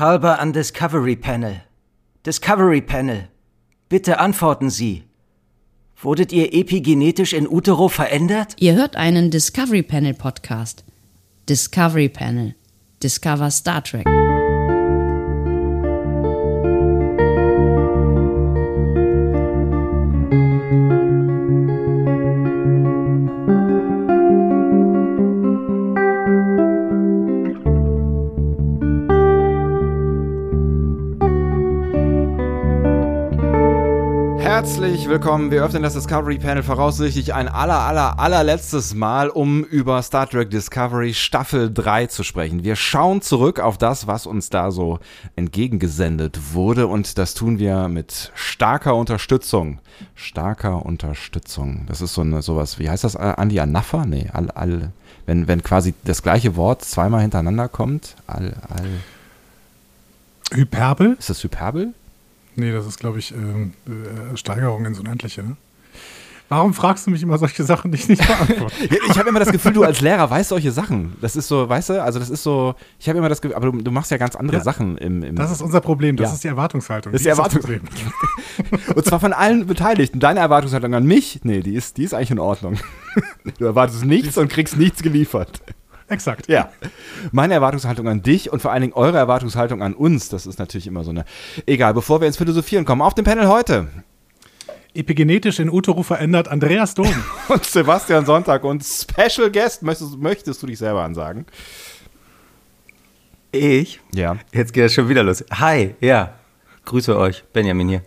Kalber an Discovery Panel. Discovery Panel. Bitte antworten Sie. Wurdet ihr epigenetisch in utero verändert? Ihr hört einen Discovery Panel Podcast. Discovery Panel. Discover Star Trek. Willkommen. Wir öffnen das Discovery Panel voraussichtlich ein aller, aller, allerletztes Mal, um über Star Trek Discovery Staffel 3 zu sprechen. Wir schauen zurück auf das, was uns da so entgegengesendet wurde und das tun wir mit starker Unterstützung. Starker Unterstützung. Das ist so eine, sowas, wie heißt das, Andi Anaffa? Nee, all, all, wenn, wenn quasi das gleiche Wort zweimal hintereinander kommt. All, all. Hyperbel? Ist das Hyperbel? Nee, das ist, glaube ich, ähm, äh, Steigerung ins Unendliche. Ne? Warum fragst du mich immer solche Sachen, die ich nicht beantworte? ich habe immer das Gefühl, du als Lehrer weißt solche Sachen. Das ist so, weißt du, also das ist so, ich habe immer das Gefühl, aber du, du, machst ja ganz andere ja, Sachen im, im, Das ist unser Problem, das ja. ist die Erwartungshaltung. Das ist die, die Erwartungshaltung. Und zwar von allen Beteiligten. Deine Erwartungshaltung an mich, nee, die ist, die ist eigentlich in Ordnung. Du erwartest nichts und kriegst nichts geliefert. Exakt. Ja. Meine Erwartungshaltung an dich und vor allen Dingen eure Erwartungshaltung an uns, das ist natürlich immer so eine. Egal, bevor wir ins Philosophieren kommen, auf dem Panel heute. Epigenetisch in Utero verändert Andreas Dom. und Sebastian Sonntag und Special Guest, möchtest, möchtest du dich selber ansagen? Ich? Ja. Jetzt geht es schon wieder los. Hi, ja. Grüße euch, Benjamin hier.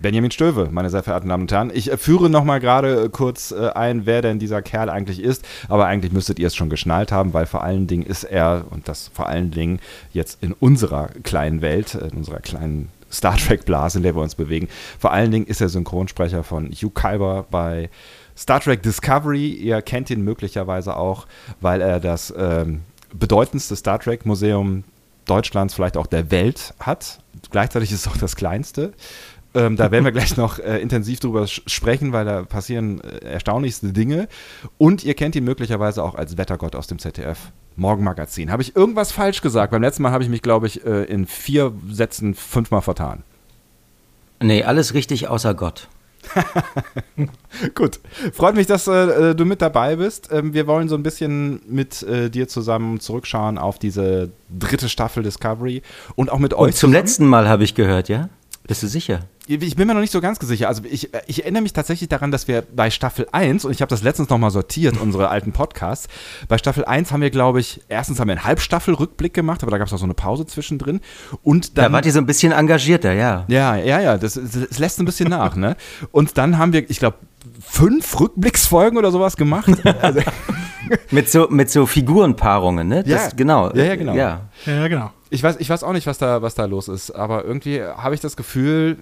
Benjamin Stöve, meine sehr verehrten Damen und Herren. Ich äh, führe noch mal gerade äh, kurz äh, ein, wer denn dieser Kerl eigentlich ist. Aber eigentlich müsstet ihr es schon geschnallt haben, weil vor allen Dingen ist er, und das vor allen Dingen jetzt in unserer kleinen Welt, in unserer kleinen Star Trek-Blase, in der wir uns bewegen, vor allen Dingen ist er Synchronsprecher von Hugh Kyber bei Star Trek Discovery. Ihr kennt ihn möglicherweise auch, weil er das ähm, bedeutendste Star Trek-Museum Deutschlands, vielleicht auch der Welt hat. Gleichzeitig ist es auch das kleinste. Ähm, da werden wir gleich noch äh, intensiv drüber sprechen, weil da passieren äh, erstaunlichste Dinge. Und ihr kennt ihn möglicherweise auch als Wettergott aus dem ZDF. Morgenmagazin. Habe ich irgendwas falsch gesagt? Beim letzten Mal habe ich mich, glaube ich, äh, in vier Sätzen fünfmal vertan. Nee, alles richtig außer Gott. Gut. Freut mich, dass äh, du mit dabei bist. Ähm, wir wollen so ein bisschen mit äh, dir zusammen zurückschauen auf diese dritte Staffel Discovery und auch mit euch. Und zum zusammen. letzten Mal habe ich gehört, ja? Bist du sicher? Ich bin mir noch nicht so ganz sicher. Also ich, ich erinnere mich tatsächlich daran, dass wir bei Staffel 1, und ich habe das letztens nochmal sortiert, unsere alten Podcasts, bei Staffel 1 haben wir, glaube ich, erstens haben wir einen Halbstaffel-Rückblick gemacht, aber da gab es auch so eine Pause zwischendrin. Und dann, da wart ihr so ein bisschen engagierter, ja. Ja, ja, ja, das, das lässt ein bisschen nach, ne? Und dann haben wir, ich glaube, fünf Rückblicksfolgen oder sowas gemacht. Also mit, so, mit so Figurenpaarungen, ne? Das, ja, genau. Ja, ja, genau. Ja, ja genau. Ich weiß, ich weiß auch nicht, was da, was da los ist, aber irgendwie habe ich das Gefühl,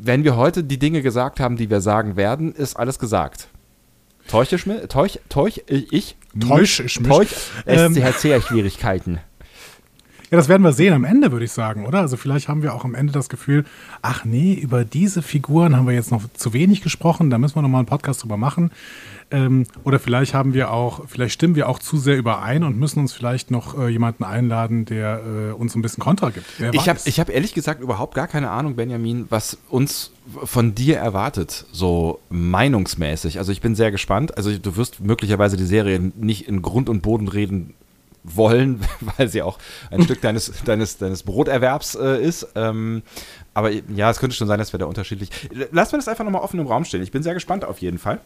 wenn wir heute die Dinge gesagt haben, die wir sagen werden, ist alles gesagt. Täusche ich mich? Täusch, täusch ich? Täusch ich mich? Täusch SCHC-Schwierigkeiten. Ja, das werden wir sehen am Ende, würde ich sagen, oder? Also vielleicht haben wir auch am Ende das Gefühl, ach nee, über diese Figuren haben wir jetzt noch zu wenig gesprochen, da müssen wir nochmal einen Podcast drüber machen. Ähm, oder vielleicht haben wir auch, vielleicht stimmen wir auch zu sehr überein und müssen uns vielleicht noch äh, jemanden einladen, der äh, uns ein bisschen Kontra gibt. Wer ich habe hab ehrlich gesagt überhaupt gar keine Ahnung, Benjamin, was uns von dir erwartet, so meinungsmäßig. Also ich bin sehr gespannt. Also du wirst möglicherweise die Serie nicht in Grund und Boden reden wollen, weil sie auch ein Stück deines, deines, deines Broterwerbs äh, ist. Ähm, aber ja, es könnte schon sein, dass wir da unterschiedlich. Lass mir das einfach nochmal offen im Raum stehen. Ich bin sehr gespannt auf jeden Fall.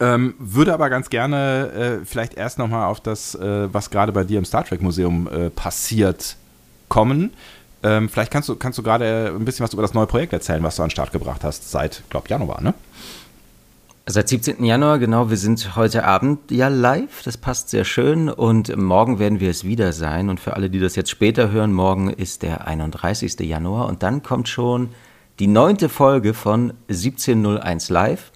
Ähm, würde aber ganz gerne äh, vielleicht erst nochmal auf das, äh, was gerade bei dir im Star Trek Museum äh, passiert, kommen. Ähm, vielleicht kannst du, kannst du gerade ein bisschen was über das neue Projekt erzählen, was du an den Start gebracht hast, seit, glaube Januar, ne? Seit 17. Januar, genau. Wir sind heute Abend ja live. Das passt sehr schön. Und morgen werden wir es wieder sein. Und für alle, die das jetzt später hören, morgen ist der 31. Januar. Und dann kommt schon die neunte Folge von 1701 Live.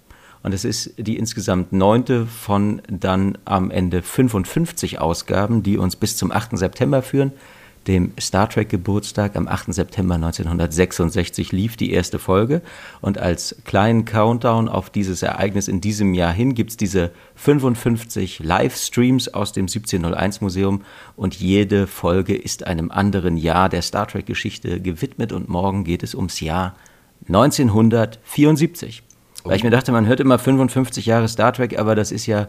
Und es ist die insgesamt neunte von dann am Ende 55 Ausgaben, die uns bis zum 8. September führen. dem Star Trek Geburtstag am 8. September 1966 lief die erste Folge. Und als kleinen Countdown auf dieses Ereignis in diesem Jahr hin gibt es diese 55 Livestreams aus dem 1701 Museum und jede Folge ist einem anderen Jahr der Star Trek Geschichte gewidmet und morgen geht es ums Jahr 1974. Weil ich mir dachte, man hört immer 55 Jahre Star Trek, aber das ist ja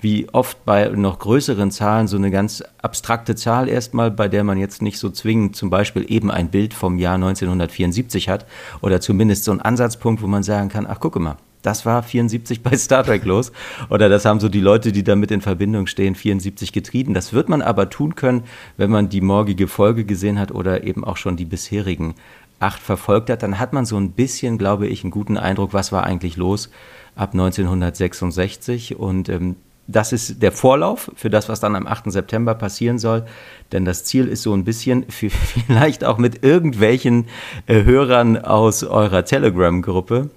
wie oft bei noch größeren Zahlen so eine ganz abstrakte Zahl erstmal, bei der man jetzt nicht so zwingend zum Beispiel eben ein Bild vom Jahr 1974 hat oder zumindest so einen Ansatzpunkt, wo man sagen kann, ach gucke mal, das war 74 bei Star Trek los oder das haben so die Leute, die damit in Verbindung stehen, 74 getrieben. Das wird man aber tun können, wenn man die morgige Folge gesehen hat oder eben auch schon die bisherigen acht verfolgt hat, dann hat man so ein bisschen, glaube ich, einen guten Eindruck, was war eigentlich los ab 1966 und ähm, das ist der Vorlauf für das, was dann am 8. September passieren soll. Denn das Ziel ist so ein bisschen, vielleicht auch mit irgendwelchen äh, Hörern aus eurer Telegram-Gruppe,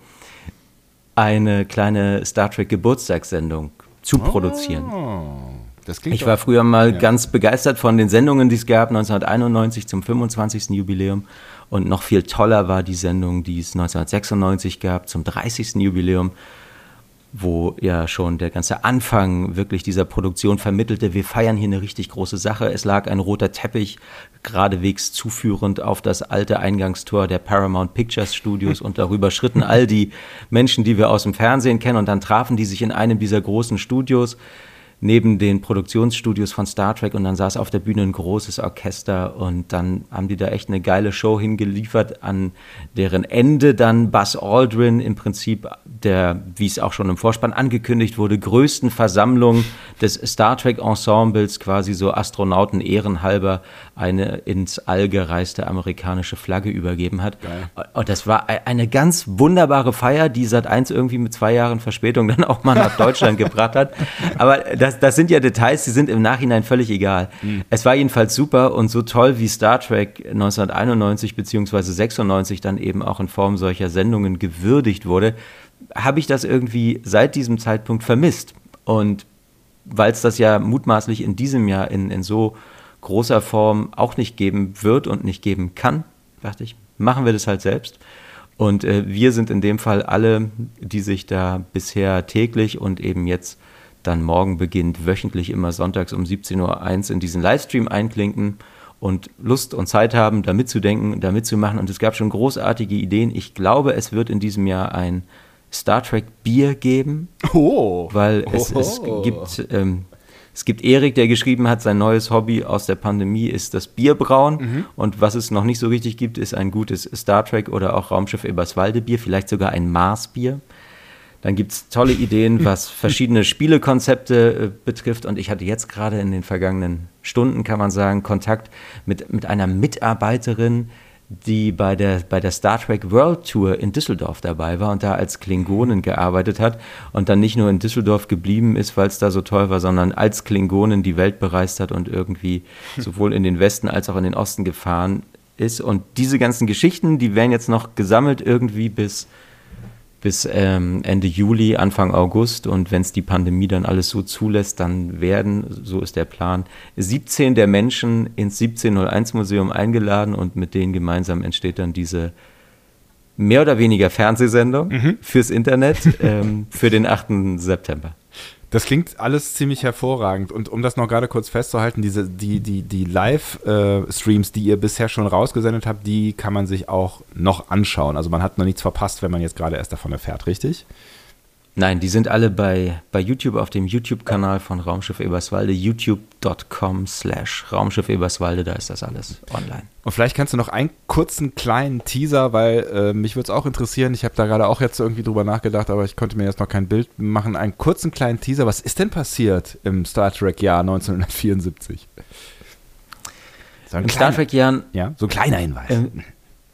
eine kleine Star Trek Geburtstagssendung zu oh, produzieren. ich war früher mal ja. ganz begeistert von den Sendungen, die es gab, 1991 zum 25. Jubiläum. Und noch viel toller war die Sendung, die es 1996 gab, zum 30. Jubiläum wo ja schon der ganze Anfang wirklich dieser Produktion vermittelte, wir feiern hier eine richtig große Sache. Es lag ein roter Teppich geradewegs zuführend auf das alte Eingangstor der Paramount Pictures Studios und darüber schritten all die Menschen, die wir aus dem Fernsehen kennen und dann trafen die sich in einem dieser großen Studios neben den Produktionsstudios von Star Trek und dann saß auf der Bühne ein großes Orchester und dann haben die da echt eine geile Show hingeliefert, an deren Ende dann Buzz Aldrin im Prinzip der, wie es auch schon im Vorspann angekündigt wurde, größten Versammlung des Star Trek Ensembles quasi so Astronauten ehrenhalber eine ins All gereiste amerikanische Flagge übergeben hat. Geil. Und das war e-, eine ganz wunderbare Feier, die seit eins irgendwie mit zwei Jahren Verspätung dann auch mal nach Deutschland gebracht hat. Aber das, das sind ja Details, die sind im Nachhinein völlig egal. Mhm. Es war jedenfalls super und so toll wie Star Trek 1991 bzw. 96 dann eben auch in Form solcher Sendungen gewürdigt wurde, habe ich das irgendwie seit diesem Zeitpunkt vermisst. Und weil es das ja mutmaßlich in diesem Jahr in, in so großer Form auch nicht geben wird und nicht geben kann, dachte ich, machen wir das halt selbst. Und äh, wir sind in dem Fall alle, die sich da bisher täglich und eben jetzt dann morgen beginnt, wöchentlich immer sonntags um 17.01 Uhr in diesen Livestream einklinken und Lust und Zeit haben, da mitzudenken, da mitzumachen. Und es gab schon großartige Ideen. Ich glaube, es wird in diesem Jahr ein Star Trek Bier geben. Oh. Weil es, oh. es gibt ähm, es gibt Erik, der geschrieben hat, sein neues Hobby aus der Pandemie ist das Bierbrauen. Mhm. Und was es noch nicht so richtig gibt, ist ein gutes Star Trek oder auch Raumschiff Eberswalde Bier, vielleicht sogar ein Mars-Bier. Dann gibt es tolle Ideen, was verschiedene Spielekonzepte äh, betrifft. Und ich hatte jetzt gerade in den vergangenen Stunden, kann man sagen, Kontakt mit, mit einer Mitarbeiterin, die bei der, bei der Star Trek World Tour in Düsseldorf dabei war und da als Klingonen gearbeitet hat und dann nicht nur in Düsseldorf geblieben ist, weil es da so toll war, sondern als Klingonen die Welt bereist hat und irgendwie sowohl in den Westen als auch in den Osten gefahren ist. Und diese ganzen Geschichten, die werden jetzt noch gesammelt irgendwie bis bis ähm, Ende Juli, Anfang August. Und wenn es die Pandemie dann alles so zulässt, dann werden, so ist der Plan, 17 der Menschen ins 1701 Museum eingeladen und mit denen gemeinsam entsteht dann diese mehr oder weniger Fernsehsendung mhm. fürs Internet ähm, für den 8. September. Das klingt alles ziemlich hervorragend. Und um das noch gerade kurz festzuhalten, diese, die, die, die Live-Streams, die ihr bisher schon rausgesendet habt, die kann man sich auch noch anschauen. Also man hat noch nichts verpasst, wenn man jetzt gerade erst davon erfährt, richtig? Nein, die sind alle bei, bei YouTube auf dem YouTube-Kanal von Raumschiff Eberswalde, youtube.com slash Raumschiff Eberswalde, da ist das alles online. Und vielleicht kannst du noch einen kurzen kleinen Teaser, weil äh, mich würde es auch interessieren, ich habe da gerade auch jetzt irgendwie drüber nachgedacht, aber ich konnte mir jetzt noch kein Bild machen, einen kurzen kleinen Teaser, was ist denn passiert im Star Trek-Jahr 1974? So Im Star Trek-Jahr... Ja, so ein kleiner Hinweis. Ähm,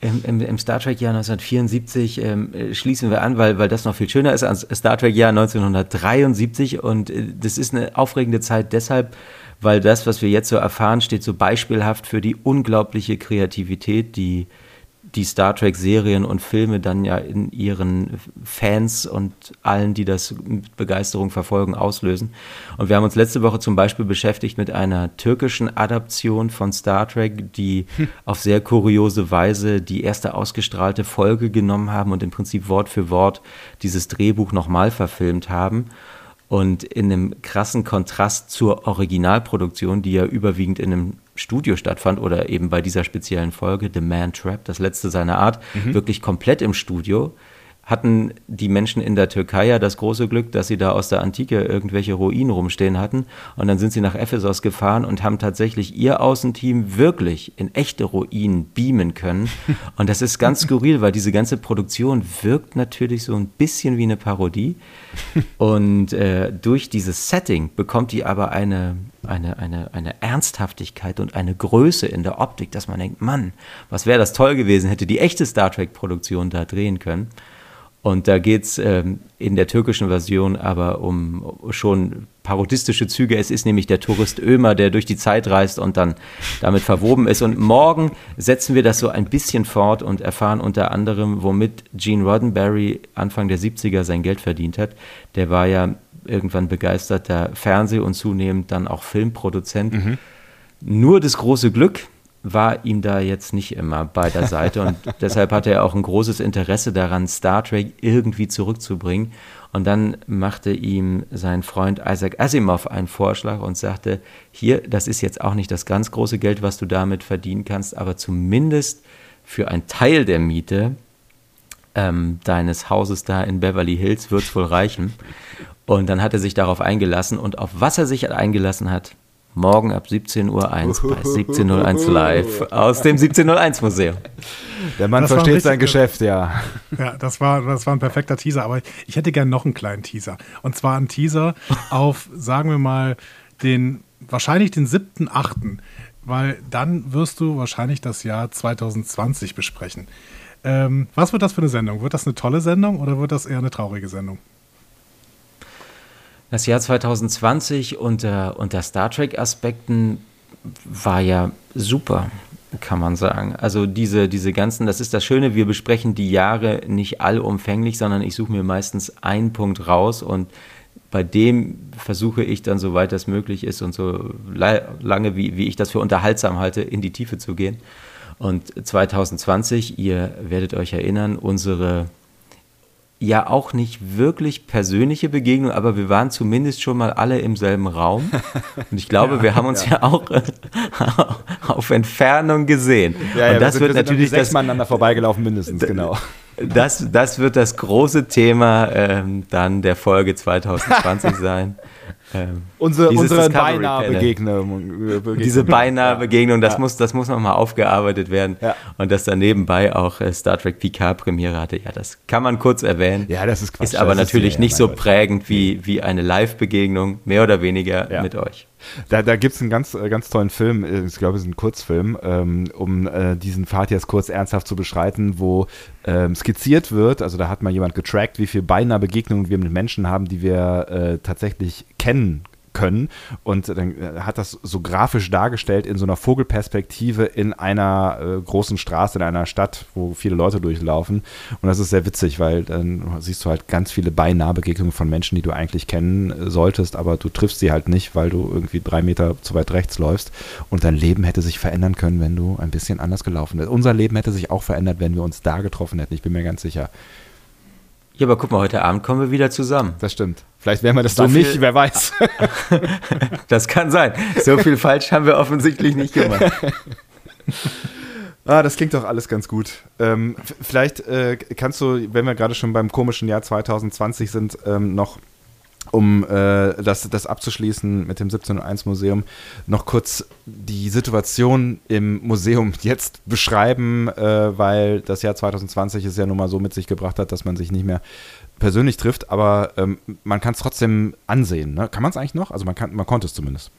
im, im, im Star Trek-Jahr 1974 ähm, äh, schließen wir an, weil, weil das noch viel schöner ist als Star Trek-Jahr 1973. Und äh, das ist eine aufregende Zeit deshalb, weil das, was wir jetzt so erfahren, steht so beispielhaft für die unglaubliche Kreativität, die die Star Trek-Serien und Filme dann ja in ihren Fans und allen, die das mit Begeisterung verfolgen, auslösen. Und wir haben uns letzte Woche zum Beispiel beschäftigt mit einer türkischen Adaption von Star Trek, die hm. auf sehr kuriose Weise die erste ausgestrahlte Folge genommen haben und im Prinzip Wort für Wort dieses Drehbuch nochmal verfilmt haben. Und in einem krassen Kontrast zur Originalproduktion, die ja überwiegend in einem Studio stattfand oder eben bei dieser speziellen Folge, The Man Trap, das letzte seiner Art, mhm. wirklich komplett im Studio hatten die Menschen in der Türkei ja das große Glück, dass sie da aus der Antike irgendwelche Ruinen rumstehen hatten. Und dann sind sie nach Ephesos gefahren und haben tatsächlich ihr Außenteam wirklich in echte Ruinen beamen können. Und das ist ganz skurril, weil diese ganze Produktion wirkt natürlich so ein bisschen wie eine Parodie. Und äh, durch dieses Setting bekommt die aber eine, eine, eine, eine Ernsthaftigkeit und eine Größe in der Optik, dass man denkt, Mann, was wäre das toll gewesen, hätte die echte Star Trek-Produktion da drehen können. Und da geht es ähm, in der türkischen Version aber um schon parodistische Züge. Es ist nämlich der Tourist Ömer, der durch die Zeit reist und dann damit verwoben ist. Und morgen setzen wir das so ein bisschen fort und erfahren unter anderem, womit Gene Roddenberry Anfang der 70er sein Geld verdient hat. Der war ja irgendwann begeisterter Fernseh- und zunehmend dann auch Filmproduzent. Mhm. Nur das große Glück, war ihm da jetzt nicht immer bei der Seite und deshalb hatte er auch ein großes Interesse daran, Star Trek irgendwie zurückzubringen. Und dann machte ihm sein Freund Isaac Asimov einen Vorschlag und sagte, hier, das ist jetzt auch nicht das ganz große Geld, was du damit verdienen kannst, aber zumindest für einen Teil der Miete ähm, deines Hauses da in Beverly Hills wird es wohl reichen. Und dann hat er sich darauf eingelassen und auf was er sich eingelassen hat, Morgen ab 17.01 Uhr bei 1701 Live aus dem 1701 Museum. Der Mann das versteht sein Geschäft, ja. Ja, das war, das war ein perfekter Teaser, aber ich hätte gern noch einen kleinen Teaser. Und zwar einen Teaser auf, sagen wir mal, den, wahrscheinlich den 7.8., weil dann wirst du wahrscheinlich das Jahr 2020 besprechen. Ähm, was wird das für eine Sendung? Wird das eine tolle Sendung oder wird das eher eine traurige Sendung? Das Jahr 2020 unter, unter Star Trek-Aspekten war ja super, kann man sagen. Also diese, diese ganzen, das ist das Schöne, wir besprechen die Jahre nicht allumfänglich, sondern ich suche mir meistens einen Punkt raus und bei dem versuche ich dann, soweit das möglich ist und so lange, wie, wie ich das für unterhaltsam halte, in die Tiefe zu gehen. Und 2020, ihr werdet euch erinnern, unsere ja auch nicht wirklich persönliche Begegnung, aber wir waren zumindest schon mal alle im selben Raum. Und ich glaube, ja, wir haben uns ja, ja auch auf Entfernung gesehen. Ja, Und das wir wird wir natürlich das, aneinander vorbeigelaufen mindestens, genau. Das, das wird das große Thema ähm, dann der Folge 2020 sein. Ähm, unsere unsere beinahe Begegnung, Diese beinahe Begegnung, das, ja. muss, das muss nochmal aufgearbeitet werden. Ja. Und dass da nebenbei auch äh, Star Trek PK Premiere hatte, ja, das kann man kurz erwähnen. Ja, das ist Quatsch. Ist aber das natürlich ist, nicht so prägend wie, wie eine Live-Begegnung, mehr oder weniger mit euch. Da, da gibt es einen ganz, äh, ganz tollen Film, äh, ich glaube, es ist ein Kurzfilm, ähm, um äh, diesen Pfad jetzt kurz ernsthaft zu beschreiten, wo ähm, skizziert wird, also da hat mal jemand getrackt, wie viele beinahe Begegnungen wir mit Menschen haben, die wir äh, tatsächlich kennen können. Und dann äh, hat das so grafisch dargestellt in so einer Vogelperspektive in einer äh, großen Straße, in einer Stadt, wo viele Leute durchlaufen. Und das ist sehr witzig, weil dann siehst du halt ganz viele beinahe Begegnungen von Menschen, die du eigentlich kennen äh, solltest, aber du triffst sie halt nicht, weil du irgendwie drei Meter zu weit rechts läufst. Und dein Leben hätte sich verändern können, wenn du ein bisschen anders gelaufen wärst. Unser Leben hätte sich auch verändert, wenn wir uns da getroffen hätten. Ich bin mir ganz sicher. Ja, aber guck mal, heute Abend kommen wir wieder zusammen. Das stimmt. Vielleicht werden wir das so dann nicht, wer weiß. das kann sein. So viel falsch haben wir offensichtlich nicht gemacht. Ah, das klingt doch alles ganz gut. Ähm, vielleicht äh, kannst du, wenn wir gerade schon beim komischen Jahr 2020 sind, ähm, noch um äh, das, das abzuschließen mit dem 1701 Museum, noch kurz die Situation im Museum jetzt beschreiben, äh, weil das Jahr 2020 es ja nun mal so mit sich gebracht hat, dass man sich nicht mehr persönlich trifft, aber ähm, man kann es trotzdem ansehen. Ne? Kann man es eigentlich noch? Also man, kann, man konnte es zumindest.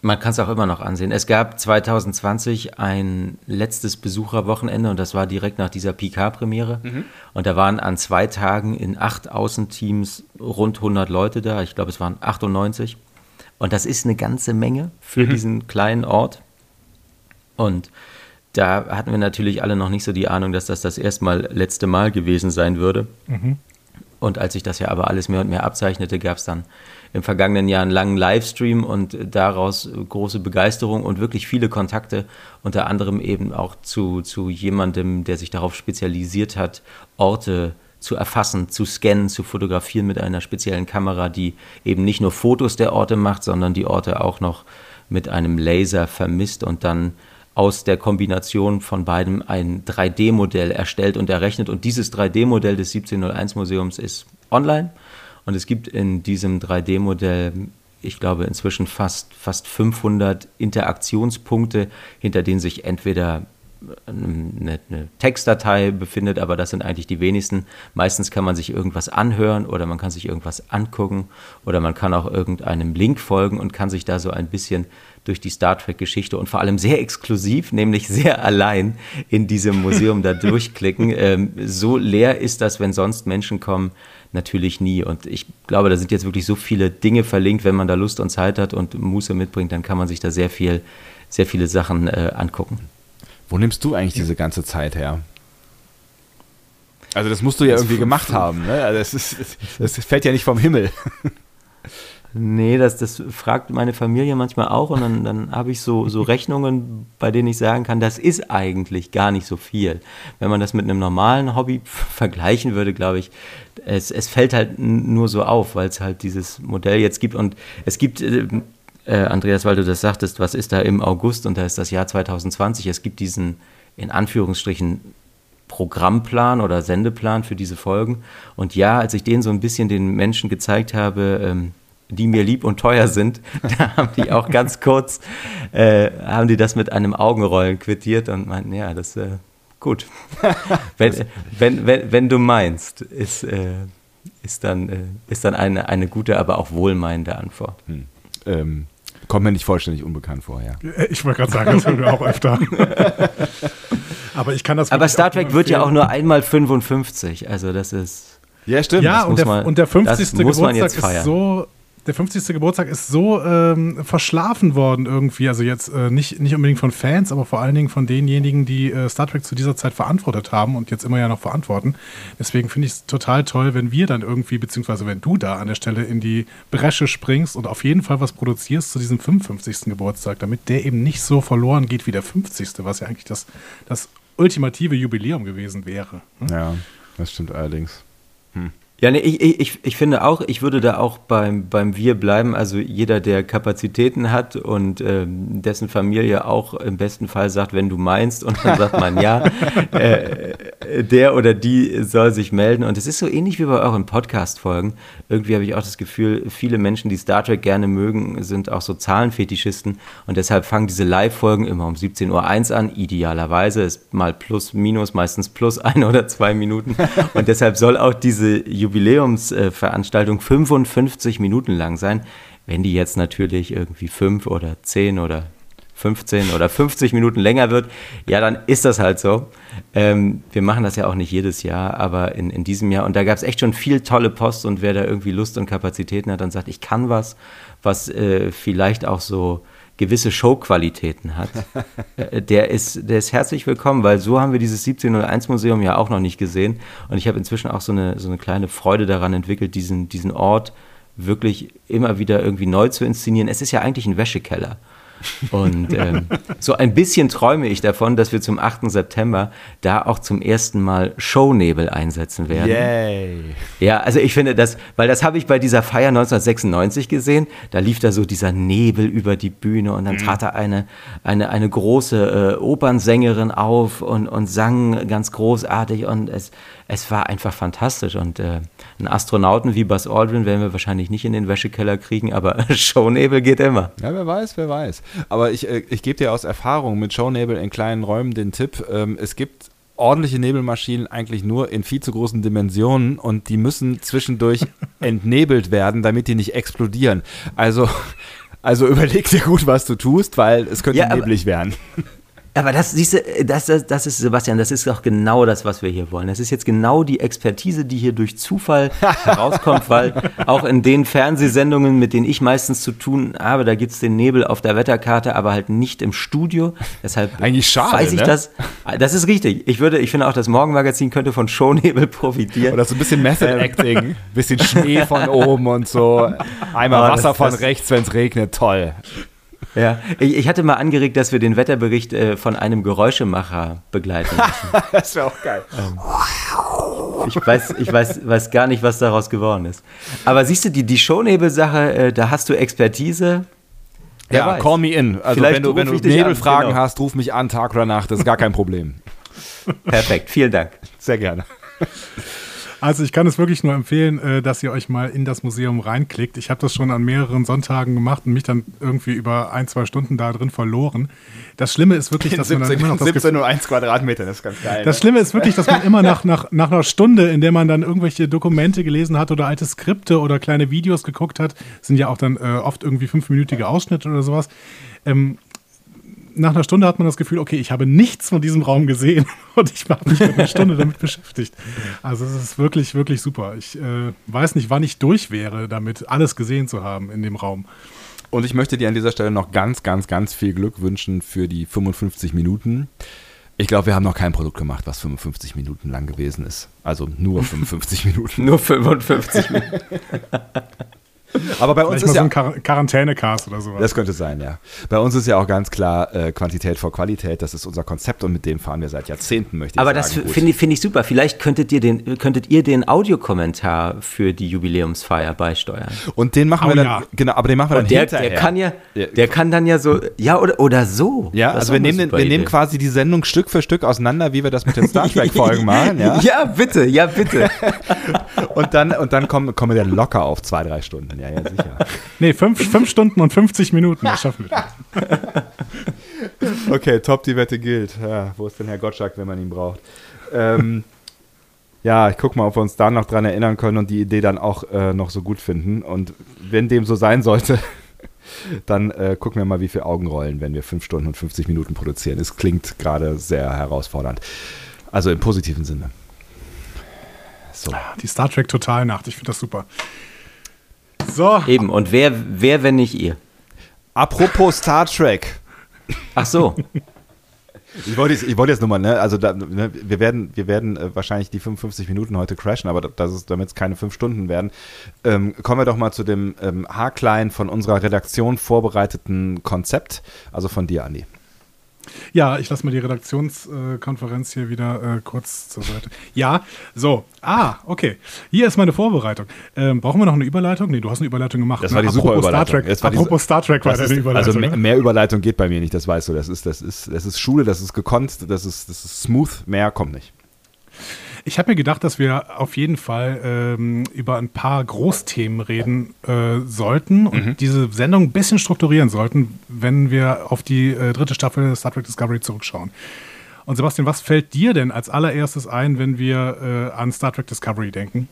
Man kann es auch immer noch ansehen. Es gab 2020 ein letztes Besucherwochenende und das war direkt nach dieser PK-Premiere. Mhm. Und da waren an zwei Tagen in acht Außenteams rund 100 Leute da. Ich glaube, es waren 98. Und das ist eine ganze Menge für mhm. diesen kleinen Ort. Und da hatten wir natürlich alle noch nicht so die Ahnung, dass das das erstmal letzte Mal gewesen sein würde. Mhm. Und als sich das ja aber alles mehr und mehr abzeichnete, gab es dann im vergangenen Jahr einen langen Livestream und daraus große Begeisterung und wirklich viele Kontakte, unter anderem eben auch zu, zu jemandem, der sich darauf spezialisiert hat, Orte zu erfassen, zu scannen, zu fotografieren mit einer speziellen Kamera, die eben nicht nur Fotos der Orte macht, sondern die Orte auch noch mit einem Laser vermisst und dann aus der Kombination von beidem ein 3D-Modell erstellt und errechnet. Und dieses 3D-Modell des 1701 Museums ist online. Und es gibt in diesem 3D-Modell, ich glaube, inzwischen fast, fast 500 Interaktionspunkte, hinter denen sich entweder eine, eine, Textdatei befindet, aber das sind eigentlich die wenigsten. Meistens kann man sich irgendwas anhören oder man kann sich irgendwas angucken oder man kann auch irgendeinem Link folgen und kann sich da so ein bisschen durch die Star Trek-Geschichte und vor allem sehr exklusiv, nämlich sehr allein in diesem Museum da durchklicken. Ähm, so leer ist das, wenn sonst Menschen kommen, natürlich nie. Und ich glaube, da sind jetzt wirklich so viele Dinge verlinkt, wenn man da Lust und Zeit hat und Muße mitbringt, dann kann man sich da sehr viel, sehr viele Sachen äh, angucken. Wo nimmst du eigentlich diese ganze Zeit her? Also das musst du ja irgendwie gemacht haben, ne? Also das, ist, das fällt ja nicht vom Himmel. Nee, das, das fragt meine Familie manchmal auch und dann, dann habe ich so, so Rechnungen, bei denen ich sagen kann, das ist eigentlich gar nicht so viel. Wenn man das mit einem normalen Hobby vergleichen würde, glaube ich, es, es fällt halt nur so auf, weil es halt dieses Modell jetzt gibt und es gibt äh, Andreas, weil du das sagtest, was ist da im August und da ist das Jahr 2020. Es gibt diesen, in Anführungsstrichen, Programmplan oder Sendeplan für diese Folgen. Und ja, als ich den so ein bisschen den Menschen gezeigt habe, ähm, die mir lieb und teuer sind, da haben die auch ganz kurz, äh, haben die das mit einem Augenrollen quittiert und meinten, ja, das äh, gut. wenn, wenn, wenn, wenn du meinst, ist, äh, ist dann, äh, ist dann eine, eine gute, aber auch wohlmeinende Antwort. Hm. Ähm, Kommt mir nicht vollständig unbekannt vor, ja. Äh, ich wollte gerade sagen, das hören wir auch öfter. Aber ich kann das Aber Star Trek wird ja auch nur einmal 55, also das ist. Ja, stimmt. Ja, und der, man, und der 50. Geburtstag ist so der 50. Geburtstag ist so ähm, verschlafen worden irgendwie. Also jetzt äh, nicht, nicht unbedingt von Fans, aber vor allen Dingen von denjenigen, die äh, Star Trek zu dieser Zeit verantwortet haben und jetzt immer ja noch verantworten. Deswegen finde ich es total toll, wenn wir dann irgendwie, beziehungsweise wenn du da an der Stelle in die Bresche springst und auf jeden Fall was produzierst zu diesem 55. Geburtstag, damit der eben nicht so verloren geht wie der 50. Was ja eigentlich das, das ultimative Jubiläum gewesen wäre. Hm? Ja, das stimmt allerdings. Hm. Ja, nee, ich, ich, ich finde auch, ich würde da auch beim, beim Wir bleiben. Also jeder, der Kapazitäten hat und ähm, dessen Familie auch im besten Fall sagt, wenn du meinst, und dann sagt man ja, äh, der oder die soll sich melden. Und es ist so ähnlich wie bei euren Podcast-Folgen. Irgendwie habe ich auch das Gefühl, viele Menschen, die Star Trek gerne mögen, sind auch so Zahlenfetischisten. Und deshalb fangen diese Live-Folgen immer um 17.01 Uhr an. Idealerweise ist mal plus, minus, meistens plus ein oder zwei Minuten. Und deshalb soll auch diese Jubiläum Jubiläumsveranstaltung 55 Minuten lang sein. Wenn die jetzt natürlich irgendwie fünf oder zehn oder 15 oder 50 Minuten länger wird, ja, dann ist das halt so. Ähm, wir machen das ja auch nicht jedes Jahr, aber in, in diesem Jahr, und da gab es echt schon viel tolle Post und wer da irgendwie Lust und Kapazitäten hat, dann sagt, ich kann was, was äh, vielleicht auch so gewisse Showqualitäten hat, äh, der ist, der ist herzlich willkommen, weil so haben wir dieses 1701 Museum ja auch noch nicht gesehen. Und ich habe inzwischen auch so eine, so eine kleine Freude daran entwickelt, diesen, diesen Ort wirklich immer wieder irgendwie neu zu inszenieren. Es ist ja eigentlich ein Wäschekeller. Und ähm, so ein bisschen träume ich davon, dass wir zum 8. September da auch zum ersten Mal Shownebel einsetzen werden. Yay! Ja, also ich finde das, weil das habe ich bei dieser Feier 1996 gesehen. Da lief da so dieser Nebel über die Bühne und dann mhm. trat da eine, eine, eine große äh, Opernsängerin auf und, und sang ganz großartig und es, es war einfach fantastisch. Und äh, einen Astronauten wie Buzz Aldrin werden wir wahrscheinlich nicht in den Wäschekeller kriegen, aber Shownebel geht immer. Ja, wer weiß, wer weiß. Aber ich, äh, ich gebe dir aus Erfahrung mit Shownebel in kleinen Räumen den Tipp, ähm, es gibt ordentliche Nebelmaschinen eigentlich nur in viel zu großen Dimensionen und die müssen zwischendurch entnebelt werden, damit die nicht explodieren. Also, also überleg dir gut, was du tust, weil es könnte ja, neblig werden. Aber das, siehst du, das, das, das ist, Sebastian, das ist doch genau das, was wir hier wollen. Das ist jetzt genau die Expertise, die hier durch Zufall herauskommt, weil auch in den Fernsehsendungen, mit denen ich meistens zu tun habe, da gibt es den Nebel auf der Wetterkarte, aber halt nicht im Studio. Deshalb Eigentlich schade, weiß ich ne? das. Das ist richtig. Ich würde, ich finde auch, das Morgenmagazin könnte von Shownebel profitieren. Oder so ein bisschen Method Acting, bisschen Schnee von oben und so, einmal Oh, Wasser das- von rechts, wenn es regnet, toll. Ja, ich, ich hatte mal angeregt, dass wir den Wetterbericht äh, von einem Geräuschemacher begleiten lassen. Das wäre auch geil. Ich weiß, ich weiß, weiß gar nicht, was daraus geworden ist. Aber siehst du, die, die Shownebel-Sache, äh, da hast du Expertise. Wer Ja, weiß. call me in. Also Vielleicht wenn du, wenn du Nebelfragen genau. hast, ruf mich an, Tag oder Nacht, das ist gar kein Problem. Perfekt, vielen Dank. Sehr gerne. Also ich kann es wirklich nur empfehlen, äh, dass ihr euch mal in das Museum reinklickt. Ich habe das schon an mehreren Sonntagen gemacht und mich dann irgendwie über ein, zwei Stunden da drin verloren. Das Schlimme ist wirklich, dass man dann immer noch das Gefühl, 17,1 Quadratmeter, das ist ganz geil. das Schlimme ist wirklich, dass man immer nach, nach, nach einer Stunde, in der man dann irgendwelche Dokumente gelesen hat oder alte Skripte oder kleine Videos geguckt hat, sind ja auch dann äh, oft irgendwie fünfminütige Ausschnitte oder sowas. Ähm, nach einer Stunde hat man das Gefühl, okay, ich habe nichts von diesem Raum gesehen und ich habe mich mit einer Stunde damit beschäftigt. Also es ist wirklich, wirklich super. Ich äh, weiß nicht, wann ich durch wäre, damit alles gesehen zu haben in dem Raum. Und ich möchte dir an dieser Stelle noch ganz, ganz, ganz viel Glück wünschen für die 55 Minuten. Ich glaube, wir haben noch kein Produkt gemacht, was 55 Minuten lang gewesen ist. Also nur 55 Minuten. Nur 55 Minuten. Aber bei uns Vielleicht ist mal so ja ein Quar Quarantänecast oder sowas. Das könnte sein, ja. Bei uns ist ja auch ganz klar äh, Quantität vor Qualität. Das ist unser Konzept und mit dem fahren wir seit Jahrzehnten, möchte ich Aber sagen. das Gut. finde ich, finde ich super. Vielleicht könntet ihr den, könntet ihr den Audiokommentar für die Jubiläumsfeier beisteuern. Und den machen Oh wir dann, ja. genau, aber den machen wir dann Und der, hinterher. der kann ja, Ja. der kann dann ja so, ja, oder, oder so. Ja, Das also wir nehmen, den, wir nehmen quasi die Sendung Stück für Stück auseinander, wie wir das mit den Star Trek-Folgen machen, ja. Ja, bitte, ja, bitte. Und dann, und dann kommen, kommen wir locker auf zwei, drei Stunden. Ja, ja, sicher. Nee, fünf, fünf Stunden und 50 Minuten, das schaffen wir. Okay, top, die Wette gilt. Ja, wo ist denn Herr Gottschalk, wenn man ihn braucht? Ähm, ja, ich guck mal, ob wir uns da noch dran erinnern können und die Idee dann auch äh, noch so gut finden. Und wenn dem so sein sollte, dann äh, gucken wir mal, wie viel Augen rollen, wenn wir 5 Stunden und 50 Minuten produzieren. Es klingt gerade sehr herausfordernd. Also im positiven Sinne. So. Die Star Trek Totalnacht, ich finde das super. So, Eben, und wer, wer, wenn nicht ihr? Apropos Star Trek. Ach so. Ich wollte jetzt, ich wollte jetzt nochmal, ne, also da, ne, wir werden, wir werden äh, wahrscheinlich die 55 Minuten heute crashen, aber das ist, damit es keine fünf Stunden werden, ähm, kommen wir doch mal zu dem ähm, haarklein von unserer Redaktion vorbereiteten Konzept, also von dir, Andi. Ja, ich lasse mal die Redaktionskonferenz hier wieder äh, kurz zur Seite. Ja, so. Ah, okay. Hier ist meine Vorbereitung. Ähm, brauchen wir noch eine Überleitung? Nee, du hast eine Überleitung gemacht. Das war ne? die super Apropos Star Überleitung. Trek, Es war die- apropos Star Trek war Das deine ist, Überleitung. also mehr, ne? mehr Überleitung geht bei mir nicht, das weißt du. Das ist, das ist, das ist Schule, das ist gekonnt, das ist, das ist smooth, mehr kommt nicht. Ich habe mir gedacht, dass wir auf jeden Fall ähm, über ein paar Großthemen reden äh, sollten und Mhm. diese Sendung ein bisschen strukturieren sollten, wenn wir auf die äh, dritte Staffel Star Trek Discovery zurückschauen. Und Sebastian, was fällt dir denn als allererstes ein, wenn wir äh, an Star Trek Discovery denken?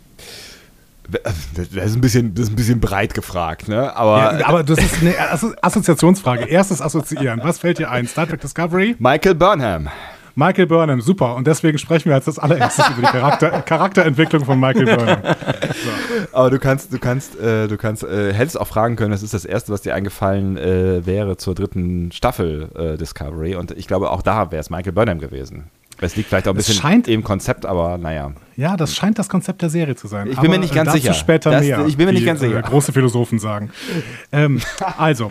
Das ist ein bisschen, das ist ein bisschen breit gefragt, ne? Aber ja, aber das ist eine Asso Assoziationsfrage. Erstes Assoziieren. Was fällt dir ein? Star Trek Discovery? Michael Burnham. Michael Burnham, super. Und deswegen sprechen wir als das allererstes über die Charakter Charakterentwicklung von Michael Burnham. Aber du kannst, du kannst, äh, du kannst, äh, hättest auch fragen können, das ist das Erste, was dir eingefallen äh, wäre zur dritten Staffel äh, Discovery. Und ich glaube, auch da wäre es Michael Burnham gewesen. Es liegt vielleicht auch ein Es bisschen scheint- im Konzept, aber naja. Ja, das scheint das Konzept der Serie zu sein. Ich bin mir nicht ganz sicher. später Das- mehr. ich bin mir nicht ganz sicher. Äh, große Philosophen sagen. ähm, also,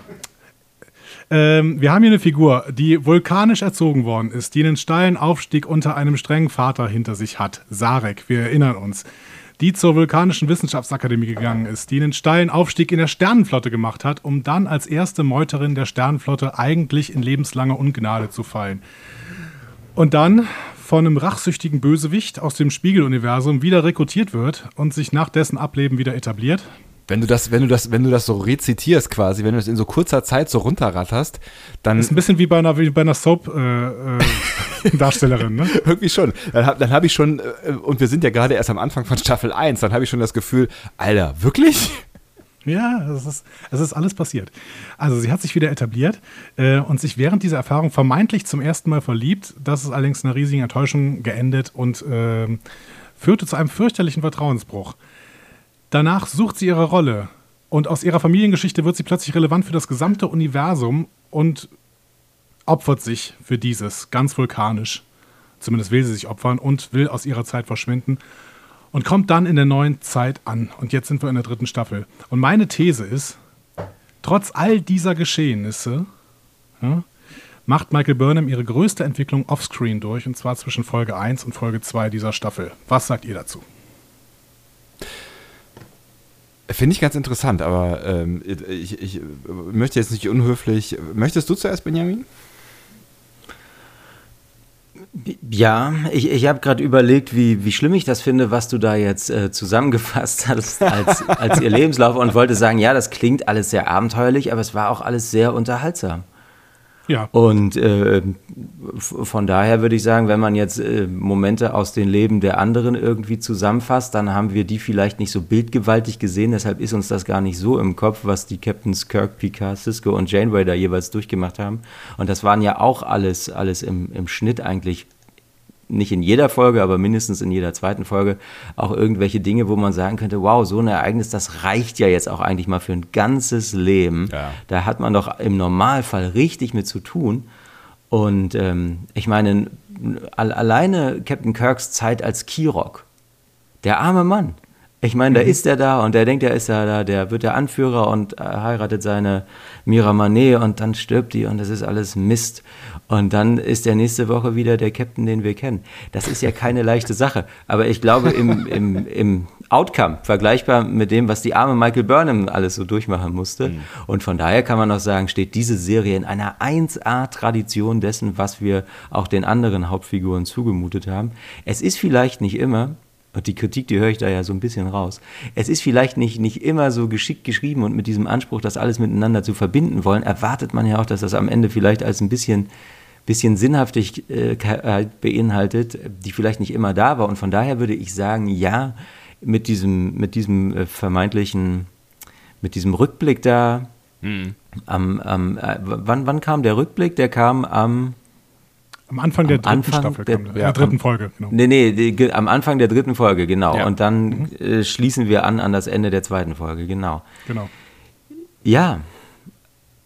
ähm, wir haben hier eine Figur, die vulkanisch erzogen worden ist, die einen steilen Aufstieg unter einem strengen Vater hinter sich hat. Sarek, wir erinnern uns. Die zur Vulkanischen Wissenschaftsakademie gegangen ist, die einen steilen Aufstieg in der Sternenflotte gemacht hat, um dann als erste Meuterin der Sternenflotte eigentlich in lebenslange Ungnade zu fallen. Und dann von einem rachsüchtigen Bösewicht aus dem Spiegeluniversum wieder rekrutiert wird und sich nach dessen Ableben wieder etabliert. Wenn du das, wenn du das, wenn du das so rezitierst quasi, wenn du das in so kurzer Zeit so runterratterst, dann Das ist ein bisschen wie bei einer, wie bei einer Soap-Darstellerin, ne? irgendwie schon. Dann habe dann hab ich schon, äh, und wir sind ja gerade erst am Anfang von Staffel 1, dann habe ich schon das Gefühl, Alter, wirklich? Ja, es ist, es ist alles passiert. Also sie hat sich wieder etabliert äh, und sich während dieser Erfahrung vermeintlich zum ersten Mal verliebt. Das ist allerdings einer riesigen Enttäuschung geendet und äh, führte zu einem fürchterlichen Vertrauensbruch. Danach sucht sie ihre Rolle und aus ihrer Familiengeschichte wird sie plötzlich relevant für das gesamte Universum und opfert sich für dieses ganz vulkanisch. Zumindest will sie sich opfern und will aus ihrer Zeit verschwinden und kommt dann in der neuen Zeit an. Und jetzt sind wir in der dritten Staffel. Und meine These ist, trotz all dieser Geschehnisse ja, macht Michael Burnham ihre größte Entwicklung offscreen durch, und zwar zwischen Folge 1 und Folge 2 dieser Staffel. Was sagt ihr dazu? Finde ich ganz interessant, aber ähm, ich, ich möchte jetzt nicht unhöflich. Möchtest du zuerst, Benjamin? Ja, ich, ich habe gerade überlegt, wie, wie schlimm ich das finde, was du da jetzt äh, zusammengefasst hast als, als ihr Lebenslauf und wollte sagen, ja, das klingt alles sehr abenteuerlich, aber es war auch alles sehr unterhaltsam. Ja. Und äh, von daher würde ich sagen, wenn man jetzt äh, Momente aus den Leben der anderen irgendwie zusammenfasst, dann haben wir die vielleicht nicht so bildgewaltig gesehen. Deshalb ist uns das gar nicht so im Kopf, was die Captains Kirk, Picard, Cisco und Janeway da jeweils durchgemacht haben. Und das waren ja auch alles, alles im, im Schnitt eigentlich nicht in jeder Folge, aber mindestens in jeder zweiten Folge auch irgendwelche Dinge, wo man sagen könnte, wow, so ein Ereignis, das reicht ja jetzt auch eigentlich mal für ein ganzes Leben. Ja. Da hat man doch im Normalfall richtig mit zu tun. Und ähm, ich meine, alleine Captain Kirks Zeit als Kirok, der arme Mann. Ich meine, da mhm. ist er da und der denkt, er ist ja da, der wird der Anführer und äh, heiratet seine Mira Manet und dann stirbt die und das ist alles Mist. Und dann ist er nächste Woche wieder der Captain, den wir kennen. Das ist ja keine leichte Sache. Aber ich glaube, im, im, im Outcome vergleichbar mit dem, was die arme Michael Burnham alles so durchmachen musste. Mhm. Und von daher kann man auch sagen, steht diese Serie in einer 1A-Tradition dessen, was wir auch den anderen Hauptfiguren zugemutet haben. Es ist vielleicht nicht immer und die Kritik, die höre ich da ja so ein bisschen raus. Es ist vielleicht nicht, nicht immer so geschickt geschrieben und mit diesem Anspruch, das alles miteinander zu verbinden wollen, erwartet man ja auch, dass das am Ende vielleicht als ein bisschen bisschen Sinnhaftigkeit beinhaltet, die vielleicht nicht immer da war. Und von daher würde ich sagen, ja, mit diesem, mit diesem äh, vermeintlichen, mit diesem Rückblick da, hm. am, am, äh, wann, wann kam der Rückblick? Der kam am am Anfang der dritten Anfang Staffel, der, kam, der, ja, dritten Folge, genau. Nee, nee, die, am Anfang der dritten Folge, genau. Ja. Und dann mhm. äh, schließen wir an an das Ende der zweiten Folge, genau. Genau. Ja,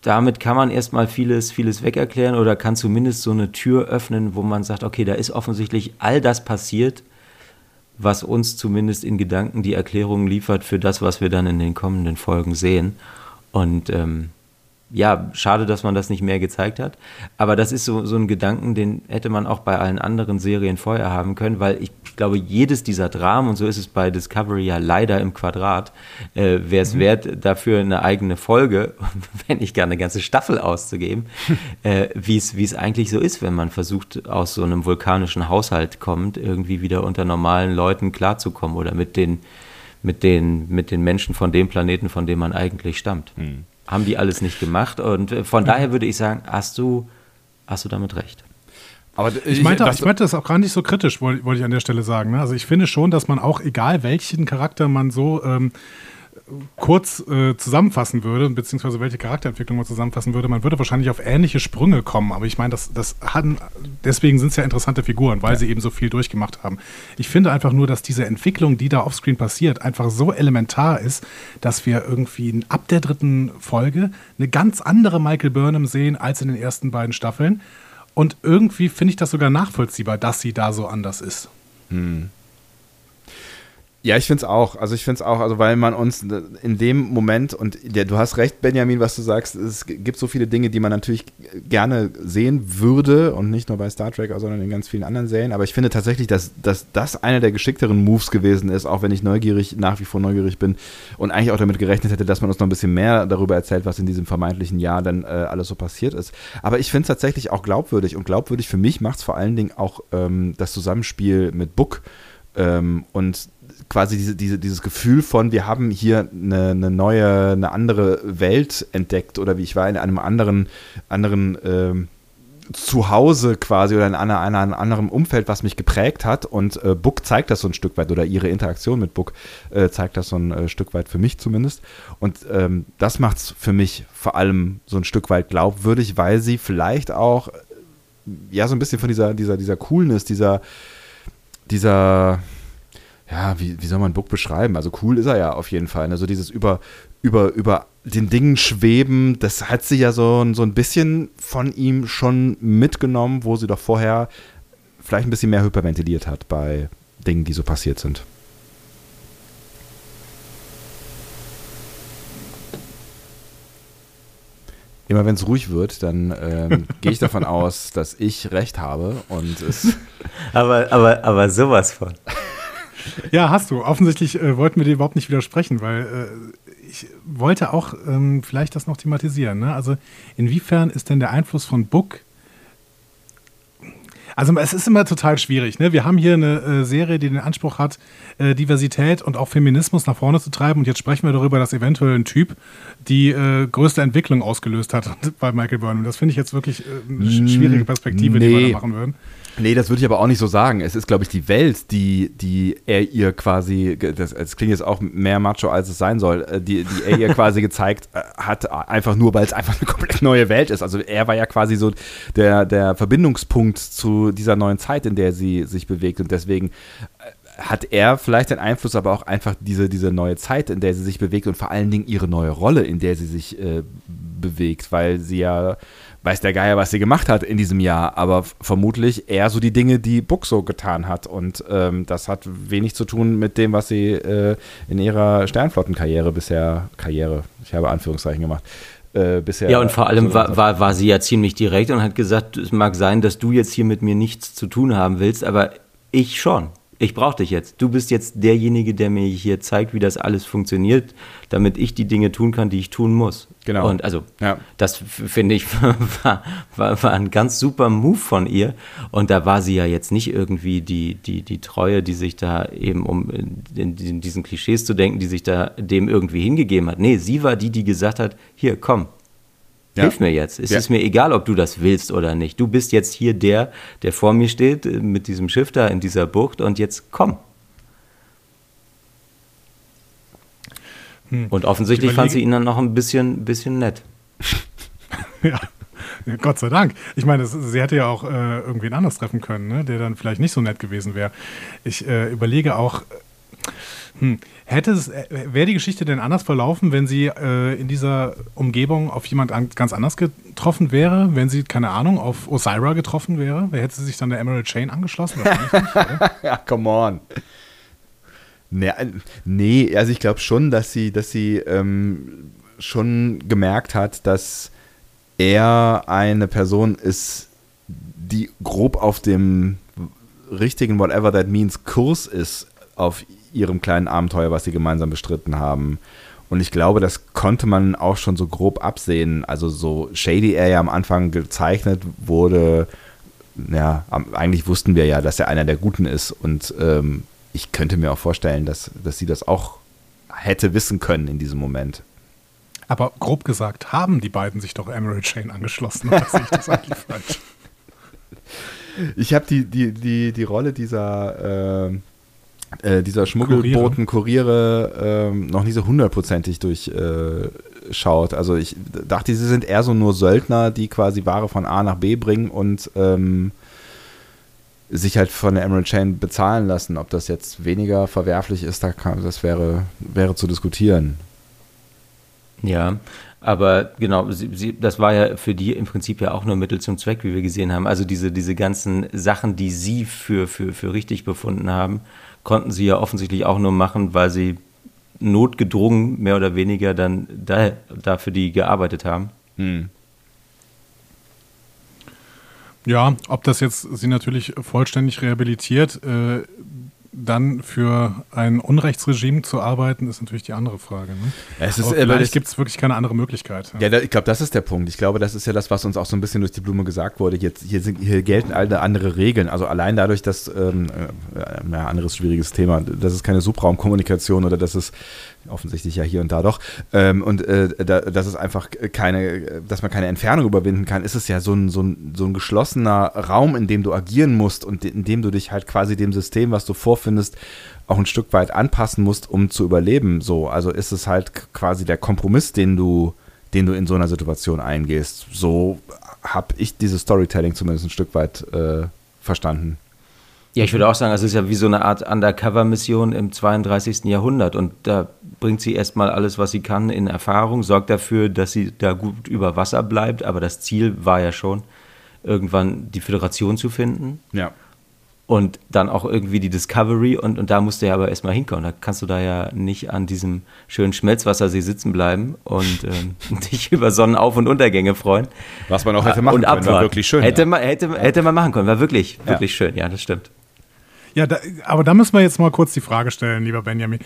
damit kann man erstmal vieles, vieles wegerklären oder kann zumindest so eine Tür öffnen, wo man sagt, okay, da ist offensichtlich all das passiert, was uns zumindest in Gedanken die Erklärung liefert für das, was wir dann in den kommenden Folgen sehen. Und ähm, ja, schade, dass man das nicht mehr gezeigt hat. Aber das ist so, so ein Gedanken, den hätte man auch bei allen anderen Serien vorher haben können, weil ich glaube, jedes dieser Dramen, und so ist es bei Discovery ja leider im Quadrat, äh, wäre es mhm. wert, dafür eine eigene Folge, wenn nicht gar eine ganze Staffel auszugeben, äh, wie es eigentlich so ist, wenn man versucht, aus so einem vulkanischen Haushalt kommt, irgendwie wieder unter normalen Leuten klarzukommen oder mit den, mit den, mit den Menschen von dem Planeten, von dem man eigentlich stammt. Mhm haben die alles nicht gemacht. Und äh, von daher würde ich sagen, hast du, hast du damit recht. Aber ich, meinte, ich meinte das auch gar nicht so kritisch, wollte wollt ich an der Stelle sagen. Ne? Also ich finde schon, dass man auch, egal welchen Charakter man so ähm, kurz äh, zusammenfassen würde, beziehungsweise welche Charakterentwicklung man zusammenfassen würde, man würde wahrscheinlich auf ähnliche Sprünge kommen. Aber ich meine, das, das hatten, deswegen sind es ja interessante Figuren, weil ja. sie eben so viel durchgemacht haben. Ich finde einfach nur, dass diese Entwicklung, die da offscreen passiert, einfach so elementar ist, dass wir irgendwie ab der dritten Folge eine ganz andere Michael Burnham sehen als in den ersten beiden Staffeln. Und irgendwie finde ich das sogar nachvollziehbar, dass sie da so anders ist. Hm. Ja, ich finde es auch. Also ich finde es auch, also weil man uns in dem Moment, und ja, du hast recht, Benjamin, was du sagst, es gibt so viele Dinge, die man natürlich gerne sehen würde und nicht nur bei Star Trek, sondern in ganz vielen anderen Serien. Aber ich finde tatsächlich, dass, dass das einer der geschickteren Moves gewesen ist, auch wenn ich neugierig, nach wie vor neugierig bin und eigentlich auch damit gerechnet hätte, dass man uns noch ein bisschen mehr darüber erzählt, was in diesem vermeintlichen Jahr dann äh, alles so passiert ist. Aber ich finde es tatsächlich auch glaubwürdig und glaubwürdig für mich macht es vor allen Dingen auch ähm, das Zusammenspiel mit Book. Ähm, und quasi diese, diese, dieses Gefühl von, wir haben hier eine, eine, neue, eine andere Welt entdeckt oder wie ich war in einem anderen, anderen ähm, Zuhause quasi oder in einer, einer, einem anderen Umfeld, was mich geprägt hat. Und äh, Book zeigt das so ein Stück weit oder ihre Interaktion mit Book äh, zeigt das so ein äh, Stück weit für mich zumindest. Und ähm, das macht es für mich vor allem so ein Stück weit glaubwürdig, weil sie vielleicht auch ja so ein bisschen von dieser, dieser, dieser Coolness, dieser, dieser, ja, wie, wie soll man Book beschreiben? Also cool ist er ja auf jeden Fall. Also dieses über, über, über den Dingen schweben, das hat sie ja so, so ein bisschen von ihm schon mitgenommen, wo sie doch vorher vielleicht ein bisschen mehr hyperventiliert hat bei Dingen, die so passiert sind. Immer wenn es ruhig wird, dann ähm, gehe ich davon aus, dass ich recht habe und es. aber, aber, aber sowas von. Ja, hast du. Offensichtlich äh, wollten wir dir überhaupt nicht widersprechen, weil äh, ich wollte auch ähm, vielleicht das noch thematisieren. Ne? Also inwiefern ist denn der Einfluss von Book also es ist immer total schwierig. Ne? Wir haben hier eine äh, Serie, die den Anspruch hat, äh, Diversität und auch Feminismus nach vorne zu treiben. Und jetzt sprechen wir darüber, dass eventuell ein Typ die äh, größte Entwicklung ausgelöst hat bei Michael Burnham. Das finde ich jetzt wirklich äh, eine schwierige Perspektive, nee. die wir da machen würden. Nee, das würde ich aber auch nicht so sagen. Es ist, glaube ich, die Welt, die, die er ihr quasi, das, das klingt jetzt auch mehr macho, als es sein soll, äh, die, die er ihr quasi gezeigt äh, hat, einfach nur, weil es einfach eine komplett neue Welt ist. Also er war ja quasi so der, der Verbindungspunkt zu dieser neuen Zeit, in der sie sich bewegt und deswegen äh, hat er vielleicht den Einfluss, aber auch einfach diese, diese neue Zeit, in der sie sich bewegt und vor allen Dingen ihre neue Rolle, in der sie sich äh, bewegt, weil sie ja weiß der Geier, was sie gemacht hat in diesem Jahr, aber vermutlich eher so die Dinge, die so getan hat. Und ähm, das hat wenig zu tun mit dem, was sie äh, in ihrer Sternflottenkarriere bisher, Karriere, ich habe Anführungszeichen gemacht, äh, bisher. Ja, und vor allem so war, war, war sie ja ziemlich direkt und hat gesagt, es mag sein, dass du jetzt hier mit mir nichts zu tun haben willst, aber ich schon ich brauche dich jetzt. Du bist jetzt derjenige, der mir hier zeigt, wie das alles funktioniert, damit ich die Dinge tun kann, die ich tun muss. Genau. Und also, ja. das finde ich war, war, war, ein ganz super Move von ihr. Und da war sie ja jetzt nicht irgendwie die, die, die Treue, die sich da eben, um in, in diesen Klischees zu denken, die sich da dem irgendwie hingegeben hat. Nee, sie war die, die gesagt hat: Hier, komm, ja. Hilf mir jetzt. Es ja. ist mir egal, ob du das willst oder nicht. Du bist jetzt hier der, der vor mir steht äh, mit diesem Schiff da in dieser Bucht und jetzt komm. Hm. Und offensichtlich fand sie ihn dann noch ein bisschen, bisschen nett. ja. Gott sei Dank. Ich meine, sie hätte ja auch äh, irgendwen anders treffen können, ne? der dann vielleicht nicht so nett gewesen wäre. Ich äh, überlege auch, hm. Hätte es, äh, wäre die Geschichte denn anders verlaufen, wenn sie äh, in dieser Umgebung auf jemand an, ganz anders getroffen wäre? Wenn sie, keine Ahnung, auf Osira getroffen wäre? Hätte sie sich dann der Emerald Chain angeschlossen? ja, come on. Nee, äh, nee also ich glaube schon, dass sie, dass sie ähm, schon gemerkt hat, dass er eine Person ist, die grob auf dem richtigen, whatever that means, Kurs ist auf ihrem kleinen Abenteuer, was sie gemeinsam bestritten haben. Und ich glaube, das konnte man auch schon so grob absehen. Also so shady er ja am Anfang gezeichnet wurde, ja, eigentlich wussten wir ja, dass er einer der Guten ist. Und ähm, ich könnte mir auch vorstellen, dass, dass sie das auch hätte wissen können in diesem Moment. Aber grob gesagt, haben die beiden sich doch Emerald Chain angeschlossen, oder sehe ich das eigentlich falsch? Ich habe die, die, die, die Rolle dieser äh, äh, dieser Schmuggelboten, Kuriere, äh, noch nicht so hundertprozentig durchschaut. Äh, also ich dachte, sie sind eher so nur Söldner, die quasi Ware von A nach B bringen und ähm, sich halt von der Emerald Chain bezahlen lassen. Ob das jetzt weniger verwerflich ist, da kann, das wäre, wäre zu diskutieren. Ja, aber genau, sie, sie, das war ja für die im Prinzip ja auch nur Mittel zum Zweck, wie wir gesehen haben. Also diese, diese ganzen Sachen, die sie für, für, für richtig befunden haben, konnten sie ja offensichtlich auch nur machen, weil sie notgedrungen mehr oder weniger dann da, da für die gearbeitet haben. Hm. Ja, ob das jetzt sie natürlich vollständig rehabilitiert, äh, dann für ein Unrechtsregime zu arbeiten, ist natürlich die andere Frage. Ne? Es ist, Aber vielleicht gibt es wirklich keine andere Möglichkeit. Ja, ja da, ich glaube, das ist der Punkt. Ich glaube, das ist ja das, was uns auch so ein bisschen durch die Blume gesagt wurde. Jetzt, hier, sind, hier gelten alle andere Regeln. Also allein dadurch, dass, ähm, äh, ja, anderes schwieriges Thema, dass es keine Subraumkommunikation oder dass es offensichtlich ja hier und da doch. Ähm, und äh, da, dass es einfach keine, dass man keine Entfernung überwinden kann, ist es ja so ein, so, ein, so ein geschlossener Raum, in dem du agieren musst und in dem du dich halt quasi dem System, was du vorfindest, auch ein Stück weit anpassen musst, um zu überleben. So, also ist es halt quasi der Kompromiss, den du, den du in so einer Situation eingehst. So habe ich dieses Storytelling zumindest ein Stück weit äh, verstanden. Ja, ich würde auch sagen, es ist ja wie so eine Art Undercover-Mission im 32. Jahrhundert und da bringt sie erstmal alles, was sie kann, in Erfahrung, sorgt dafür, dass sie da gut über Wasser bleibt, aber das Ziel war ja schon, irgendwann die Föderation zu finden. Ja. Und dann auch irgendwie die Discovery und, und da musst du ja aber erstmal hinkommen. Da kannst du da ja nicht an diesem schönen Schmelzwassersee sitzen bleiben und ähm, dich über Sonnenauf- und Untergänge freuen. Was man auch hätte machen und können, abwarten. war wirklich schön. Hätte, ja. man, hätte, hätte man machen können, war wirklich, Ja. wirklich schön, ja, das stimmt. Ja, da, aber da müssen wir jetzt mal kurz die Frage stellen, lieber Benjamin.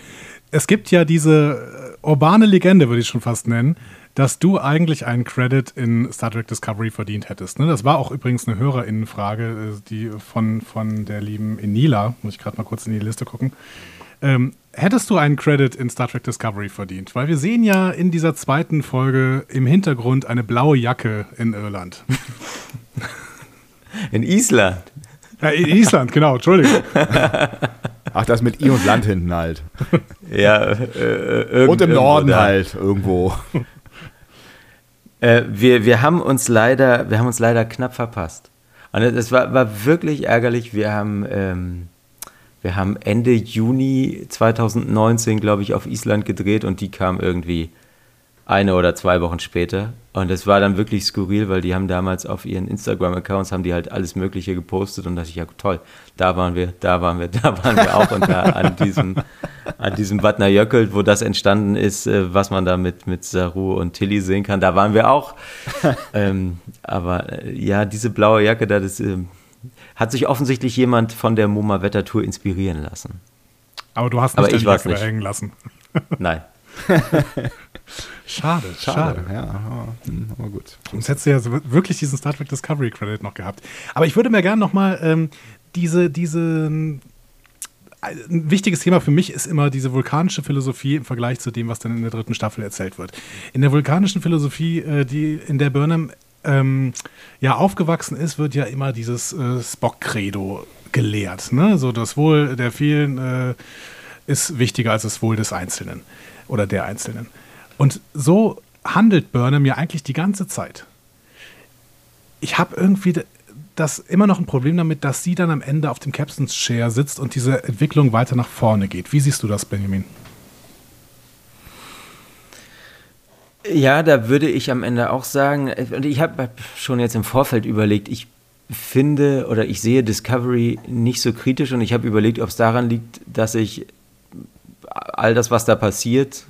Es gibt ja diese äh, urbane Legende, würde ich schon fast nennen, dass du eigentlich einen Credit in Star Trek Discovery verdient hättest. Ne? Das war auch übrigens eine Hörerinnenfrage, äh, die von, von der lieben Enila, muss ich gerade mal kurz in die Liste gucken. Ähm, hättest du einen Credit in Star Trek Discovery verdient? Weil wir sehen ja in dieser zweiten Folge im Hintergrund eine blaue Jacke in Irland. In Island. Ja, in Island, genau, Entschuldigung. Ach, das mit I und Land hinten halt. Ja, äh, irgend- Und im Norden da. halt, irgendwo. Äh, wir, wir haben uns leider, wir haben uns leider knapp verpasst. Und es war, war wirklich ärgerlich. Wir haben, ähm, wir haben Ende Juni 2019, glaube ich, auf Island gedreht und die kam irgendwie eine oder zwei Wochen später. Und es war dann wirklich skurril, weil die haben damals auf ihren Instagram-Accounts haben die halt alles Mögliche gepostet und da dachte ich, ja toll, da waren wir, da waren wir, da waren wir auch und da an diesem, an diesem Vatna Jökull, wo das entstanden ist, äh, was man da mit, mit Saru und Tilly sehen kann, da waren wir auch. ähm, aber äh, ja, diese blaue Jacke da, das ähm, hat sich offensichtlich jemand von der Moma Wetter Tour inspirieren lassen. Aber du hast Aber nicht ich die war's Jacke nicht. hängen lassen. Nein. Schade, schade. Ja, aber, hm, aber gut. Sonst hättest du ja so wirklich diesen Star Trek Discovery Credit noch gehabt. Aber ich würde mir gerne nochmal ähm, diese, diese. Ein wichtiges Thema für mich ist immer diese vulkanische Philosophie im Vergleich zu dem, was dann in der dritten Staffel erzählt wird. In der vulkanischen Philosophie, äh, die in der Burnham ähm, ja aufgewachsen ist, wird ja immer dieses äh, Spock-Credo gelehrt. Ne? So das Wohl der vielen äh, ist wichtiger als das Wohl des Einzelnen oder der Einzelnen. Und so handelt Burnham ja eigentlich die ganze Zeit. Ich habe irgendwie das immer noch ein Problem damit, dass sie dann am Ende auf dem Captain's Chair sitzt und diese Entwicklung weiter nach vorne geht. Wie siehst du das, Benjamin? Ja, da würde ich am Ende auch sagen, und ich habe schon jetzt im Vorfeld überlegt, ich finde oder ich sehe Discovery nicht so kritisch und ich habe überlegt, ob es daran liegt, dass ich all das, was da passiert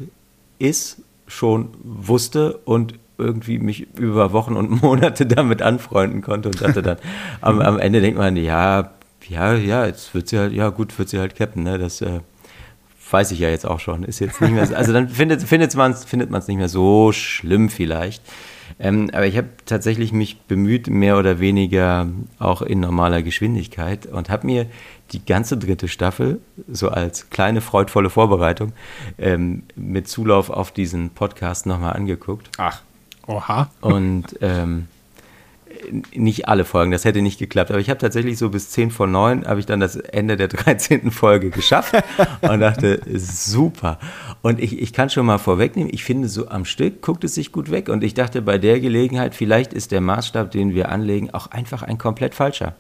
ist, schon wusste und irgendwie mich über Wochen und Monate damit anfreunden konnte und dachte dann, am, am Ende denkt man, ja, ja, ja, jetzt wird sie halt, ja gut, wird sie halt Captain, ne, das äh, weiß ich ja jetzt auch schon, ist jetzt nicht mehr, so- also dann findet, findet man es findet man's nicht mehr so schlimm vielleicht. Ähm, aber ich habe tatsächlich mich bemüht, mehr oder weniger auch in normaler Geschwindigkeit und habe mir die ganze dritte Staffel, so als kleine freudvolle Vorbereitung, ähm, mit Zulauf auf diesen Podcast nochmal angeguckt. Ach, Oha. Und ähm, nicht alle Folgen, das hätte nicht geklappt. Aber ich habe tatsächlich so bis 10 vor 9 habe ich dann das Ende der 13. Folge geschafft und dachte, super. Und ich, ich kann schon mal vorwegnehmen, ich finde, so am Stück guckt es sich gut weg. Und ich dachte bei der Gelegenheit, vielleicht ist der Maßstab, den wir anlegen, auch einfach ein komplett falscher.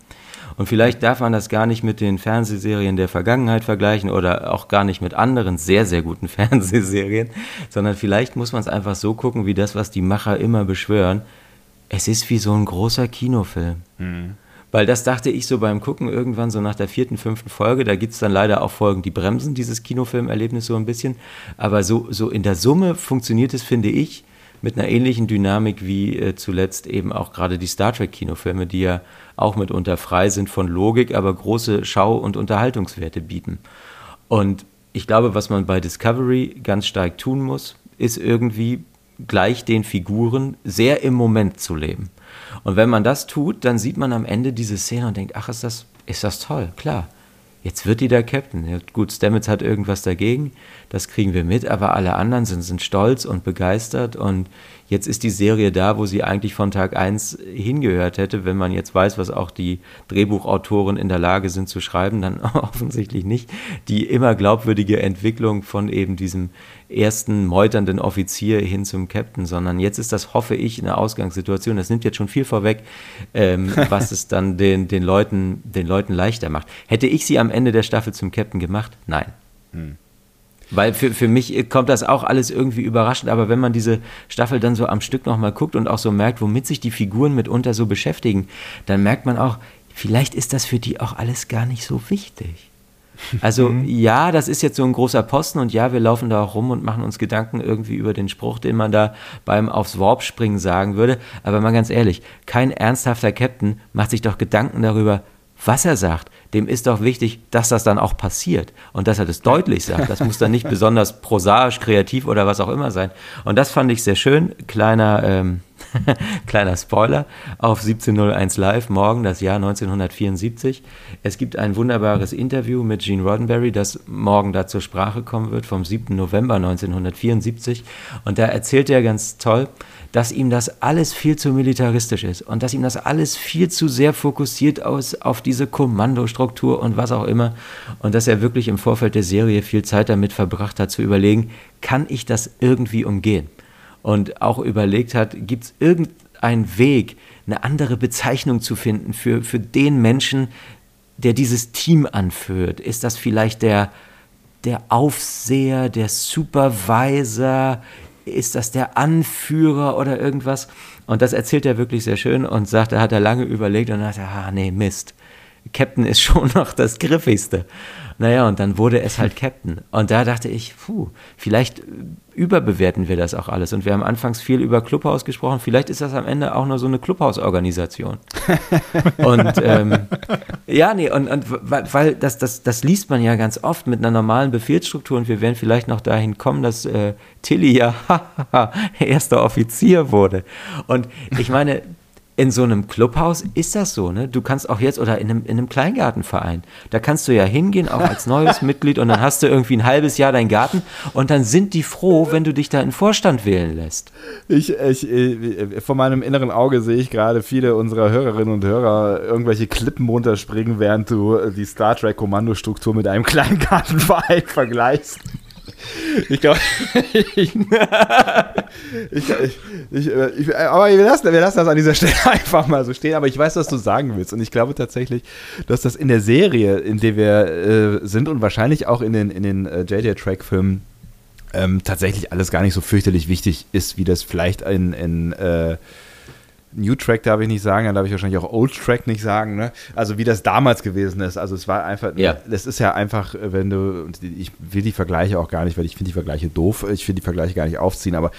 Und vielleicht darf man das gar nicht mit den Fernsehserien der Vergangenheit vergleichen oder auch gar nicht mit anderen sehr, sehr guten Fernsehserien, sondern vielleicht muss man es einfach so gucken, wie das, was die Macher immer beschwören. Es ist wie so ein großer Kinofilm. Weil das dachte ich so beim Gucken irgendwann so nach der vierten, fünften Folge. Da gibt es dann leider auch Folgen, die bremsen dieses Kinofilmerlebnis so ein bisschen. Aber so, so in der Summe funktioniert es, finde ich, mit einer ähnlichen Dynamik wie äh, zuletzt eben auch gerade die Star Trek-Kinofilme, die ja auch mitunter frei sind von Logik, aber große Schau- und Unterhaltungswerte bieten. Und ich glaube, was man bei Discovery ganz stark tun muss, ist irgendwie gleich den Figuren sehr im Moment zu leben. Und wenn man das tut, dann sieht man am Ende diese Szene und denkt, ach, ist das, ist das toll, klar. Jetzt wird die der Captain. Ja, gut, Stamets hat irgendwas dagegen, das kriegen wir mit, aber alle anderen sind, sind stolz und begeistert und jetzt ist die Serie da, wo sie eigentlich von Tag 1 hingehört hätte. Wenn man jetzt weiß, was auch die Drehbuchautoren in der Lage sind zu schreiben, dann offensichtlich nicht. Die immer glaubwürdige Entwicklung von eben diesem ersten meuternden Offizier hin zum Captain, sondern jetzt ist das, hoffe ich, eine Ausgangssituation. Das nimmt jetzt schon viel vorweg, ähm, was es dann den, den, Leuten, den Leuten leichter macht. Hätte ich sie am Ende der Staffel zum Captain gemacht? Nein. Hm. Weil für, für mich kommt das auch alles irgendwie überraschend, aber wenn man diese Staffel dann so am Stück nochmal guckt und auch so merkt, womit sich die Figuren mitunter so beschäftigen, dann merkt man auch, vielleicht ist das für die auch alles gar nicht so wichtig. Also mhm. ja, das ist jetzt so ein großer Posten und ja, wir laufen da auch rum und machen uns Gedanken irgendwie über den Spruch, den man da beim aufs Warp springen sagen würde. Aber mal ganz ehrlich, kein ernsthafter Captain macht sich doch Gedanken darüber, was er sagt, dem ist doch wichtig, dass das dann auch passiert und dass er das deutlich sagt. Das muss dann nicht besonders prosaisch, kreativ oder was auch immer sein. Und das fand ich sehr schön. Kleiner, ähm, kleiner Spoiler auf 1701 Live, morgen das Jahr 1974. Es gibt ein wunderbares Interview mit Gene Roddenberry, das morgen da zur Sprache kommen wird, vom 7. November 1974. Und da erzählt er ganz toll, dass ihm das alles viel zu militaristisch ist und dass ihm das alles viel zu sehr fokussiert aus, auf diese Kommandostruktur und was auch immer und dass er wirklich im Vorfeld der Serie viel Zeit damit verbracht hat zu überlegen, kann ich das irgendwie umgehen? Und auch überlegt hat, gibt es irgendeinen Weg, eine andere Bezeichnung zu finden für, für den Menschen, der dieses Team anführt? Ist das vielleicht der, der Aufseher, der Supervisor? Ist das der Anführer oder irgendwas? Und das erzählt er wirklich sehr schön und sagt, er hat er lange überlegt und hat, ah nee, Mist. Captain ist schon noch das Griffigste. Naja, und dann wurde es halt Captain. Und da dachte ich, puh, vielleicht überbewerten wir das auch alles. Und wir haben anfangs viel über Clubhaus gesprochen. Vielleicht ist das am Ende auch nur so eine Clubhausorganisation. und ähm, ja, nee, und, und weil das, das, das liest man ja ganz oft mit einer normalen Befehlsstruktur und wir werden vielleicht noch dahin kommen, dass äh, Tilly ja erster Offizier wurde. Und ich meine, in so einem Clubhaus ist das so, ne? Du kannst auch jetzt, oder in einem, in einem Kleingartenverein, da kannst du ja hingehen, auch als neues Mitglied, und dann hast du irgendwie ein halbes Jahr deinen Garten und dann sind die froh, wenn du dich da in Vorstand wählen lässt. Ich, ich, ich von meinem inneren Auge sehe ich gerade viele unserer Hörerinnen und Hörer irgendwelche Klippen runterspringen, während du die Star Trek-Kommandostruktur mit einem Kleingartenverein vergleichst. Ich glaube, ich, ich, ich, ich, aber wir lassen, wir lassen das an dieser Stelle einfach mal so stehen. Aber ich weiß, was du sagen willst. Und ich glaube tatsächlich, dass das in der Serie, in der wir äh, sind und wahrscheinlich auch in den, in den äh, JJ-Track-Filmen ähm, tatsächlich alles gar nicht so fürchterlich wichtig ist, wie das vielleicht in, in äh, New Track darf ich nicht sagen, dann darf ich wahrscheinlich auch Old Track nicht sagen, ne? Also wie das damals gewesen ist. Also es war einfach, ja. das ist ja einfach, wenn du, ich will die Vergleiche auch gar nicht, weil ich finde die Vergleiche doof, ich finde die Vergleiche gar nicht aufziehen, aber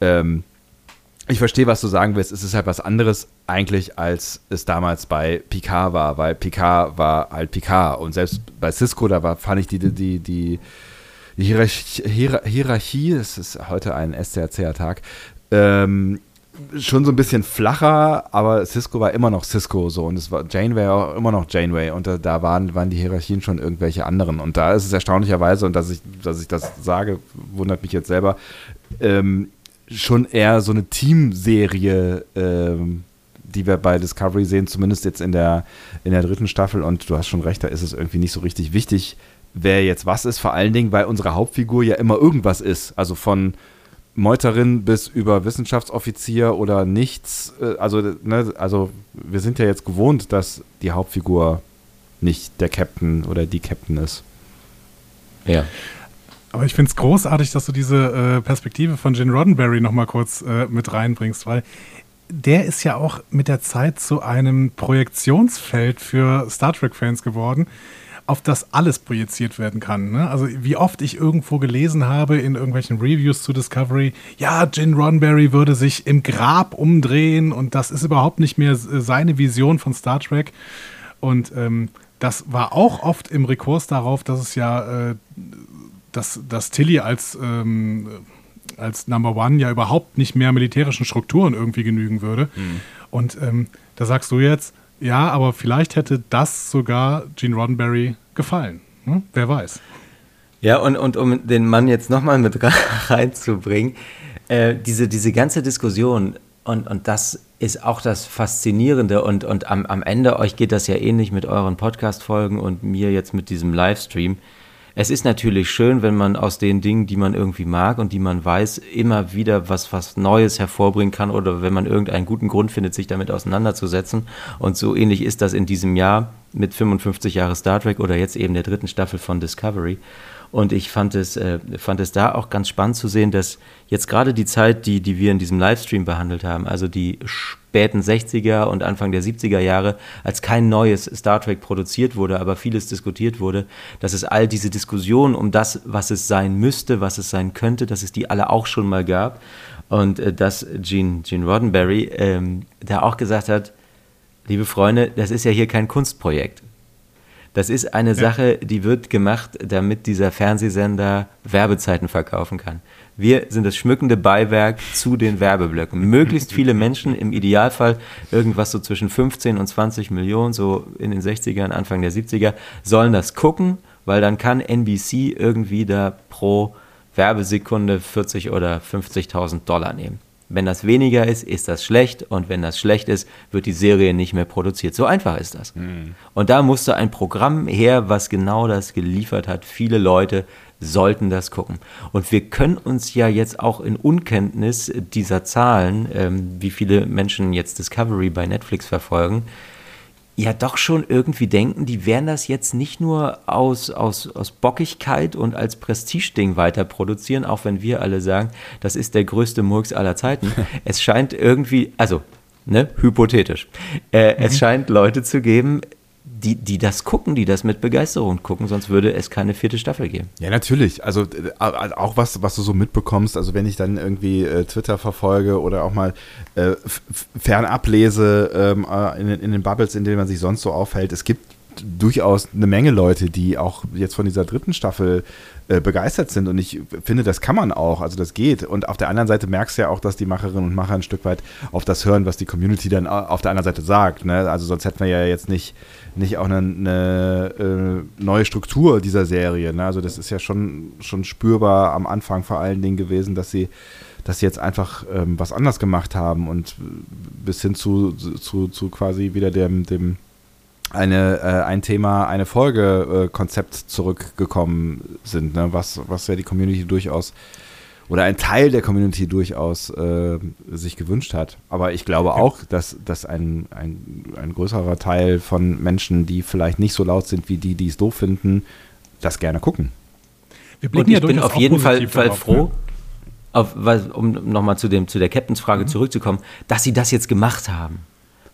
ähm, ich verstehe, was du sagen willst. Es ist halt was anderes eigentlich, als es damals bei Picard war, weil Picard war halt Picard und selbst bei Cisco, da war, fand ich die, die, die, die Hierarchie, Hierarchie, das ist heute ein SCRC-Tag, ähm, schon so ein bisschen flacher, aber Cisco war immer noch Cisco so. Und es war Janeway auch immer noch Janeway. Und da, da, waren, waren die Hierarchien schon irgendwelche anderen. Und da ist es erstaunlicherweise und dass ich, dass ich das sage, wundert mich jetzt selber, ähm, schon eher so eine Teamserie, ähm, die wir bei Discovery sehen, zumindest jetzt in der, in der dritten Staffel. Und du hast schon recht, da ist es irgendwie nicht so richtig wichtig, wer jetzt was ist, vor allen Dingen, weil unsere Hauptfigur ja immer irgendwas ist, also von Meuterin bis über Wissenschaftsoffizier oder nichts. Äh, also, ne, also wir sind ja jetzt gewohnt, dass die Hauptfigur nicht der Captain oder die Captain ist. Ja. Aber ich finde es großartig, dass du diese äh, Perspektive von Gene Roddenberry nochmal kurz äh, mit reinbringst, weil der ist ja auch mit der Zeit zu einem Projektionsfeld für Star Trek-Fans geworden auf das alles projiziert werden kann. Ne? Also wie oft ich irgendwo gelesen habe in irgendwelchen Reviews zu Discovery, ja, Gin Roddenberry würde sich im Grab umdrehen und das ist überhaupt nicht mehr seine Vision von Star Trek. Und ähm, das war auch oft im Rekurs darauf, dass es ja, äh, dass, dass Tilly als, ähm, als Number One ja überhaupt nicht mehr militärischen Strukturen irgendwie genügen würde. Mhm. Und ähm, da sagst du jetzt, Ja, aber vielleicht hätte das sogar Gene Roddenberry gefallen. Hm? Wer weiß. Ja, und, und um den Mann jetzt nochmal mit reinzubringen, äh, diese, diese ganze Diskussion, und, und das ist auch das Faszinierende, und, und am, am Ende, euch geht das ja ähnlich mit euren Podcast-Folgen und mir jetzt mit diesem Livestream. Es ist natürlich schön, wenn man aus den Dingen, die man irgendwie mag und die man weiß, immer wieder was, was Neues hervorbringen kann oder wenn man irgendeinen guten Grund findet, sich damit auseinanderzusetzen. Und so ähnlich ist das in diesem Jahr mit 55 Jahre Star Trek oder jetzt eben der dritten Staffel von Discovery. Und ich fand es, äh, fand es da auch ganz spannend zu sehen, dass jetzt gerade die Zeit, die, die wir in diesem Livestream behandelt haben, also die späten 60er und Anfang der 70er Jahre, als kein neues Star Trek produziert wurde, aber vieles diskutiert wurde, dass es all diese Diskussionen um das, was es sein müsste, was es sein könnte, dass es die alle auch schon mal gab. Und äh, dass Gene, Gene Roddenberry ähm, da auch gesagt hat, liebe Freunde, das ist ja hier kein Kunstprojekt. Das ist eine ja. Sache, die wird gemacht, damit dieser Fernsehsender Werbezeiten verkaufen kann. Wir sind das schmückende Beiwerk zu den Werbeblöcken. Möglichst viele Menschen, im Idealfall irgendwas so zwischen 15 und 20 Millionen, so in den 60ern, Anfang der 70er, sollen das gucken, weil dann kann NBC irgendwie da pro Werbesekunde 40 oder 50.000 Dollar nehmen. Wenn das weniger ist, ist das schlecht und wenn das schlecht ist, wird die Serie nicht mehr produziert. So einfach ist das. Mhm. Und da musste ein Programm her, was genau das geliefert hat. Viele Leute sollten das gucken. Und wir können uns ja jetzt auch in Unkenntnis dieser Zahlen, ähm, wie viele Menschen jetzt Discovery bei Netflix verfolgen, ja doch schon irgendwie denken, die werden das jetzt nicht nur aus, aus, aus Bockigkeit und als Prestigeding weiter produzieren, auch wenn wir alle sagen, das ist der größte Murks aller Zeiten. es scheint irgendwie, also, ne, hypothetisch, äh, mhm. es scheint Leute zu geben, die, die das gucken, die das mit Begeisterung gucken, sonst würde es keine vierte Staffel geben. Ja, natürlich. Also äh, auch was, was du so mitbekommst, also wenn ich dann irgendwie äh, Twitter verfolge oder auch mal äh, fernab lese ähm, äh, in, in den Bubbles, in denen man sich sonst so aufhält, es gibt durchaus eine Menge Leute, die auch jetzt von dieser dritten Staffel äh, begeistert sind. Und ich finde, das kann man auch, also das geht. Und auf der anderen Seite merkst du ja auch, dass die Macherinnen und Macher ein Stück weit auf das hören, was die Community dann auf der anderen Seite sagt. Ne? Also sonst hätten wir ja jetzt nicht, nicht auch eine, eine äh, neue Struktur dieser Serie. Ne? Also das ist ja schon, schon spürbar am Anfang vor allen Dingen gewesen, dass sie dass sie jetzt einfach ähm, was anders gemacht haben und bis hin zu, zu, zu quasi wieder dem, dem eine, äh, ein Thema, eine Folge äh, zurückgekommen sind, ne? was, was ja die Community durchaus oder ein Teil der Community durchaus äh, sich gewünscht hat. Aber ich glaube auch, dass, dass ein, ein, ein größerer Teil von Menschen, die vielleicht nicht so laut sind wie die, die es doof finden, das gerne gucken. Wir Und ich ja bin auf jeden Fall, Fall darauf, froh, auf, um nochmal zu, zu der Captains-Frage mhm. zurückzukommen, dass sie das jetzt gemacht haben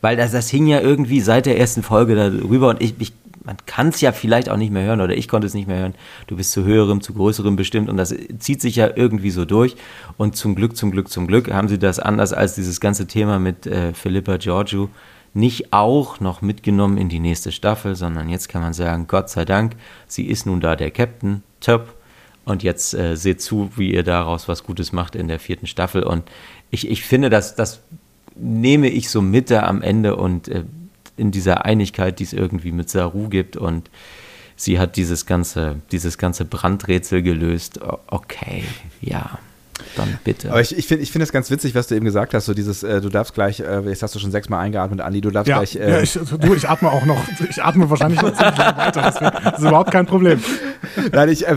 weil das, das hing ja irgendwie seit der ersten Folge darüber und ich, ich man kann es ja vielleicht auch nicht mehr hören oder ich konnte es nicht mehr hören. Du bist zu höherem, zu größerem bestimmt und das zieht sich ja irgendwie so durch. Und zum Glück, zum Glück, zum Glück haben sie das anders als dieses ganze Thema mit äh, Philippa Giorgio nicht auch noch mitgenommen in die nächste Staffel, sondern jetzt kann man sagen, Gott sei Dank, sie ist nun da der Captain, top. Und jetzt äh, seht zu, wie ihr daraus was Gutes macht in der vierten Staffel. Und ich, ich finde, dass das nehme ich so mit da am Ende und äh, in dieser Einigkeit, die es irgendwie mit Saru gibt und sie hat dieses ganze, dieses ganze Brandrätsel gelöst. Okay, ja dann bitte. Aber ich, ich finde ich find das ganz witzig, was du eben gesagt hast, so dieses, äh, du darfst gleich, äh, jetzt hast du schon sechsmal eingeatmet, Andi, du darfst ja, gleich. Äh, ja, ich, du, ich atme auch noch, ich atme wahrscheinlich noch weiter, deswegen, das ist überhaupt kein Problem. Nein, ich, äh,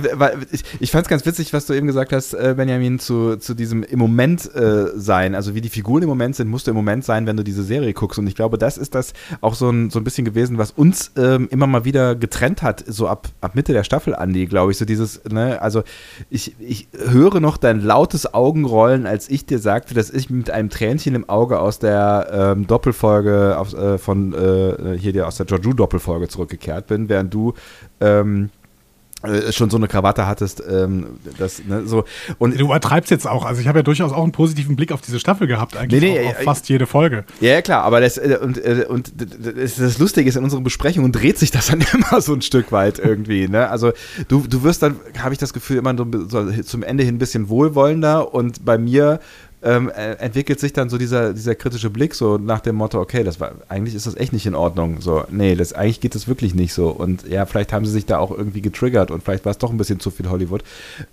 ich, ich fand es ganz witzig, was du eben gesagt hast, äh, Benjamin, zu, zu diesem im Moment äh, sein, also wie die Figuren im Moment sind, musst du im Moment sein, wenn du diese Serie guckst und ich glaube, das ist das auch so ein, so ein bisschen gewesen, was uns ähm, immer mal wieder getrennt hat, so ab, ab Mitte der Staffel, Andi, glaube ich, so dieses, ne, also ich, ich höre noch dein lautes Augenrollen, als ich dir sagte, dass ich mit einem Tränchen im Auge aus der ähm, Doppelfolge auf, äh, von äh, hier der, aus der Georgiou Doppelfolge zurückgekehrt bin, während du ähm, äh, schon so eine Krawatte hattest, ähm, das, ne, so. Und du übertreibst jetzt auch. Also ich habe ja durchaus auch einen positiven Blick auf diese Staffel gehabt, eigentlich nee, nee, auf, auf fast jede Folge. Ja, klar, aber das, äh, und, äh, und das, das Lustige ist, in unseren Besprechungen dreht sich das dann immer so ein Stück weit irgendwie. Ne? Also du, du wirst dann, habe ich das Gefühl, immer so, so zum Ende hin ein bisschen wohlwollender und bei mir ähm, äh, entwickelt sich dann so dieser, dieser kritische Blick, so nach dem Motto, okay, das war, eigentlich ist das echt nicht in Ordnung. So, nee, das, eigentlich geht das wirklich nicht so. Und ja, vielleicht haben sie sich da auch irgendwie getriggert und vielleicht war es doch ein bisschen zu viel Hollywood.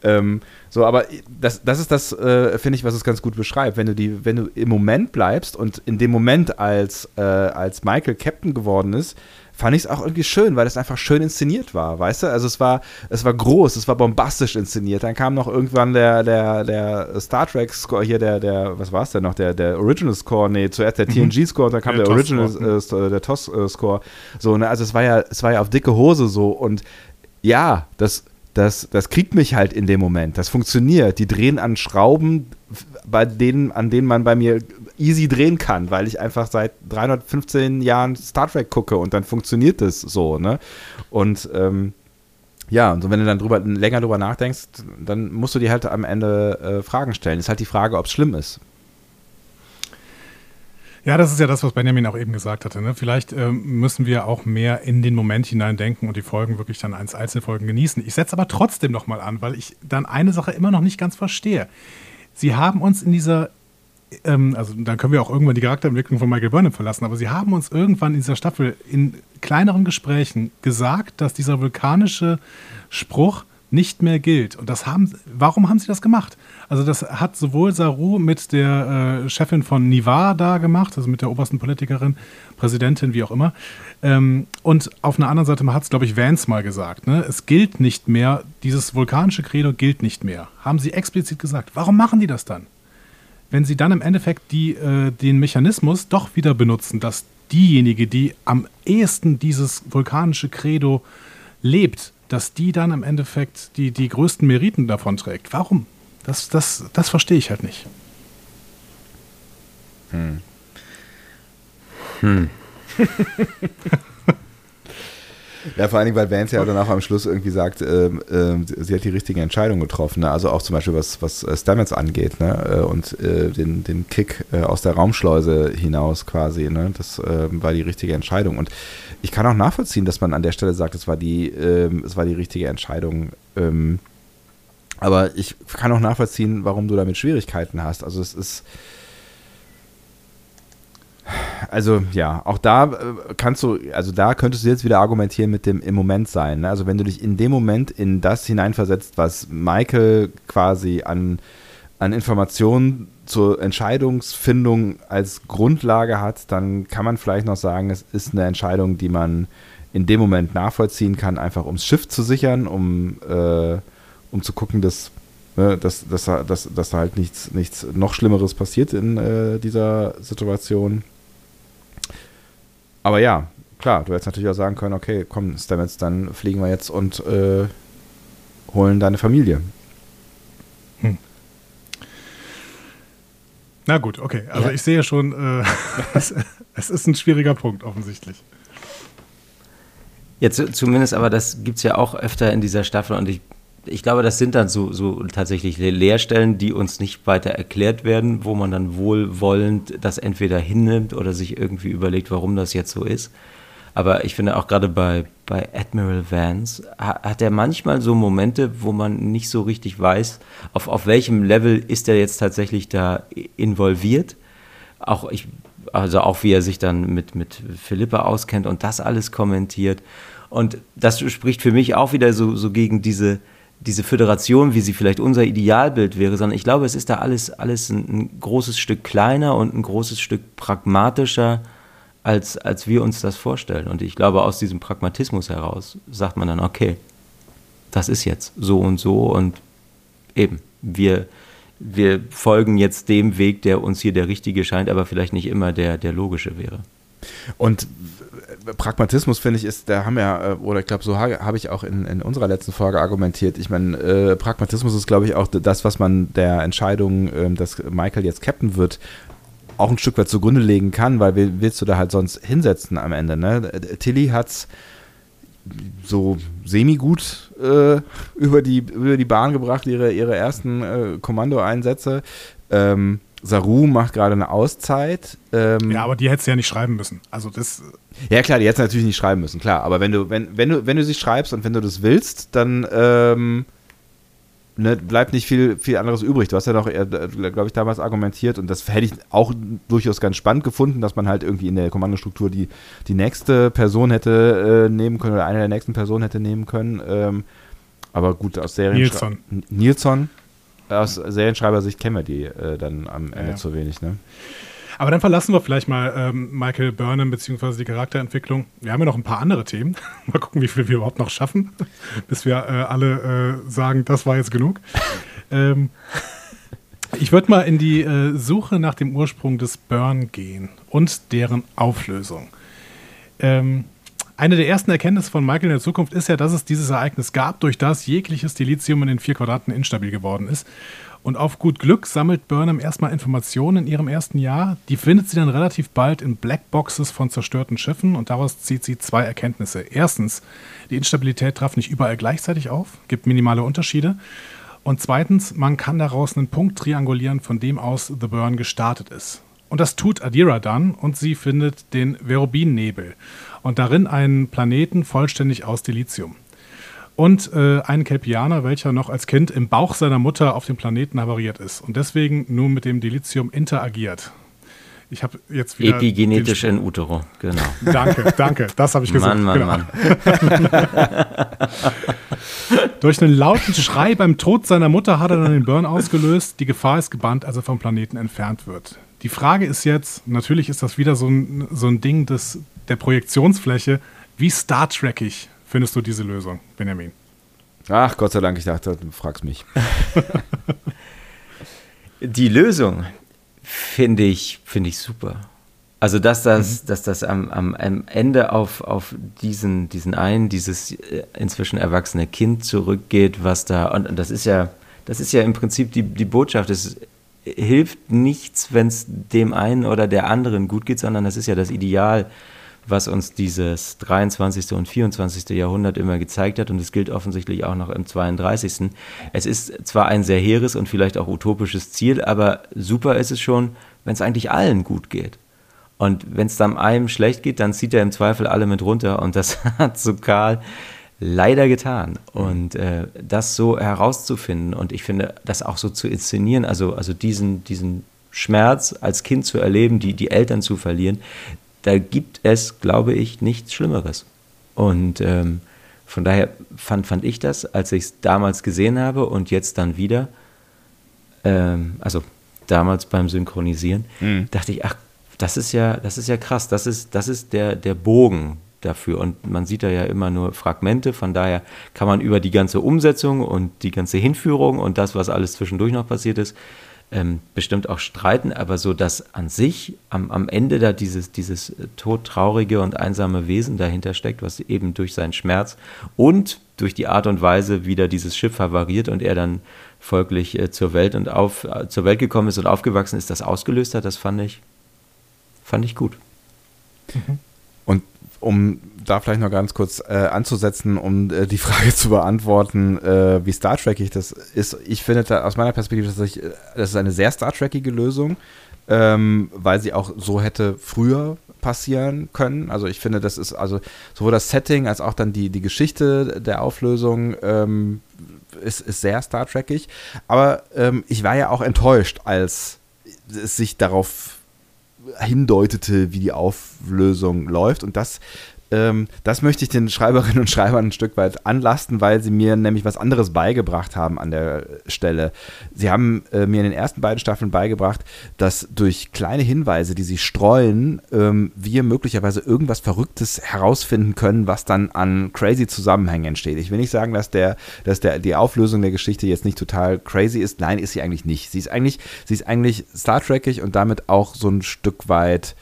Ähm, so, aber das, das ist das, äh, finde ich, was es ganz gut beschreibt. Wenn du die, wenn du im Moment bleibst und in dem Moment, als, äh, als Michael Captain geworden ist, fand ich es auch irgendwie schön, weil es einfach schön inszeniert war, weißt du? Also es war, es war groß, es war bombastisch inszeniert. Dann kam noch irgendwann der, der, der Star Trek Score, hier der, der, was war es denn noch, der, der Original Score, nee, zuerst der mhm. TNG Score, dann kam der, der Original, äh, der TOS äh, Score. So, ne, also es war ja, es war ja auf dicke Hose so und ja, das, das, das kriegt mich halt in dem Moment. Das funktioniert. Die drehen an Schrauben, bei denen, an denen man bei mir easy drehen kann, weil ich einfach seit 315 Jahren Star Trek gucke und dann funktioniert das so, ne? Und ähm, ja, und wenn du dann drüber, länger drüber nachdenkst, dann musst du dir halt am Ende äh, Fragen stellen. Ist halt die Frage, ob es schlimm ist. Ja, das ist ja das, was Benjamin auch eben gesagt hatte. Ne? Vielleicht ähm, müssen wir auch mehr in den Moment hineindenken und die Folgen wirklich dann als Einzelfolgen genießen. Ich setze aber trotzdem nochmal an, weil ich dann eine Sache immer noch nicht ganz verstehe. Sie haben uns in dieser ähm, also dann können wir auch irgendwann die Charakterentwicklung von Michael Burnham verlassen, aber sie haben uns irgendwann in dieser Staffel in kleineren Gesprächen gesagt, dass dieser vulkanische Spruch nicht mehr gilt. Und das haben, warum haben sie das gemacht? Also das hat sowohl Saru mit der äh, Chefin von Nivar da gemacht, also mit der obersten Politikerin, Präsidentin, wie auch immer. Ähm, und auf einer anderen Seite hat es, glaube ich, Vance mal gesagt. Ne? Es gilt nicht mehr, dieses vulkanische Credo gilt nicht mehr. Haben sie explizit gesagt. Warum machen die das dann? Wenn sie dann im Endeffekt die, äh, den Mechanismus doch wieder benutzen, dass diejenige, die am ehesten dieses vulkanische Credo lebt, dass die dann im Endeffekt die, die größten Meriten davon trägt. Warum? Das, das, das verstehe ich halt nicht. Hm. Hm. Ja, vor allen Dingen, weil Vance ja dann auch am Schluss irgendwie sagt, äh, äh, sie hat die richtige Entscheidung getroffen. Ne? Also auch zum Beispiel, was, was äh, Stamets angeht ne? Äh, und äh, den, den Kick äh, aus der Raumschleuse hinaus quasi. Ne? Das war die richtige Entscheidung. Und ich kann auch nachvollziehen, dass man an der Stelle sagt, es war die, ähm, es war die richtige Entscheidung. Ähm, aber ich kann auch nachvollziehen, warum du damit Schwierigkeiten hast. Also es ist also ja, auch da äh, kannst du, also da könntest du jetzt wieder argumentieren mit dem im Moment sein. Ne? Also wenn du dich in dem Moment in das hineinversetzt, was Michael quasi an, an Informationen zur Entscheidungsfindung als Grundlage hat, dann kann man vielleicht noch sagen, es ist eine Entscheidung, die man in dem Moment nachvollziehen kann, einfach ums Schiff zu sichern, um, äh, um zu gucken, dass, ne, dass, dass, dass, dass halt nichts, nichts noch Schlimmeres passiert in äh, dieser Situation. Aber ja, klar, du hättest natürlich auch sagen können, okay, komm, Stamets, dann fliegen wir jetzt und äh, holen deine Familie. Hm. Na gut, okay. Also ja. ich sehe schon, äh, es, es, ist ein schwieriger Punkt offensichtlich. Jetzt zumindest, aber das gibt es ja auch öfter in dieser Staffel und ich ich glaube, das sind dann so, so tatsächlich Leerstellen, die uns nicht weiter erklärt werden, wo man dann wohlwollend das entweder hinnimmt oder sich irgendwie überlegt, warum das jetzt so ist. Aber ich finde auch gerade bei, bei Admiral Vance hat er manchmal so Momente, wo man nicht so richtig weiß, auf, auf welchem Level ist er jetzt tatsächlich da involviert. Auch ich, also auch wie er sich dann mit, mit Philippa auskennt und das alles kommentiert. Und das spricht für mich auch wieder so, so gegen diese, diese Föderation, wie sie vielleicht unser Idealbild wäre, sondern ich glaube, es ist da alles, alles ein, ein, großes Stück kleiner und ein großes Stück pragmatischer, als, als wir uns das vorstellen. Und ich glaube, aus diesem Pragmatismus heraus sagt man dann, okay, das ist jetzt so und so und eben, wir, wir folgen jetzt dem Weg, der uns hier der richtige scheint, aber vielleicht nicht immer der, der logische wäre. Und Pragmatismus, finde ich, ist, da haben wir, äh, oder ich glaube, so habe ich auch in, in unserer letzten Folge argumentiert. Ich meine, äh, Pragmatismus ist, glaube ich, auch das, was man der Entscheidung, äh, dass Michael jetzt Captain wird, auch ein Stück weit zugrunde legen kann, weil willst du da halt sonst hinsetzen am Ende, ne? Tilly hat's so semi-gut äh, über, die, über die Bahn gebracht, ihre, ihre ersten äh, Kommandoeinsätze. Ähm, Saru macht gerade eine Auszeit. Ähm, ja, aber die hättest du ja nicht schreiben müssen. Also das. Ja, klar, die hättest du natürlich nicht schreiben müssen, klar. Aber wenn du, wenn, wenn du, wenn du sie schreibst und wenn du das willst, dann ähm, ne, bleibt nicht viel, viel anderes übrig. Du hast ja doch, glaube ich, damals argumentiert und das hätte ich auch durchaus ganz spannend gefunden, dass man halt irgendwie in der Kommandostruktur die, die nächste Person hätte äh, nehmen können oder eine der nächsten Personen hätte nehmen können. Ähm, aber gut, aus Serien. Nilsson. Nilsson. Aus Serienschreibersicht kennen wir die äh, dann am Ende ja. zu wenig, ne? Aber dann verlassen wir vielleicht mal ähm, Michael Burnham bzw. die Charakterentwicklung. Wir haben ja noch ein paar andere Themen. mal gucken, wie viel wir überhaupt noch schaffen, bis wir äh, alle äh, sagen, das war jetzt genug. ähm, ich würde mal in die äh, Suche nach dem Ursprung des Burn gehen und deren Auflösung. Ähm, eine der ersten Erkenntnisse von Michael in der Zukunft ist ja, dass es dieses Ereignis gab, durch das jegliches Dilithium in den vier Quadraten instabil geworden ist. Und auf gut Glück sammelt Burnham erstmal Informationen in ihrem ersten Jahr. Die findet sie dann relativ bald in Blackboxes von zerstörten Schiffen und daraus zieht sie zwei Erkenntnisse. Erstens, die Instabilität traf nicht überall gleichzeitig auf, gibt minimale Unterschiede. Und zweitens, man kann daraus einen Punkt triangulieren, von dem aus The Burn gestartet ist. Und das tut Adira dann und sie findet den Verubin-Nebel und darin einen Planeten vollständig aus Dilithium und äh, einen Kelpianer, welcher noch als Kind im Bauch seiner Mutter auf dem Planeten havariert ist und deswegen nun mit dem Dilithium interagiert. Ich habe jetzt wieder. Epigenetisch in utero, genau. Danke, danke, das habe ich gesagt. Mann, Mann, genau. Mann. Durch einen lauten Schrei beim Tod seiner Mutter hat er dann den Burn ausgelöst. Die Gefahr ist gebannt, als er vom Planeten entfernt wird. Die Frage ist jetzt, natürlich ist das wieder so ein, so ein Ding des, der Projektionsfläche, wie Star Trekig findest du diese Lösung, Benjamin? Ach, Gott sei Dank, ich dachte, du fragst mich. Die Lösung finde ich, find ich super. Also, dass das, mhm. dass das am, am, am, Ende auf, auf diesen, diesen einen, dieses äh, inzwischen erwachsene Kind zurückgeht, was da, und das ist ja, das ist ja im Prinzip die, die Botschaft. Es hilft nichts, wenn es dem einen oder der anderen gut geht, sondern das ist ja das Ideal was uns dieses 23. und 24. Jahrhundert immer gezeigt hat und es gilt offensichtlich auch noch im 32. Es ist zwar ein sehr hehres und vielleicht auch utopisches Ziel, aber super ist es schon, wenn es eigentlich allen gut geht. Und wenn es dann einem schlecht geht, dann zieht er im Zweifel alle mit runter und das hat so Karl leider getan. Und äh, das so herauszufinden und ich finde, das auch so zu inszenieren, also, also diesen, diesen Schmerz als Kind zu erleben, die, die Eltern zu verlieren, da gibt es, glaube ich, nichts Schlimmeres. Und ähm, von daher fand, fand ich das, als ich es damals gesehen habe und jetzt dann wieder, ähm, also damals beim Synchronisieren, mhm. dachte ich, ach, das ist ja, das ist ja krass, das ist, das ist der, der Bogen dafür. Und man sieht da ja immer nur Fragmente, von daher kann man über die ganze Umsetzung und die ganze Hinführung und das, was alles zwischendurch noch passiert ist, ähm, bestimmt auch streiten, aber so, dass an sich am, am Ende da dieses, dieses äh, todtraurige und einsame Wesen dahinter steckt, was eben durch seinen Schmerz und durch die Art und Weise, wie da dieses Schiff havariert und er dann folglich äh, zur Welt und auf, äh, zur Welt gekommen ist und aufgewachsen ist, das ausgelöst hat, das fand ich, fand ich gut. Mhm. Und um da vielleicht noch ganz kurz äh, anzusetzen, um äh, die Frage zu beantworten, äh, wie Star Trekig das ist. Ich finde da aus meiner Perspektive, dass ich, das ist eine sehr Star Trekige Lösung, ähm, weil sie auch so hätte früher passieren können. Also ich finde, das ist also sowohl das Setting als auch dann die, die Geschichte der Auflösung ähm, ist, ist sehr Star Trekig. Aber ähm, ich war ja auch enttäuscht, als es sich darauf hindeutete, wie die Auflösung läuft. Und das ähm, das möchte ich den Schreiberinnen und Schreibern ein Stück weit anlasten, weil sie mir nämlich was anderes beigebracht haben an der Stelle. Sie haben äh, mir in den ersten beiden Staffeln beigebracht, dass durch kleine Hinweise, die sie streuen, ähm, wir möglicherweise irgendwas Verrücktes herausfinden können, was dann an crazy Zusammenhängen entsteht. Ich will nicht sagen, dass, der, dass der, die Auflösung der Geschichte jetzt nicht total crazy ist. Nein, ist sie eigentlich nicht. Sie ist eigentlich, sie ist eigentlich Star Trekig und damit auch so ein Stück weit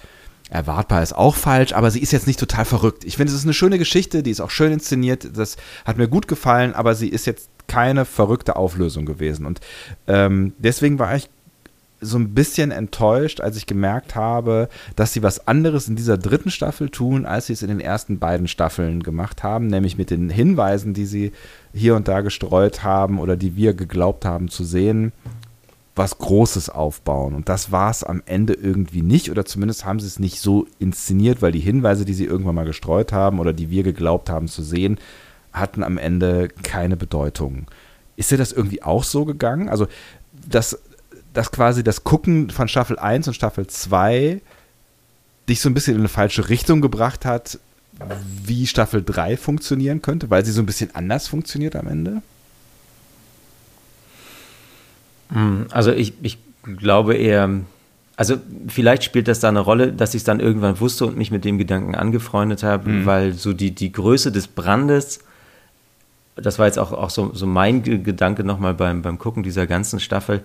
erwartbar ist auch falsch, aber sie ist jetzt nicht total verrückt. Ich finde, es ist eine schöne Geschichte, die ist auch schön inszeniert, das hat mir gut gefallen, aber sie ist jetzt keine verrückte Auflösung gewesen. Und ähm, deswegen war ich so ein bisschen enttäuscht, als ich gemerkt habe, dass sie was anderes in dieser dritten Staffel tun, als sie es in den ersten beiden Staffeln gemacht haben, nämlich mit den Hinweisen, die sie hier und da gestreut haben oder die wir geglaubt haben zu sehen, was Großes aufbauen. Und das war es am Ende irgendwie nicht, oder zumindest haben sie es nicht so inszeniert, weil die Hinweise, die sie irgendwann mal gestreut haben oder die wir geglaubt haben zu sehen, hatten am Ende keine Bedeutung. Ist dir das irgendwie auch so gegangen? Also, dass, dass quasi das Gucken von Staffel 1 und Staffel 2 dich so ein bisschen in eine falsche Richtung gebracht hat, wie Staffel 3 funktionieren könnte, weil sie so ein bisschen anders funktioniert am Ende? Hm, also ich, ich glaube eher, also vielleicht spielt das da eine Rolle, dass ich es dann irgendwann wusste und mich mit dem Gedanken angefreundet habe, mhm. weil so die, die Größe des Brandes, das war jetzt auch, auch so, so mein Gedanke nochmal beim, beim Gucken dieser ganzen Staffel,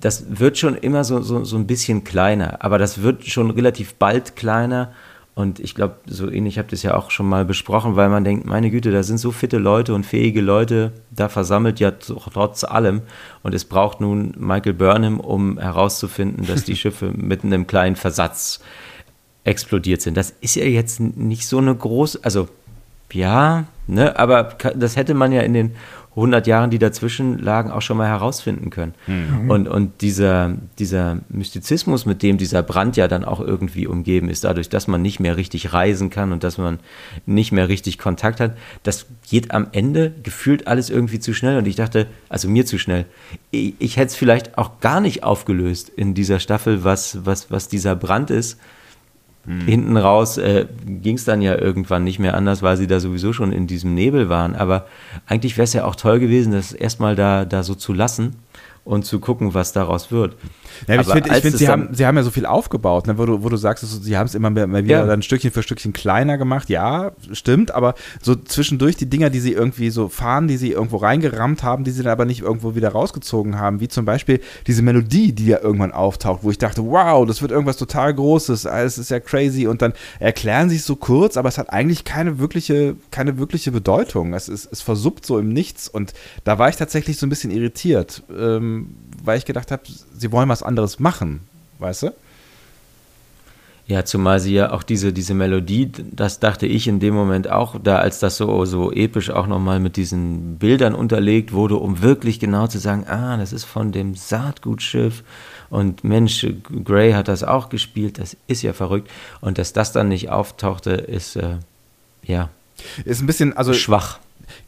das wird schon immer so, so, so ein bisschen kleiner, aber das wird schon relativ bald kleiner und ich glaube, so ähnlich habt ihr es ja auch schon mal besprochen, weil man denkt, meine Güte, da sind so fitte Leute und fähige Leute da versammelt, ja trotz allem. Und es braucht nun Michael Burnham, um herauszufinden, dass die Schiffe mit einem kleinen Versatz explodiert sind. Das ist ja jetzt nicht so eine große, also ja, ne, aber das hätte man ja in den 100 Jahren, die dazwischen lagen, auch schon mal herausfinden können. Mhm. Und, und dieser, dieser Mystizismus, mit dem dieser Brand ja dann auch irgendwie umgeben ist, dadurch, dass man nicht mehr richtig reisen kann und dass man nicht mehr richtig Kontakt hat, das geht am Ende gefühlt alles irgendwie zu schnell. Und ich dachte, also mir zu schnell. Ich, ich hätte es vielleicht auch gar nicht aufgelöst in dieser Staffel, was, was, was dieser Brand ist hm. Hinten raus äh, ging es dann ja irgendwann nicht mehr anders, weil sie da sowieso schon in diesem Nebel waren. Aber eigentlich wäre es ja auch toll gewesen, das erstmal da, da so zu lassen und zu gucken, was daraus wird. Ja, ich finde, find, sie, haben, sie haben ja so viel aufgebaut, ne, wo, du, wo du sagst, sie haben es immer mehr, mehr wieder ja. dann Stückchen für Stückchen kleiner gemacht. Ja, stimmt, aber so zwischendurch die Dinger, die sie irgendwie so fahren, die sie irgendwo reingerammt haben, die sie dann aber nicht irgendwo wieder rausgezogen haben, wie zum Beispiel diese Melodie, die ja irgendwann auftaucht, wo ich dachte, wow, das wird irgendwas total Großes, es ist ja crazy und dann erklären sie es so kurz, aber es hat eigentlich keine wirkliche, keine wirkliche Bedeutung. Es, ist, es versuppt so im Nichts und da war ich tatsächlich so ein bisschen irritiert. Ähm, weil ich gedacht habe, sie wollen was anderes machen, weißt du? Ja, zumal sie ja auch diese, diese Melodie, das dachte ich in dem Moment auch, da als das so, so episch auch nochmal mit diesen Bildern unterlegt wurde, um wirklich genau zu sagen, ah, das ist von dem Saatgutschiff und Mensch, Gray hat das auch gespielt, das ist ja verrückt. Und dass das dann nicht auftauchte, ist, äh, ja. Ist ein bisschen, also. Schwach.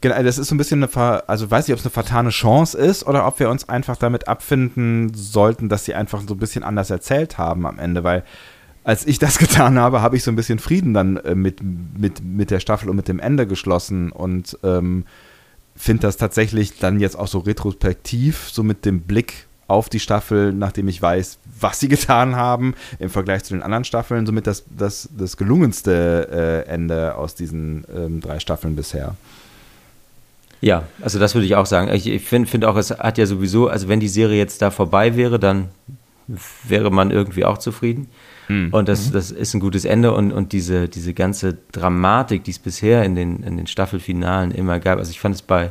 Genau, das ist so ein bisschen eine, also weiß ich, ob es eine vertane Chance ist oder ob wir uns einfach damit abfinden sollten, dass sie einfach so ein bisschen anders erzählt haben am Ende, weil als ich das getan habe, habe ich so ein bisschen Frieden dann äh, mit, mit, mit der Staffel und mit dem Ende geschlossen und ähm, finde das tatsächlich dann jetzt auch so retrospektiv, so mit dem Blick auf die Staffel, nachdem ich weiß, was sie getan haben, im Vergleich zu den anderen Staffeln, somit das, das, das gelungenste äh, Ende aus diesen ähm, drei Staffeln bisher. Ja, also das würde ich auch sagen. Ich, ich finde find auch, es hat ja sowieso, also wenn die Serie jetzt da vorbei wäre, dann wäre man irgendwie auch zufrieden. Mhm. Und das, das ist ein gutes Ende und, und diese, diese ganze Dramatik, die es bisher in den, in den Staffelfinalen immer gab. Also ich fand es bei,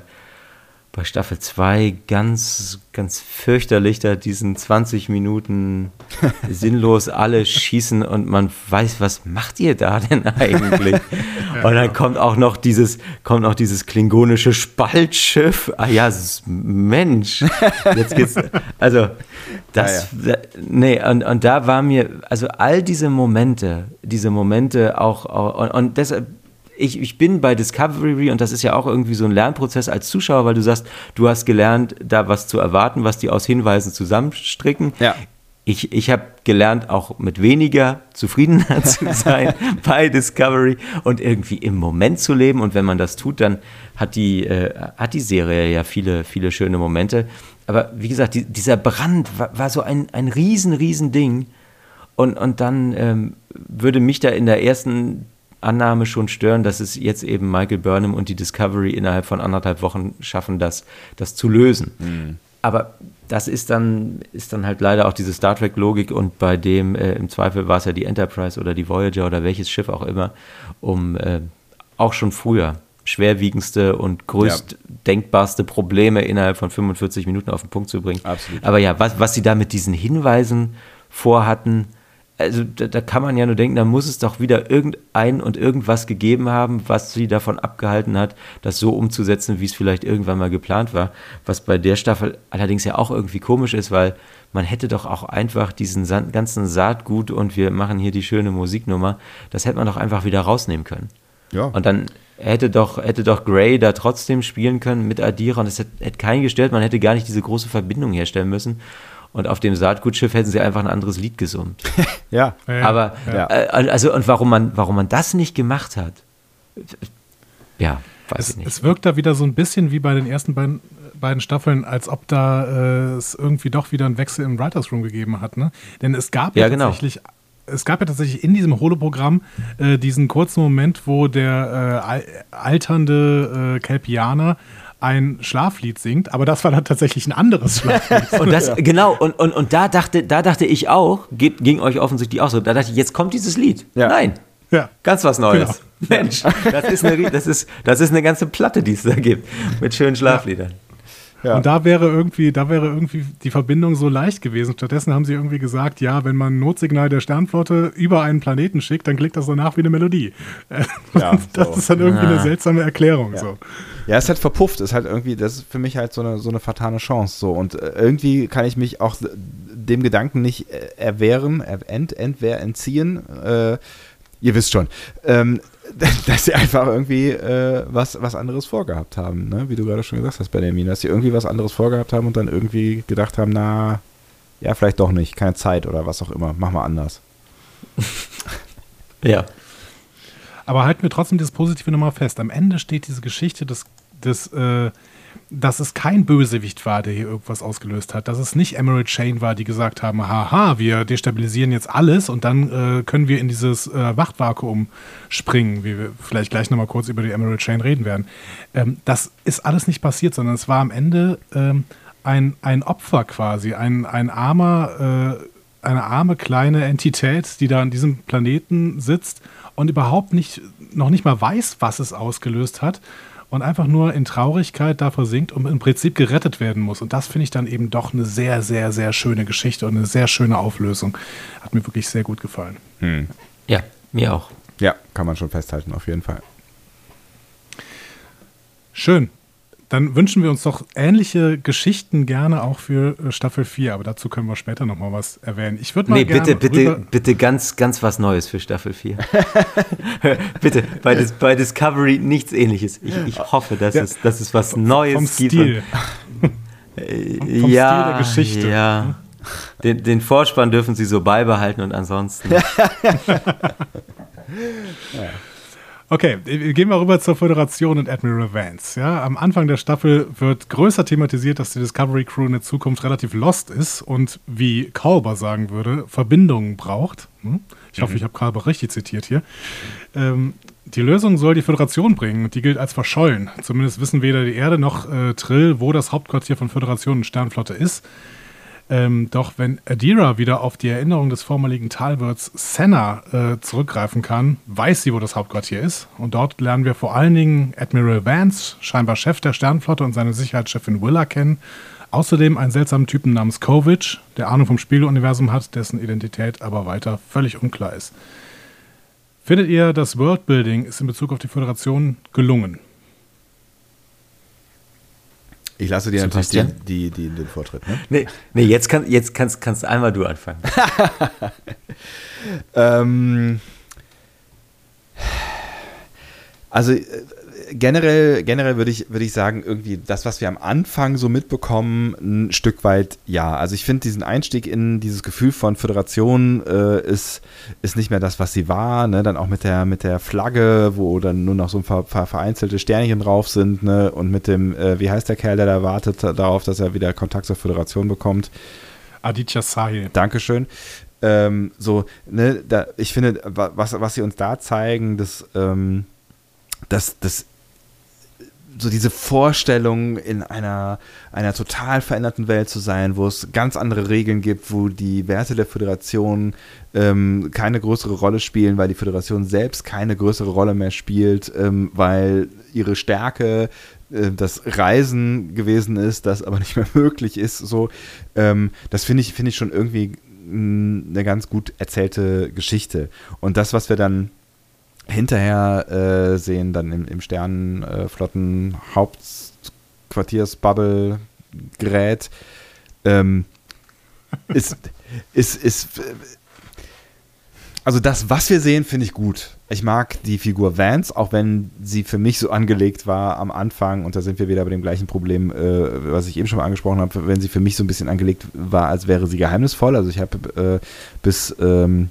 bei Staffel 2 ganz, ganz fürchterlich, da diesen 20 Minuten sinnlos alle schießen und man weiß, was macht ihr da denn eigentlich? und dann kommt auch noch dieses, kommt auch dieses klingonische Spaltschiff. Ah ja, Mensch, jetzt geht's, also das, ja, ja. nee, und, und da war mir, also all diese Momente, diese Momente auch, auch und, und deshalb, ich, ich bin bei Discovery und das ist ja auch irgendwie so ein Lernprozess als Zuschauer, weil du sagst, du hast gelernt, da was zu erwarten, was die aus Hinweisen zusammenstricken. Ja. Ich, ich habe gelernt, auch mit weniger zufriedener zu sein bei Discovery und irgendwie im Moment zu leben. Und wenn man das tut, dann hat die, äh, hat die Serie ja viele, viele schöne Momente. Aber wie gesagt, die, dieser Brand war, war, so ein, ein riesen, riesen Ding. Und, und dann ähm, würde mich da in der ersten Annahme schon stören, dass es jetzt eben Michael Burnham und die Discovery innerhalb von anderthalb Wochen schaffen, das, das zu lösen. Mhm. Aber das ist dann, ist dann halt leider auch diese Star Trek-Logik und bei dem, äh, im Zweifel war es ja die Enterprise oder die Voyager oder welches Schiff auch immer, um äh, auch schon früher schwerwiegendste und größt ja. denkbarste Probleme innerhalb von 45 Minuten auf den Punkt zu bringen. Absolut. Aber ja, was, was sie da mit diesen Hinweisen vorhatten, also da, da, kann man ja nur denken, da muss es doch wieder irgendein und irgendwas gegeben haben, was sie davon abgehalten hat, das so umzusetzen, wie es vielleicht irgendwann mal geplant war. Was bei der Staffel allerdings ja auch irgendwie komisch ist, weil man hätte doch auch einfach diesen ganzen Saatgut und wir machen hier die schöne Musiknummer, das hätte man doch einfach wieder rausnehmen können. Ja. Und dann hätte doch, hätte doch Gray da trotzdem spielen können mit Adira und es hätte, hätte keinen gestört, man hätte gar nicht diese große Verbindung herstellen müssen. Und auf dem Saatgutschiff hätten sie einfach ein anderes Lied gesummt. ja. Aber, ja. Äh, also, und warum man, warum man das nicht gemacht hat, ja, weiß es, ich nicht. Es wirkt da wieder so ein bisschen wie bei den ersten beiden, beiden Staffeln, als ob da äh, es irgendwie doch wieder einen Wechsel im Writers Room gegeben hat. Ne? Denn es gab ja, ja genau. tatsächlich es gab ja tatsächlich in diesem Holoprogramm äh, diesen kurzen Moment, wo der äh, alternde äh, Kelpianer ein Schlaflied singt, aber das war dann tatsächlich ein anderes Schlaflied. und das, genau, und, und, und da dachte, da dachte ich auch, geht, ging euch offensichtlich auch so, da dachte ich, jetzt kommt dieses Lied. Ja. Nein. Ja. Ganz was Neues. Genau. Mensch, das ist, eine, das, ist, das ist eine ganze Platte, die es da gibt, mit schönen Schlafliedern. Ja. Und da wäre irgendwie, da wäre irgendwie die Verbindung so leicht gewesen. Stattdessen haben sie irgendwie gesagt, ja, wenn man ein Notsignal der Sternflotte über einen Planeten schickt, dann klingt das danach wie eine Melodie. Ja, das so. ist dann irgendwie ja. eine seltsame Erklärung. Ja. So. Ja, es ist halt verpufft. Es ist halt irgendwie, das ist für mich halt so eine, so eine fatale Chance. So. Und äh, irgendwie kann ich mich auch dem Gedanken nicht äh, erwehren, ent, entwehr, entziehen. Äh, ihr wisst schon. Ähm, dass sie einfach irgendwie äh, was, was anderes vorgehabt haben, ne? wie du gerade schon gesagt hast, Benjamin, dass sie irgendwie was anderes vorgehabt haben und dann irgendwie gedacht haben, na, ja, vielleicht doch nicht, keine Zeit oder was auch immer, mach mal anders. ja. Aber halten wir trotzdem das Positive nochmal fest. Am Ende steht diese Geschichte des, des äh, dass es kein Bösewicht war, der hier irgendwas ausgelöst hat, dass es nicht Emerald Chain war, die gesagt haben, haha, wir destabilisieren jetzt alles und dann äh, können wir in dieses äh, Wachtvakuum springen, wie wir vielleicht gleich nochmal kurz über die Emerald Chain reden werden. Ähm, das ist alles nicht passiert, sondern es war am Ende ähm, ein, ein Opfer quasi, ein, ein armer, äh, eine arme kleine Entität, die da an diesem Planeten sitzt und überhaupt nicht, noch nicht mal weiß, was es ausgelöst hat und einfach nur in Traurigkeit da versinkt und im Prinzip gerettet werden muss. Und das finde ich dann eben doch eine sehr, sehr, sehr schöne Geschichte und eine sehr schöne Auflösung. Hat mir wirklich sehr gut gefallen. Hm. Ja, mir auch. Ja, kann man schon festhalten, auf jeden Fall. Schön. Dann wünschen wir uns doch ähnliche Geschichten gerne auch für äh, Staffel 4, aber dazu können wir später nochmal was erwähnen. Ich würde mal Nee, bitte, bitte, bitte ganz, ganz was Neues für Staffel 4. bitte, bei, Dis bei, Discovery nichts ähnliches. Ich, ich hoffe, dass, ja. es, dass es was Neues vom gibt. Stil. Äh, vom ja, Stil der Geschichte. Ja. Den, den Vorspann dürfen sie so beibehalten und ansonsten. ja. Okay, gehen wir rüber zur Föderation und Admiral Vance. Ja, am Anfang der Staffel wird größer thematisiert, dass die Discovery Crew in der Zukunft relativ lost ist und, wie Kalber sagen würde, Verbindungen braucht. Hm? Ich hoffe, mhm. ich habe Kalber richtig zitiert hier. Ähm, die Lösung soll die Föderation bringen und die gilt als verschollen. Zumindest wissen weder die Erde noch äh, Trill, wo das Hauptquartier von Föderation und Sternflotte ist. Ähm, doch wenn Adira wieder auf die Erinnerung des vormaligen Talwirts Senna äh, zurückgreifen kann, weiß sie, wo das Hauptquartier ist. Und dort lernen wir vor allen Dingen Admiral Vance, scheinbar Chef der Sternflotte und seine Sicherheitschefin Willa kennen. Außerdem einen seltsamen Typen namens Kovic, der Ahnung vom Spiegeluniversum hat, dessen Identität aber weiter völlig unklar ist. Findet ihr, das Worldbuilding ist in Bezug auf die Föderation gelungen? Ich lasse dir natürlich den, die, die, den Vortritt. Ne? Nee, nee jetzt, kann, jetzt kannst, kannst einmal du anfangen. ähm, also äh, generell, generell würde ich, würde ich sagen, irgendwie das, was wir am Anfang so mitbekommen, ein Stück weit ja. Also ich finde diesen Einstieg in dieses Gefühl von Föderation äh, ist, ist nicht mehr das, was sie war. Ne? Dann auch mit der, mit der Flagge, wo dann nur noch so ein paar, paar vereinzelte Sternchen drauf sind. Ne? Und mit dem, äh, wie heißt der Kerl, der da wartet darauf, dass er wieder Kontakt zur Föderation bekommt? Aditya Sahil. Dankeschön. Ähm, so, ne, da, ich finde, was, was sie uns da zeigen, das, ähm, das, das so diese Vorstellung, in einer, einer total veränderten Welt zu sein, wo es ganz andere Regeln gibt, wo die Werte der Föderation ähm, keine größere Rolle spielen, weil die Föderation selbst keine größere Rolle mehr spielt, ähm, weil ihre Stärke äh, das Reisen gewesen ist, das aber nicht mehr möglich ist. So, ähm, das finde ich, finde ich schon irgendwie eine ganz gut erzählte Geschichte. Und das, was wir dann hinterher äh, sehen, dann im, im Sternenflotten Hauptquartiersbubble Gerät, ähm, ist, ist, ist, also das, was wir sehen, finde ich gut. Ich mag die Figur Vance, auch wenn sie für mich so angelegt war am Anfang, und da sind wir wieder bei dem gleichen Problem, äh, was ich eben schon mal angesprochen habe, wenn sie für mich so ein bisschen angelegt war, als wäre sie geheimnisvoll. Also ich habe äh, bis ähm,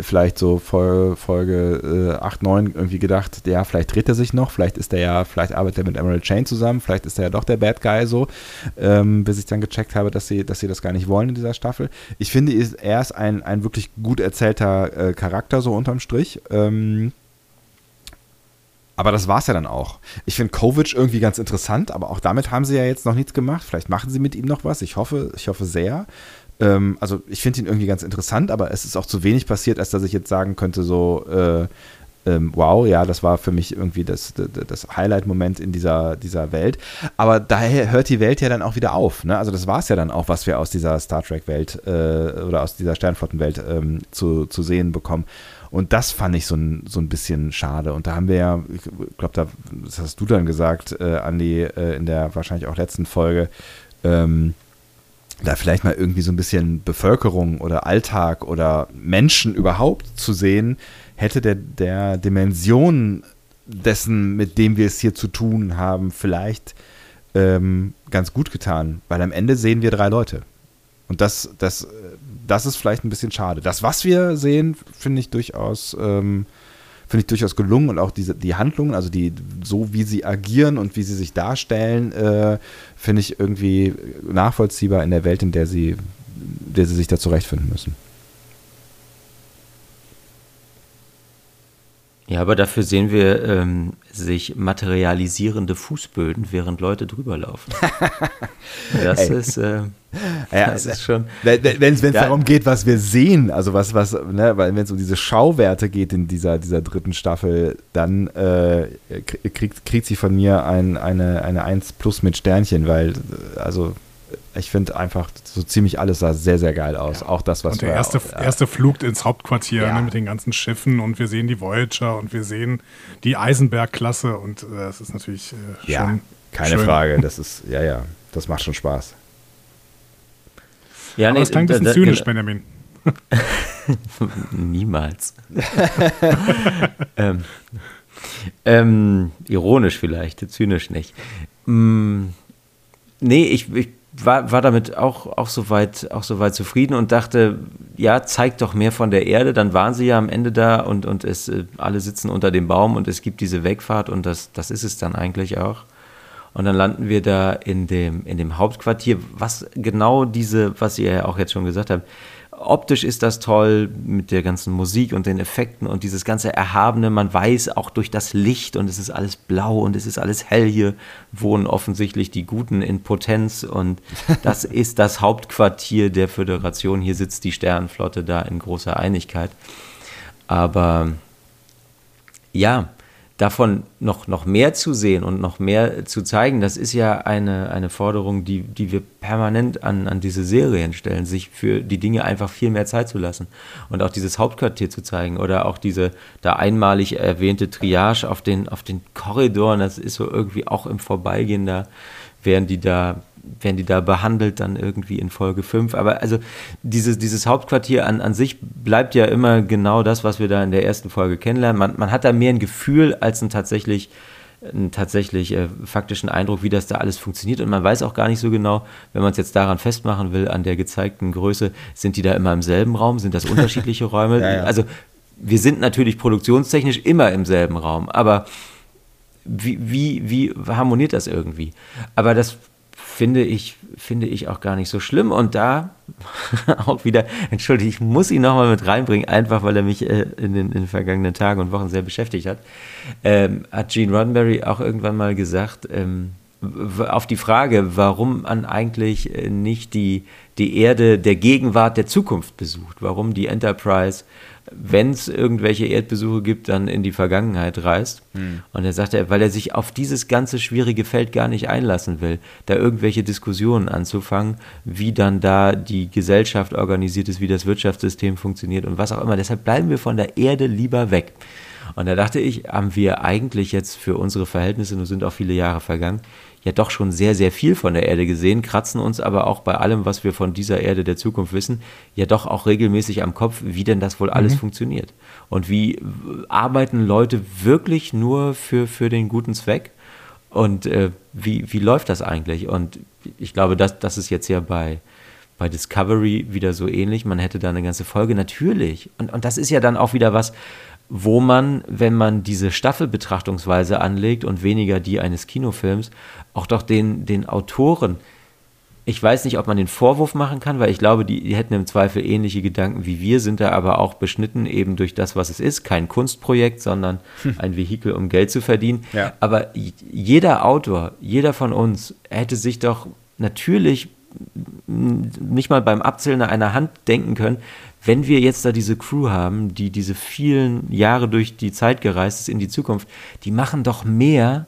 vielleicht so Folge, Folge äh, 8, 9 irgendwie gedacht, ja, vielleicht dreht er sich noch, vielleicht ist er ja, vielleicht arbeitet er mit Emerald Chain zusammen, vielleicht ist er ja doch der Bad Guy so, ähm, bis ich dann gecheckt habe, dass sie, dass sie das gar nicht wollen in dieser Staffel. Ich finde, er ist ein, ein wirklich gut erzählter äh, Charakter, so unterm Strich. Ähm, aber das war es ja dann auch. Ich finde Kovic irgendwie ganz interessant, aber auch damit haben sie ja jetzt noch nichts gemacht. Vielleicht machen sie mit ihm noch was. Ich hoffe, ich hoffe sehr. Ähm, also ich finde ihn irgendwie ganz interessant, aber es ist auch zu wenig passiert, als dass ich jetzt sagen könnte, so, äh, ähm, wow, ja, das war für mich irgendwie das, das, das Highlight-Moment in dieser, dieser Welt. Aber daher hört die Welt ja dann auch wieder auf. Ne? Also das war es ja dann auch, was wir aus dieser Star Trek-Welt äh, oder aus dieser Sternflottenwelt ähm, zu, zu sehen bekommen. Und das fand ich so ein, so ein bisschen schade. Und da haben wir ja, ich glaube, das hast du dann gesagt, äh, Andi, äh, in der wahrscheinlich auch letzten Folge, ähm, da vielleicht mal irgendwie so ein bisschen Bevölkerung oder Alltag oder Menschen überhaupt zu sehen, hätte der, der Dimension dessen, mit dem wir es hier zu tun haben, vielleicht ähm, ganz gut getan. Weil am Ende sehen wir drei Leute. Und das, das, das ist vielleicht ein bisschen schade. Das, was wir sehen, finde ich durchaus ähm, finde ich durchaus gelungen und auch diese, die Handlungen, also die, so wie sie agieren und wie sie sich darstellen, äh, finde ich irgendwie nachvollziehbar in der Welt, in der sie, der sie sich da zurechtfinden müssen. Ja, aber dafür sehen wir ähm, sich materialisierende Fußböden, während Leute drüber laufen. das Ey. ist, äh, ja, das ist schon. Wenn es ja. darum geht, was wir sehen, also was, was, ne, wenn es um diese Schauwerte geht in dieser, dieser dritten Staffel, dann äh, kriegt, kriegt sie von mir ein, eine, eine 1 plus mit Sternchen, weil, also ich finde einfach so ziemlich alles sah sehr, sehr geil aus. Ja. Auch das, was und der wir erste, auch, erste Flug ins Hauptquartier ja. ne, mit den ganzen Schiffen und wir sehen die Voyager und wir sehen die Eisenberg-Klasse und äh, das ist natürlich äh, schon Ja, keine schön. Frage. Das ist, ja, ja, das macht schon Spaß. Ja, Aber nee, das klingt ein bisschen da, zynisch, da, Benjamin. Niemals. ähm, ähm, ironisch vielleicht, zynisch nicht. Mm, nee, ich, ich war, war damit auch, auch, soweit, auch soweit zufrieden und dachte, ja, zeigt doch mehr von der Erde. Dann waren sie ja am Ende da und, und es, äh, alle sitzen unter dem Baum und es gibt diese Wegfahrt und das, das ist es dann eigentlich auch. Und dann landen wir da in dem, in dem Hauptquartier, was genau diese, was ihr ja auch jetzt schon gesagt habt, optisch ist das toll mit der ganzen Musik und den Effekten und dieses ganze Erhabene. Man weiß auch durch das Licht und es ist alles blau und es ist alles hell. Hier wohnen offensichtlich die Guten in Potenz und das ist das Hauptquartier der Föderation. Hier sitzt die Sternenflotte da in großer Einigkeit. Aber ja, davon noch, noch mehr zu sehen und noch mehr zu zeigen, das ist ja eine, eine Forderung, die, die wir permanent an, an diese Serien stellen, sich für die Dinge einfach viel mehr Zeit zu lassen und auch dieses Hauptquartier zu zeigen oder auch diese da einmalig erwähnte Triage auf den, auf den Korridoren, das ist so irgendwie auch im Vorbeigehen da, während die da werden die da behandelt dann irgendwie in Folge 5. Aber also dieses, dieses Hauptquartier an, an sich bleibt ja immer genau das, was wir da in der ersten Folge kennenlernen. Man, man hat da mehr ein Gefühl als ein tatsächlich einen tatsächlich äh, faktischen Eindruck, wie das da alles funktioniert. Und man weiß auch gar nicht so genau, wenn man es jetzt daran festmachen will, an der gezeigten Größe, sind die da immer im selben Raum? Sind das unterschiedliche Räume? ja, ja. Also wir sind natürlich produktionstechnisch immer im selben Raum, aber wie, wie, wie harmoniert das irgendwie? Aber das finde ich, finde ich auch gar nicht so schlimm. Und da auch wieder, entschuldige, ich muss ihn nochmal mit reinbringen, einfach weil er mich äh, in, den, in, den, vergangenen Tagen und Wochen sehr beschäftigt hat, ähm, hat Gene Roddenberry auch irgendwann mal gesagt, ähm, auf die Frage, warum man eigentlich äh, nicht die, die Erde der Gegenwart der Zukunft besucht, warum die Enterprise wenn es irgendwelche Erdbesuche gibt, dann in die Vergangenheit reist. Hm. Und er sagte, weil er sich auf dieses ganze schwierige Feld gar nicht einlassen will, da irgendwelche Diskussionen anzufangen, wie dann da die Gesellschaft organisiert ist, wie das Wirtschaftssystem funktioniert und was auch immer. Deshalb bleiben wir von der Erde lieber weg. Und da dachte ich, haben wir eigentlich jetzt für unsere Verhältnisse, nun sind auch viele Jahre vergangen, ja doch schon sehr, sehr viel von der Erde gesehen, kratzen uns aber auch bei allem, was wir von dieser Erde der Zukunft wissen, ja doch auch regelmäßig am Kopf, wie denn das wohl alles mhm. funktioniert. Und wie arbeiten Leute wirklich nur für, für den guten Zweck? Und äh, wie, wie läuft das eigentlich? Und ich glaube, das, das ist jetzt ja bei, bei Discovery wieder so ähnlich. Man hätte da eine ganze Folge, natürlich. Und, und das ist ja dann auch wieder was, wo man, wenn man diese Staffelbetrachtungsweise anlegt und weniger die eines Kinofilms, auch doch den, den Autoren, ich weiß nicht, ob man den Vorwurf machen kann, weil ich glaube, die, die, hätten im Zweifel ähnliche Gedanken wie wir, sind da aber auch beschnitten eben durch das, was es ist. Kein Kunstprojekt, sondern hm. ein Vehikel, um Geld zu verdienen. Ja. Aber jeder Autor, jeder von uns hätte sich doch natürlich nicht mal beim Abzählen einer Hand denken können, wenn wir jetzt da diese Crew haben, die diese vielen Jahre durch die Zeit gereist ist in die Zukunft, die machen doch mehr,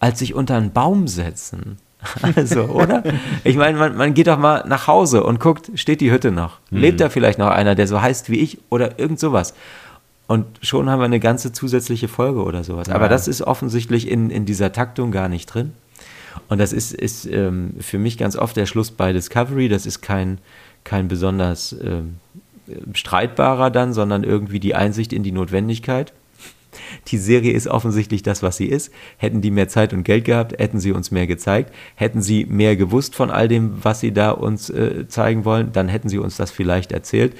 als sich unter einen Baum setzen. Also, oder? Ich meine, man, man, geht doch mal nach Hause und guckt, steht die Hütte noch? Mhm. Lebt da vielleicht noch einer, der so heißt wie ich oder irgend sowas? Und schon haben wir eine ganze zusätzliche Folge oder sowas. Ja. Aber das ist offensichtlich in, in dieser Taktung gar nicht drin. Und das ist, ist ähm, für mich ganz oft der Schluss bei Discovery. Das ist kein, kein besonders ähm, streitbarer dann, sondern irgendwie die Einsicht in die Notwendigkeit. Die Serie ist offensichtlich das, was sie ist. Hätten die mehr Zeit und Geld gehabt, hätten sie uns mehr gezeigt. Hätten sie mehr gewusst von all dem, was sie da uns äh, zeigen wollen, dann hätten sie uns das vielleicht erzählt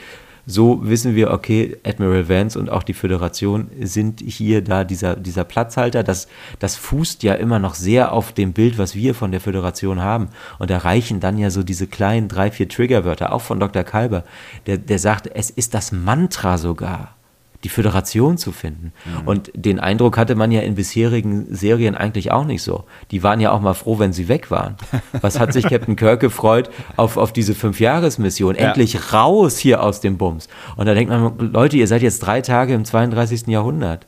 so wissen wir, okay, Admiral Vance und auch die Föderation sind hier da dieser, dieser Platzhalter. Das, das fußt ja immer noch sehr auf dem Bild, was wir von der Föderation haben. Und da reichen dann ja so diese kleinen drei, vier Triggerwörter, auch von Dr. Kalber, der, der sagt, es ist das Mantra sogar die Föderation zu finden. Mhm. Und den Eindruck hatte man ja in bisherigen Serien eigentlich auch nicht so. Die waren ja auch mal froh, wenn sie weg waren. Was hat sich Captain Kirk gefreut auf, auf diese Fünfjahresmission? Ja. Endlich raus hier aus dem Bums. Und da denkt man, Leute, ihr seid jetzt drei Tage im 32. Jahrhundert.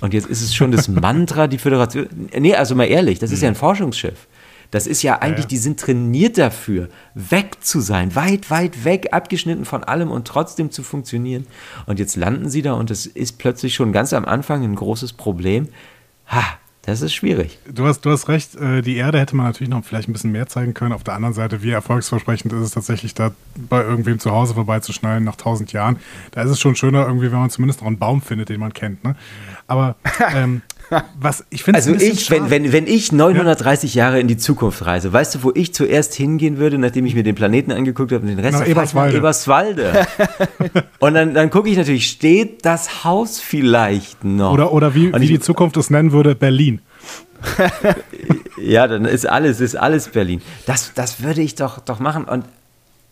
Und jetzt ist es schon das Mantra, die Föderation. Nee, also mal ehrlich, das ist ja ein. Forschungsschiff. Das ist ja eigentlich, ja, ja. die sind trainiert dafür, weg zu sein, weit, weit weg, abgeschnitten von allem und trotzdem zu funktionieren. Und jetzt landen sie da und es ist plötzlich schon ganz am Anfang ein großes Problem. Ha, das ist schwierig. Du hast, du hast recht, äh, die Erde hätte man natürlich noch vielleicht ein bisschen mehr zeigen können. Auf der anderen Seite, wie erfolgsversprechend ist es tatsächlich, da bei irgendwem zu Hause vorbeizuschneiden nach tausend Jahren. Da ist es schon schöner, irgendwie, wenn man zumindest noch einen Baum findet, den man kennt. Ne? Aber ähm, was ich finde Also ich, wenn, wenn, wenn ich 930 ja. Jahre in die Zukunft reise, weißt du, wo ich zuerst hingehen würde, nachdem ich mir den Planeten angeguckt habe und den Rest nach Eberswalde. Eberswalde. und dann, dann gucke ich natürlich, steht das Haus vielleicht noch? Oder, oder wie, wie ich, die Zukunft es nennen würde, Berlin. ja, dann ist alles, ist alles Berlin. Das, das würde ich doch, doch machen. Und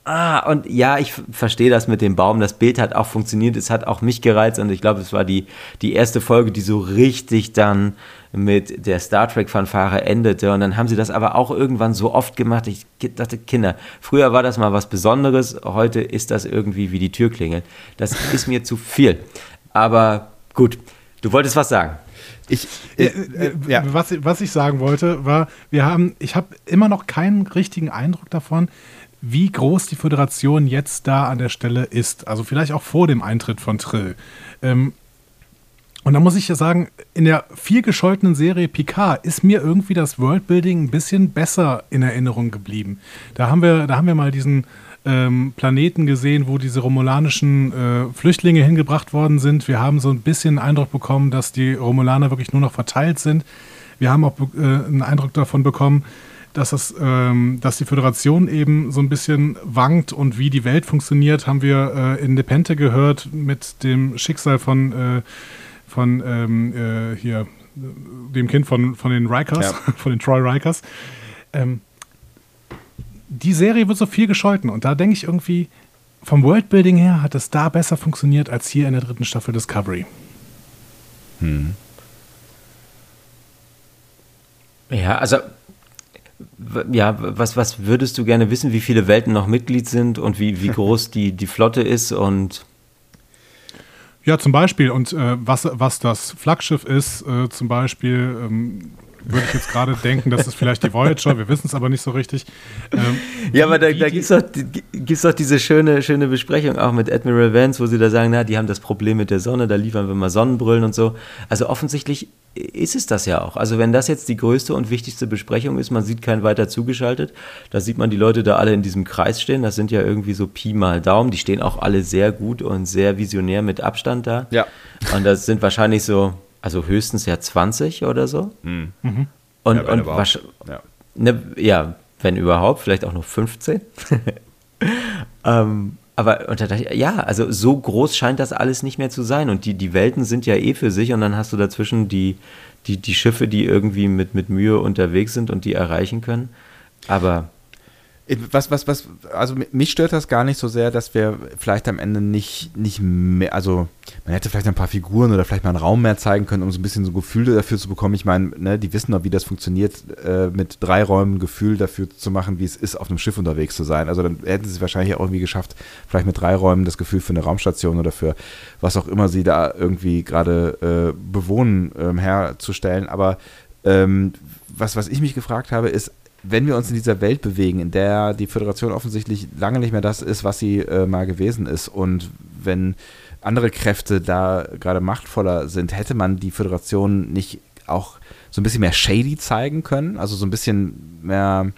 Ah, und ja, ich verstehe das mit dem Baum. Das Bild hat auch funktioniert. Es hat auch mich gereizt. Und ich glaube, es war die, die erste Folge, die so richtig dann mit der Star Trek-Fanfare endete. Und dann haben sie das aber auch irgendwann so oft gemacht. Ich dachte, Kinder, früher war das mal was Besonderes. Heute ist das irgendwie wie die Türklingel. Das ist mir zu viel. Aber gut, du wolltest was sagen. Ich, äh, äh, ja. was, was ich sagen wollte, war, wir haben, ich habe immer noch keinen richtigen Eindruck davon, wie groß die Föderation jetzt da an der Stelle ist. Also vielleicht auch vor dem Eintritt von Trill. Ähm, und da muss ich ja sagen, in der viel gescholtenen Serie Picard ist mir irgendwie das Worldbuilding ein bisschen besser in Erinnerung geblieben. Da haben wir, da haben wir mal diesen ähm, Planeten gesehen, wo diese romulanischen äh, Flüchtlinge hingebracht worden sind. Wir haben so ein bisschen Eindruck bekommen, dass die Romulaner wirklich nur noch verteilt sind. Wir haben auch äh, einen Eindruck davon bekommen, dass, es, ähm, dass die Föderation eben so ein bisschen wankt und wie die Welt funktioniert, haben wir äh, in Nepente gehört mit dem Schicksal von, äh, von ähm, äh, hier, dem Kind von, von den Rikers, ja. von den Troy Rikers. Ähm, die Serie wird so viel gescholten und da denke ich irgendwie, vom Worldbuilding her hat es da besser funktioniert als hier in der dritten Staffel Discovery. Hm. Ja, also ja, was, was würdest du gerne wissen, wie viele Welten noch Mitglied sind und wie, wie groß die, die Flotte ist und ja, zum Beispiel. Und äh, was, was das Flaggschiff ist, äh, zum Beispiel, ähm, würde ich jetzt gerade denken, das ist vielleicht die Voyager, wir wissen es aber nicht so richtig. Ähm, ja, aber da, da gibt es doch, gibt's doch diese schöne, schöne Besprechung auch mit Admiral Vance, wo sie da sagen, na, die haben das Problem mit der Sonne, da liefern wir mal Sonnenbrillen und so. Also offensichtlich ist es das ja auch. Also wenn das jetzt die größte und wichtigste Besprechung ist, man sieht keinen weiter zugeschaltet, da sieht man die Leute da alle in diesem Kreis stehen, das sind ja irgendwie so Pi mal Daumen, die stehen auch alle sehr gut und sehr visionär mit Abstand da. Ja. Und das sind wahrscheinlich so, also höchstens ja 20 oder so. Mhm. Und, ja, und ja. Ne, ja, wenn überhaupt, vielleicht auch noch 15. ähm, aber und da dachte ich, ja, also so groß scheint das alles nicht mehr zu sein. Und die, die Welten sind ja eh für sich und dann hast du dazwischen die, die, die Schiffe, die irgendwie mit, mit Mühe unterwegs sind und die erreichen können. Aber was, was, was, also mich stört das gar nicht so sehr, dass wir vielleicht am Ende nicht, nicht mehr, also man hätte vielleicht ein paar Figuren oder vielleicht mal einen Raum mehr zeigen können, um so ein bisschen so ein Gefühl dafür zu bekommen. Ich meine, ne, die wissen doch, wie das funktioniert, äh, mit drei Räumen Gefühl dafür zu machen, wie es ist, auf einem Schiff unterwegs zu sein. Also dann hätten sie es wahrscheinlich auch irgendwie geschafft, vielleicht mit drei Räumen das Gefühl für eine Raumstation oder für was auch immer sie da irgendwie gerade äh, bewohnen, ähm, herzustellen. Aber ähm, was, was ich mich gefragt habe, ist, wenn wir uns in dieser Welt bewegen, in der die Föderation offensichtlich lange nicht mehr das ist, was sie äh, mal gewesen ist, und wenn andere Kräfte da gerade machtvoller sind, hätte man die Föderation nicht auch so ein bisschen mehr shady zeigen können? Also so ein bisschen mehr,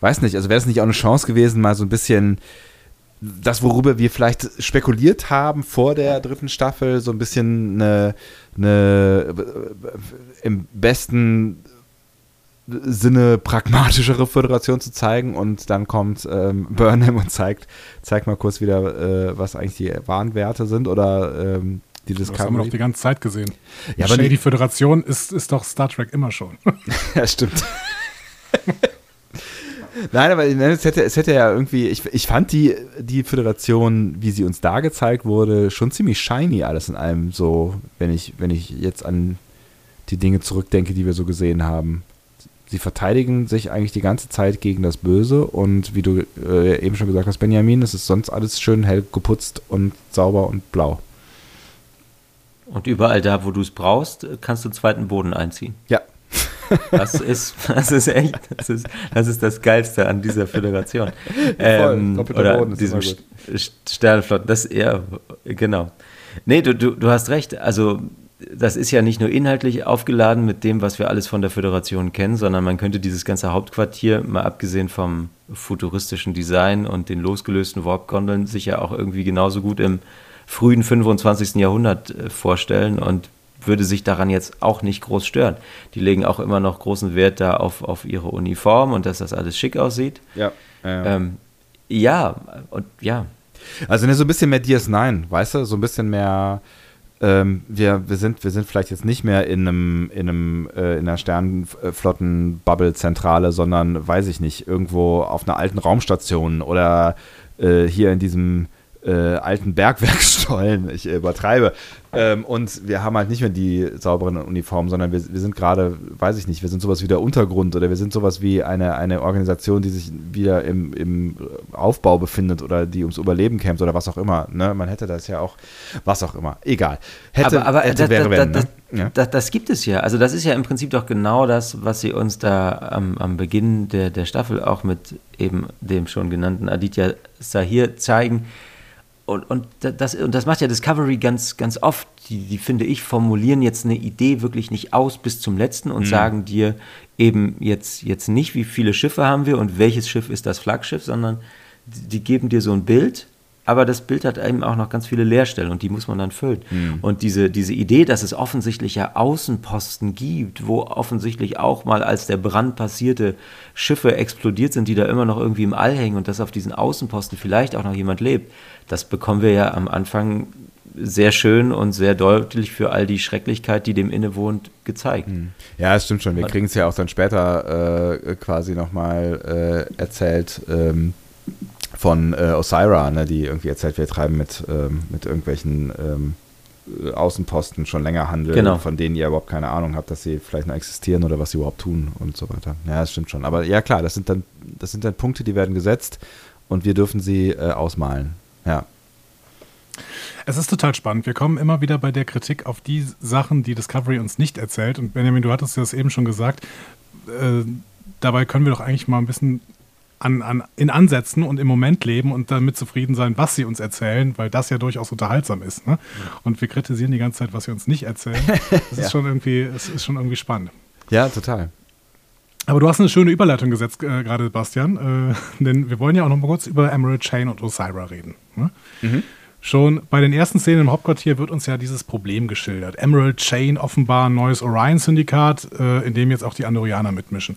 weiß nicht, also wäre es nicht auch eine Chance gewesen, mal so ein bisschen das, worüber wir vielleicht spekuliert haben vor der dritten Staffel, so ein bisschen eine, eine äh, im besten Sinne pragmatischere Föderation zu zeigen und dann kommt ähm, Burnham und zeigt, zeigt mal kurz wieder, äh, was eigentlich die wahren Werte sind oder ähm, die Discovery. Das haben wir doch die ganze Zeit gesehen. Ja, aber die Föderation ist, ist doch Star Trek immer schon. ja, stimmt. Nein, aber es hätte, es hätte ja irgendwie, ich, ich fand die, die Föderation, wie sie uns da gezeigt wurde, schon ziemlich shiny alles in allem so, wenn ich, wenn ich jetzt an die Dinge zurückdenke, die wir so gesehen haben sie verteidigen sich eigentlich die ganze Zeit gegen das Böse und wie du äh, eben schon gesagt hast, Benjamin, es ist sonst alles schön hell geputzt und sauber und blau. Und überall da, wo du es brauchst, kannst du zweiten Boden einziehen. Ja. Das ist, das ist echt, das ist, das ist das Geilste an dieser Föderation. Ähm, Voll, oder Boden diesem Sternenflotten. Das, ja, genau. Nee, du, du, du hast recht. Also das ist ja nicht nur inhaltlich aufgeladen mit dem, was wir alles von der Föderation kennen, sondern man könnte dieses ganze Hauptquartier, mal abgesehen vom futuristischen Design und den losgelösten Warp-Gondeln, sich ja auch irgendwie genauso gut im frühen 25. Jahrhundert äh, vorstellen und würde sich daran jetzt auch nicht groß stören. Die legen auch immer noch großen Wert da auf, auf ihre Uniform und dass das alles schick aussieht. Ja. Ja, ähm, ja und ja. Also ne, so ein bisschen mehr DS9, weißt du? So ein bisschen mehr ähm, wir, wir, sind, wir sind vielleicht jetzt nicht mehr in einem, in einem, äh, in einer Sternenflotten-Bubble-Zentrale, sondern weiß ich nicht, irgendwo auf einer alten Raumstation oder äh, hier in diesem äh, alten Bergwerkstollen, ich übertreibe. Ähm, und wir haben halt nicht mehr die sauberen Uniformen, sondern wir, wir sind gerade, weiß ich nicht, wir sind sowas wie der Untergrund oder wir sind sowas wie eine, eine Organisation, die sich wieder im, im Aufbau befindet oder die ums Überleben kämpft oder was auch immer. Ne? Man hätte das ja auch, was auch immer. Egal. Hätte, aber, aber hätte, das, wäre, wenn, das, ne? ja? das, das, gibt es ja. Also das ist ja im Prinzip doch genau das, was sie uns da am, am Beginn der, der Staffel auch mit eben dem schon genannten Aditya Sahir zeigen und, und, das, und das macht ja Discovery ganz, ganz oft. Die, die, finde ich, formulieren jetzt eine Idee wirklich nicht aus bis zum letzten und mhm. sagen dir eben jetzt, jetzt nicht, wie viele Schiffe haben wir und welches Schiff ist das Flaggschiff, sondern die, die geben dir so ein Bild aber das Bild hat eben auch noch ganz viele Leerstellen und die muss man dann füllen. Mhm. Und diese, diese Idee, dass es offensichtlich ja Außenposten gibt, wo offensichtlich auch mal als der Brand passierte Schiffe explodiert sind, die da immer noch irgendwie im All hängen und dass auf diesen Außenposten vielleicht auch noch jemand lebt, das bekommen wir ja am Anfang sehr schön und sehr deutlich für all die Schrecklichkeit, die dem innewohnt, gezeigt. Hm. Ja, es stimmt schon. Wir kriegen es ja auch dann später äh, quasi nochmal äh, erzählt. Ähm von äh, Osira, ne, die irgendwie erzählt, wir treiben mit, ähm, mit irgendwelchen ähm, Außenposten schon länger Handel, genau. von denen ihr überhaupt keine Ahnung habt, dass sie vielleicht noch existieren oder was sie überhaupt tun und so weiter. Ja, das stimmt schon. Aber ja, klar, das sind dann, das sind dann Punkte, die werden gesetzt und wir dürfen sie äh, ausmalen. Ja. Es ist total spannend. Wir kommen immer wieder bei der Kritik auf die Sachen, die Discovery uns nicht erzählt. Und Benjamin, du hattest das eben schon gesagt. Äh, dabei können wir doch eigentlich mal ein bisschen an, an, in Ansätzen und im Moment leben und damit zufrieden sein, was sie uns erzählen, weil das ja durchaus unterhaltsam ist. Ne? Und wir kritisieren die ganze Zeit, was sie uns nicht erzählen. Das ja. ist, schon irgendwie, es ist schon irgendwie spannend. Ja, total. Aber du hast eine schöne Überleitung gesetzt, äh, gerade Bastian, äh, denn wir wollen ja auch noch mal kurz über Emerald Chain und Osira reden. Ne? Mhm. Schon bei den ersten Szenen im Hauptquartier wird uns ja dieses Problem geschildert. Emerald Chain offenbar ein neues Orion-Syndikat, äh, in dem jetzt auch die Andorianer mitmischen.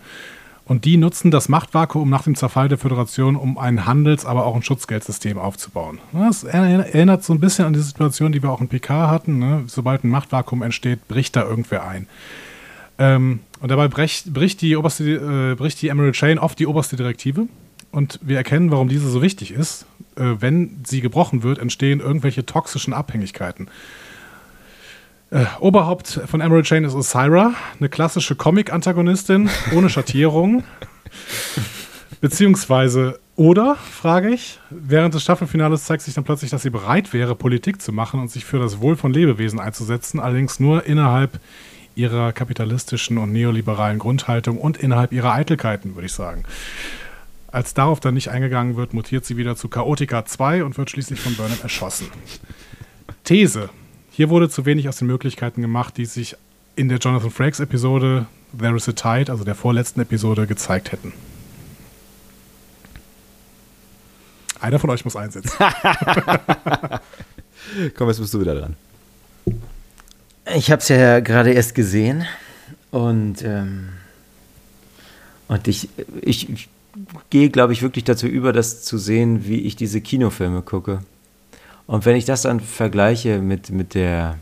Und die nutzen das Machtvakuum nach dem Zerfall der Föderation, um ein Handels-, aber auch ein Schutzgeldsystem aufzubauen. Das erinnert so ein bisschen an die Situation, die wir auch in PK hatten. Ne? Sobald ein Machtvakuum entsteht, bricht da irgendwer ein. Ähm, und dabei bricht, bricht, die oberste, äh, bricht die Emerald Chain oft die oberste Direktive. Und wir erkennen, warum diese so wichtig ist. Äh, wenn sie gebrochen wird, entstehen irgendwelche toxischen Abhängigkeiten. Äh, Oberhaupt von Emerald Chain ist Osira, eine klassische Comic-Antagonistin ohne Schattierung. Beziehungsweise, oder, frage ich, während des Staffelfinales zeigt sich dann plötzlich, dass sie bereit wäre, Politik zu machen und sich für das Wohl von Lebewesen einzusetzen, allerdings nur innerhalb ihrer kapitalistischen und neoliberalen Grundhaltung und innerhalb ihrer Eitelkeiten, würde ich sagen. Als darauf dann nicht eingegangen wird, mutiert sie wieder zu Chaotica 2 und wird schließlich von Burnham erschossen. These. Hier wurde zu wenig aus den Möglichkeiten gemacht, die sich in der Jonathan Frakes Episode There is a Tide, also der vorletzten Episode, gezeigt hätten. Einer von euch muss einsetzen. Komm, jetzt bist du wieder dran. Ich habe es ja gerade erst gesehen und, ähm, und ich, ich, ich gehe, glaube ich, wirklich dazu über, das zu sehen, wie ich diese Kinofilme gucke. Und wenn ich das dann vergleiche mit, mit, der,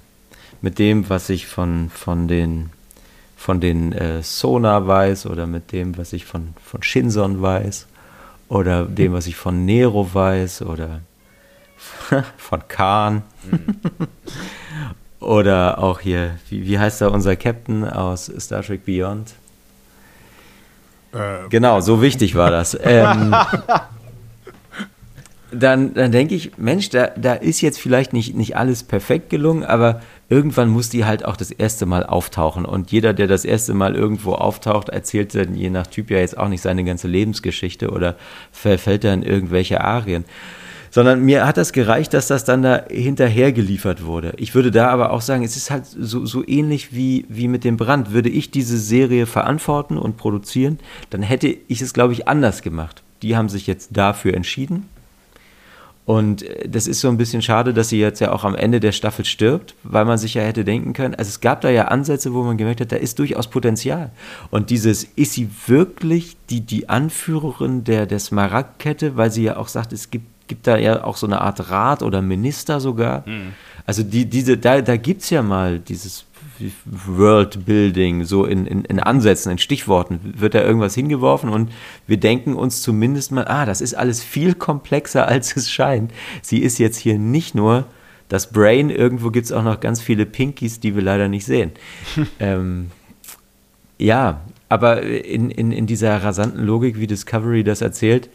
mit dem, was ich von, von den, von den äh, Sona weiß oder mit dem, was ich von, von Shinson weiß oder dem, was ich von Nero weiß oder von Khan mhm. oder auch hier, wie, wie heißt da unser Captain aus Star Trek Beyond? Äh, genau, so wichtig war das. ähm, dann, dann denke ich, Mensch, da, da ist jetzt vielleicht nicht, nicht alles perfekt gelungen, aber irgendwann muss die halt auch das erste Mal auftauchen. Und jeder, der das erste Mal irgendwo auftaucht, erzählt dann je nach Typ ja jetzt auch nicht seine ganze Lebensgeschichte oder verfällt dann in irgendwelche Arien. Sondern mir hat das gereicht, dass das dann da hinterher geliefert wurde. Ich würde da aber auch sagen, es ist halt so, so ähnlich wie, wie mit dem Brand. Würde ich diese Serie verantworten und produzieren, dann hätte ich es, glaube ich, anders gemacht. Die haben sich jetzt dafür entschieden und äh, das ist so ein bisschen schade, dass sie jetzt ja auch am Ende der Staffel stirbt, weil man sich ja hätte denken können, also es gab da ja Ansätze, wo man gemerkt hat, da ist durchaus Potenzial. Und dieses, ist sie wirklich die, die Anführerin der, der Smaragdkette, weil sie ja auch sagt, es gibt, gibt da ja auch so eine Art Rat oder Minister sogar. Mhm. Also die, diese, da, da gibt es ja mal dieses Worldbuilding, so in, in, in, Ansätzen, in Stichworten, wird da irgendwas hingeworfen und wir denken uns zumindest mal, ah, das ist alles viel komplexer, als es scheint. Sie ist jetzt hier nicht nur das Brain, irgendwo gibt es auch noch ganz viele Pinkies, die wir leider nicht sehen. ähm, ja, aber in, in, in dieser rasanten Logik, wie Discovery das erzählt,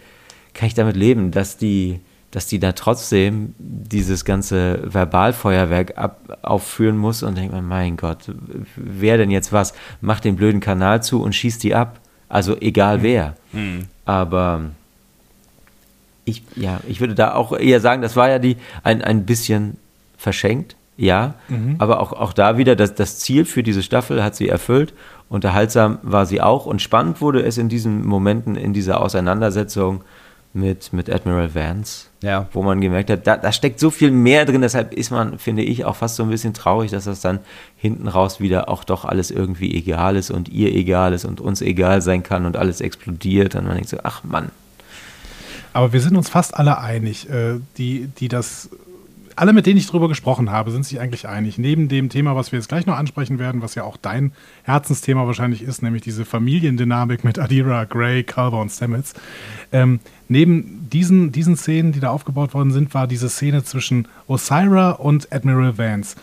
kann ich damit leben, dass die dass die da trotzdem dieses ganze Verbalfeuerwerk ab, aufführen muss und denkt man, mein Gott, wer denn jetzt was? Macht den blöden Kanal zu und schießt die ab. Also egal mhm. wer. Mhm. Aber ich, ja, ich würde da auch eher sagen, das war ja die ein, ein bisschen verschenkt, ja. Mhm. Aber auch, auch da wieder, das, das Ziel für diese Staffel hat sie erfüllt. Unterhaltsam war sie auch und spannend wurde es in diesen Momenten, in dieser Auseinandersetzung mit, mit Admiral Vance, ja. wo man gemerkt hat, da, da steckt so viel mehr drin, deshalb ist man, finde ich, auch fast so ein bisschen traurig, dass das dann hinten raus wieder auch doch alles irgendwie egal ist und ihr egal ist und uns egal sein kann und alles explodiert und man denkt so, ach Mann. Aber wir sind uns fast alle einig, äh, die, die das alle, mit denen ich darüber gesprochen habe, sind sich eigentlich einig. Neben dem Thema, was wir jetzt gleich noch ansprechen werden, was ja auch dein Herzensthema wahrscheinlich ist, nämlich diese Familiendynamik mit Adira, Gray, Culver und Stamets. Ähm, neben diesen, diesen Szenen, die da aufgebaut worden sind, war diese Szene zwischen Osira und Admiral Vance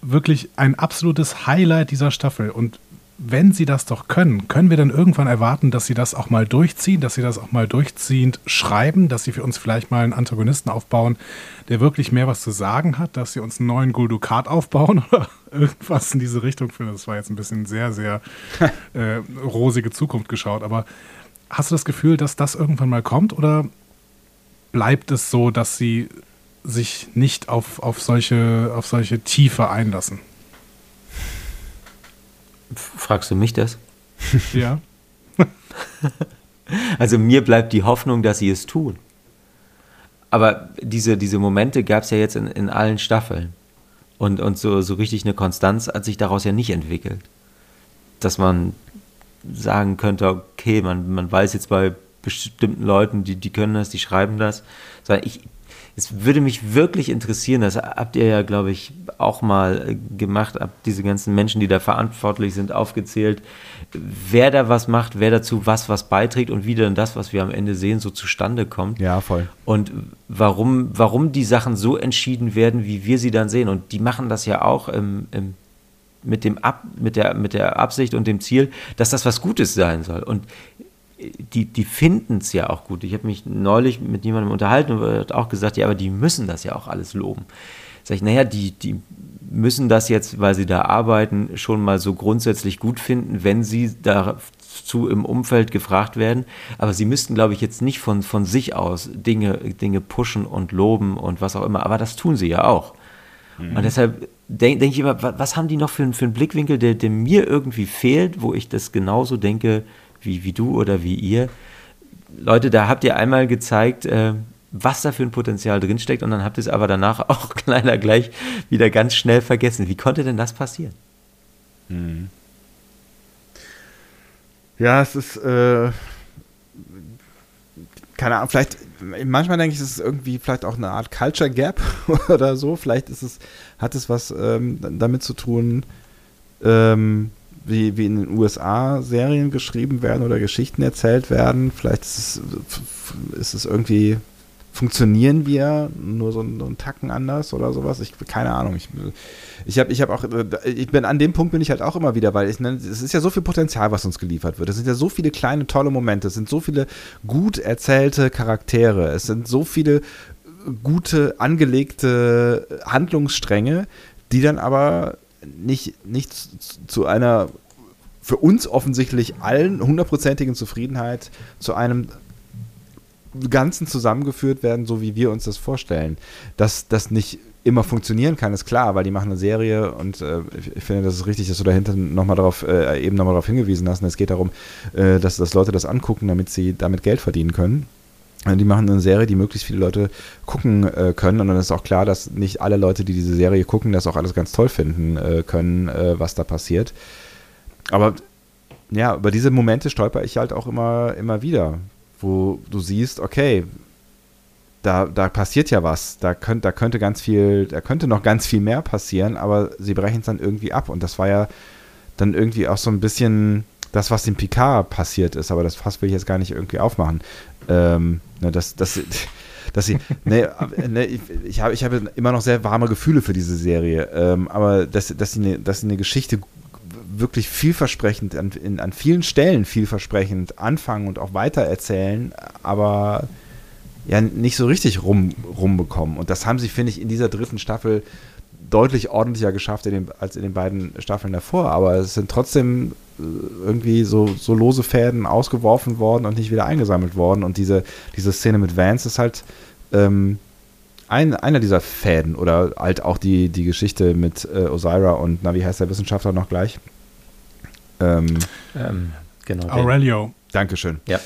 wirklich ein absolutes Highlight dieser Staffel. Und wenn sie das doch können, können wir dann irgendwann erwarten, dass sie das auch mal durchziehen, dass sie das auch mal durchziehend schreiben, dass sie für uns vielleicht mal einen Antagonisten aufbauen, der wirklich mehr was zu sagen hat, dass sie uns einen neuen Guldukat aufbauen oder irgendwas in diese Richtung finden. Das war jetzt ein bisschen sehr, sehr äh, rosige Zukunft geschaut. Aber hast du das Gefühl, dass das irgendwann mal kommt oder bleibt es so, dass sie sich nicht auf, auf, solche, auf solche Tiefe einlassen? Fragst du mich das? Ja. also mir bleibt die Hoffnung, dass sie es tun. Aber diese, diese Momente gab es ja jetzt in, in allen Staffeln. Und, und so, so richtig eine Konstanz hat sich daraus ja nicht entwickelt. Dass man sagen könnte, okay, man, man weiß jetzt bei bestimmten Leuten, die, die können das, die schreiben das. Sondern ich, es würde mich wirklich interessieren, das habt ihr ja, glaube ich, auch mal äh, gemacht, habt diese ganzen Menschen, die da verantwortlich sind, aufgezählt, wer da was macht, wer dazu was, was beiträgt und wie dann das, was wir am Ende sehen, so zustande kommt. Ja, voll. Und warum, warum die Sachen so entschieden werden, wie wir sie dann sehen. Und die machen das ja auch im, im mit, dem Ab, mit, der, mit der Absicht und dem Ziel, dass das was Gutes sein soll. Und die, die finden es ja auch gut. Ich habe mich neulich mit jemandem unterhalten und hat auch gesagt, ja, aber die müssen das ja auch alles loben. Sag ich, naja, die, die müssen das jetzt, weil sie da arbeiten, schon mal so grundsätzlich gut finden, wenn sie dazu im Umfeld gefragt werden. Aber sie müssten, glaube ich, jetzt nicht von, von sich aus Dinge, Dinge pushen und loben und was auch immer. Aber das tun sie ja auch. Mhm. Und deshalb denke denk ich immer, was haben die noch für, für einen Blickwinkel, der, der mir irgendwie fehlt, wo ich das genauso denke, wie, wie du oder wie ihr. Leute, da habt ihr einmal gezeigt, äh, was da für ein Potenzial drinsteckt und dann habt ihr es aber danach auch kleiner gleich wieder ganz schnell vergessen. Wie konnte denn das passieren? Hm. Ja, es ist, äh, keine Ahnung, vielleicht, manchmal denke ich, es ist irgendwie vielleicht auch eine Art Culture Gap oder so. Vielleicht ist es, hat es was ähm, damit zu tun, ähm, wie, wie in den USA Serien geschrieben werden oder Geschichten erzählt werden. Vielleicht ist es, ist es irgendwie, funktionieren wir nur so, so einen Tacken anders oder sowas. Ich keine Ahnung. Ich, ich habe ich hab auch, ich bin an dem Punkt bin ich halt auch immer wieder, weil ich, ne, es ist ja so viel Potenzial, was uns geliefert wird. Es sind ja so viele kleine, tolle Momente. Es sind so viele gut erzählte Charaktere. Es sind so viele gute, angelegte Handlungsstränge, die dann aber nicht, nicht zu einer für uns offensichtlich allen hundertprozentigen Zufriedenheit zu einem Ganzen zusammengeführt werden, so wie wir uns das vorstellen. Dass das nicht immer funktionieren kann, ist klar, weil die machen eine Serie und äh, ich finde, das ist richtig, dass du dahinter nochmal darauf, äh, eben nochmal darauf hingewiesen hast. Und es geht darum, äh, dass, dass Leute das angucken, damit sie damit Geld verdienen können. Äh, die machen eine Serie, die möglichst viele Leute gucken äh, können. Und dann ist auch klar, dass nicht alle Leute, die diese Serie gucken, das auch alles ganz toll finden äh, können, äh, was da passiert. Aber ja, über diese Momente stolper ich halt auch immer, immer wieder, wo du siehst, okay, da, da passiert ja was, da, könnt, da könnte ganz viel, da könnte noch ganz viel mehr passieren, aber sie brechen es dann irgendwie ab. Und das war ja dann irgendwie auch so ein bisschen das, was dem Picard passiert ist, aber das Fass will ich jetzt gar nicht irgendwie aufmachen. Ähm, ne, das, das, dass sie, ne, ne, ich, ich, habe, ich habe immer noch sehr warme Gefühle für diese Serie, ähm, aber dass, dass, sie eine, dass sie eine Geschichte wirklich vielversprechend, an, in, an vielen Stellen vielversprechend anfangen und auch weiter erzählen, aber ja nicht so richtig rum, rumbekommen. Und das haben sie, finde ich, in dieser dritten Staffel deutlich ordentlicher geschafft in den, als in den beiden Staffeln davor. Aber es sind trotzdem äh, irgendwie so, so lose Fäden ausgeworfen worden und nicht wieder eingesammelt worden. Und diese, diese Szene mit Vance ist halt ähm, ein, einer dieser Fäden oder halt auch die, die Geschichte mit äh, Osira und, na, wie heißt der Wissenschaftler noch gleich? Ähm, ähm, genau. Aurelio. Dankeschön. Ja.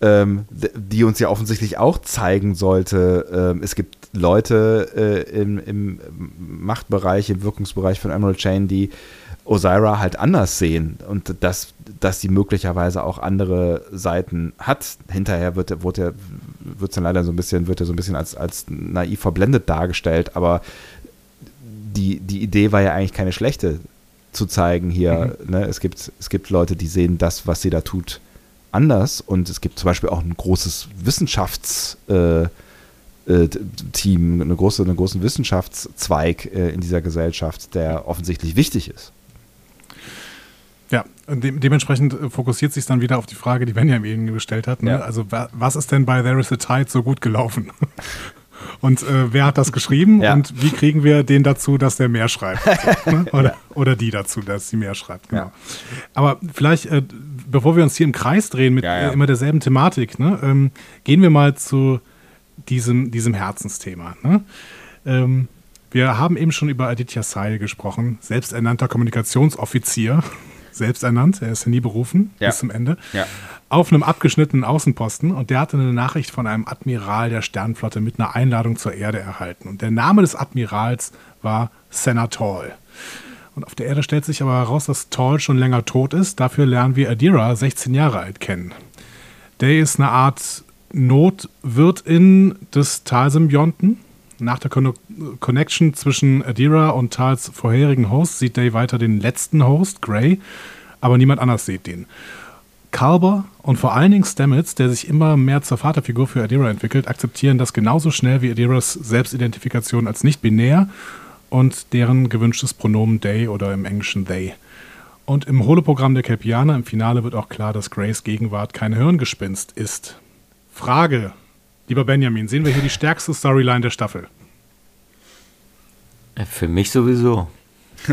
Ähm, die uns ja offensichtlich auch zeigen sollte, ähm, es gibt Leute äh, im, im, Machtbereich, im Wirkungsbereich von Emerald Chain, die Osira halt anders sehen und dass, dass sie möglicherweise auch andere Seiten hat. Hinterher wird, wird er wird dann leider so ein bisschen, wird er so ein bisschen als, als naiv verblendet dargestellt, aber die, die Idee war ja eigentlich keine schlechte zu zeigen hier. Mhm. Ne? Es, gibt, es gibt Leute, die sehen das, was sie da tut, anders. Und es gibt zum Beispiel auch ein großes Wissenschaftsteam, äh, äh, eine große, einen großen Wissenschaftszweig äh, in dieser Gesellschaft, der offensichtlich wichtig ist. Ja, de dementsprechend fokussiert sich dann wieder auf die Frage, die Benjamin gestellt hat. Ne? Ja. Also was ist denn bei There is a Tide so gut gelaufen? Und äh, wer hat das geschrieben ja. und wie kriegen wir den dazu, dass der mehr schreibt? ne? oder, ja. oder, die dazu, dass sie mehr schreibt. Genau. Ja. Aber vielleicht, äh, bevor wir uns hier im Kreis drehen mit äh, immer derselben Thematik, ne, ähm, gehen wir mal zu diesem, diesem Herzensthema. Ne? Ähm, wir haben eben schon über Aditya Sai gesprochen, selbsternannter Kommunikationsoffizier selbst ernannt, er ist ja nie berufen ja. bis zum Ende, ja. auf einem abgeschnittenen Außenposten und der hatte eine Nachricht von einem Admiral der Sternflotte mit einer Einladung zur Erde erhalten. Und der Name des Admirals war Senator. Und auf der Erde stellt sich aber heraus, dass Tall schon länger tot ist. Dafür lernen wir Adira, 16 Jahre alt, kennen. Day ist eine Art Notwirtin des Talsymbionten nach der Con Connection zwischen Adira und Tals vorherigen Host sieht Day weiter den letzten Host, Gray, aber niemand anders sieht den. Kalber und vor allen Dingen Stamets, der sich immer mehr zur Vaterfigur für Adira entwickelt, akzeptieren das genauso schnell wie Adiras Selbstidentifikation als nicht binär und deren gewünschtes Pronomen Day oder im Englischen They. Und im Holoprogramm der Kelpianer im Finale wird auch klar, dass Grays Gegenwart kein Hirngespinst ist. Frage, Lieber Benjamin, sehen wir hier die stärkste Storyline der Staffel? Äh, für mich sowieso.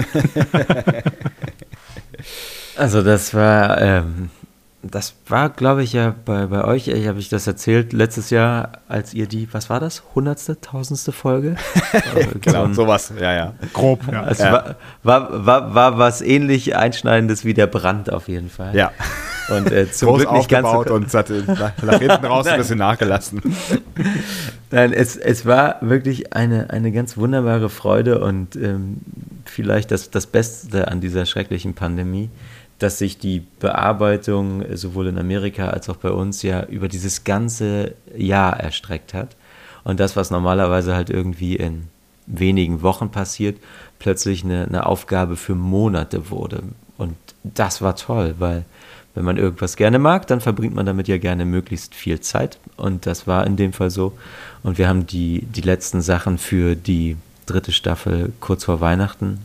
also das war, ähm, das war, glaube ich, ja bei, bei euch, ich habe ich das erzählt letztes Jahr, als ihr die, was war das, hundertste, tausendste Folge? genau, so sowas, ja, ja. Grob, ja. Es ja. War, war, war, war was ähnlich Einschneidendes wie der Brand auf jeden Fall. Ja. Und äh, zum Groß Glück nicht ganz so und hat nach, nach hinten raus ein bisschen nachgelassen. Nein, es, es war wirklich eine, eine ganz wunderbare Freude und ähm, vielleicht das, das Beste an dieser schrecklichen Pandemie, dass sich die Bearbeitung sowohl in Amerika als auch bei uns ja über dieses ganze Jahr erstreckt hat. Und das, was normalerweise halt irgendwie in wenigen Wochen passiert, plötzlich eine, eine Aufgabe für Monate wurde. Und das war toll, weil wenn man irgendwas gerne mag, dann verbringt man damit ja gerne möglichst viel Zeit. Und das war in dem Fall so. Und wir haben die, die letzten Sachen für die dritte Staffel kurz vor Weihnachten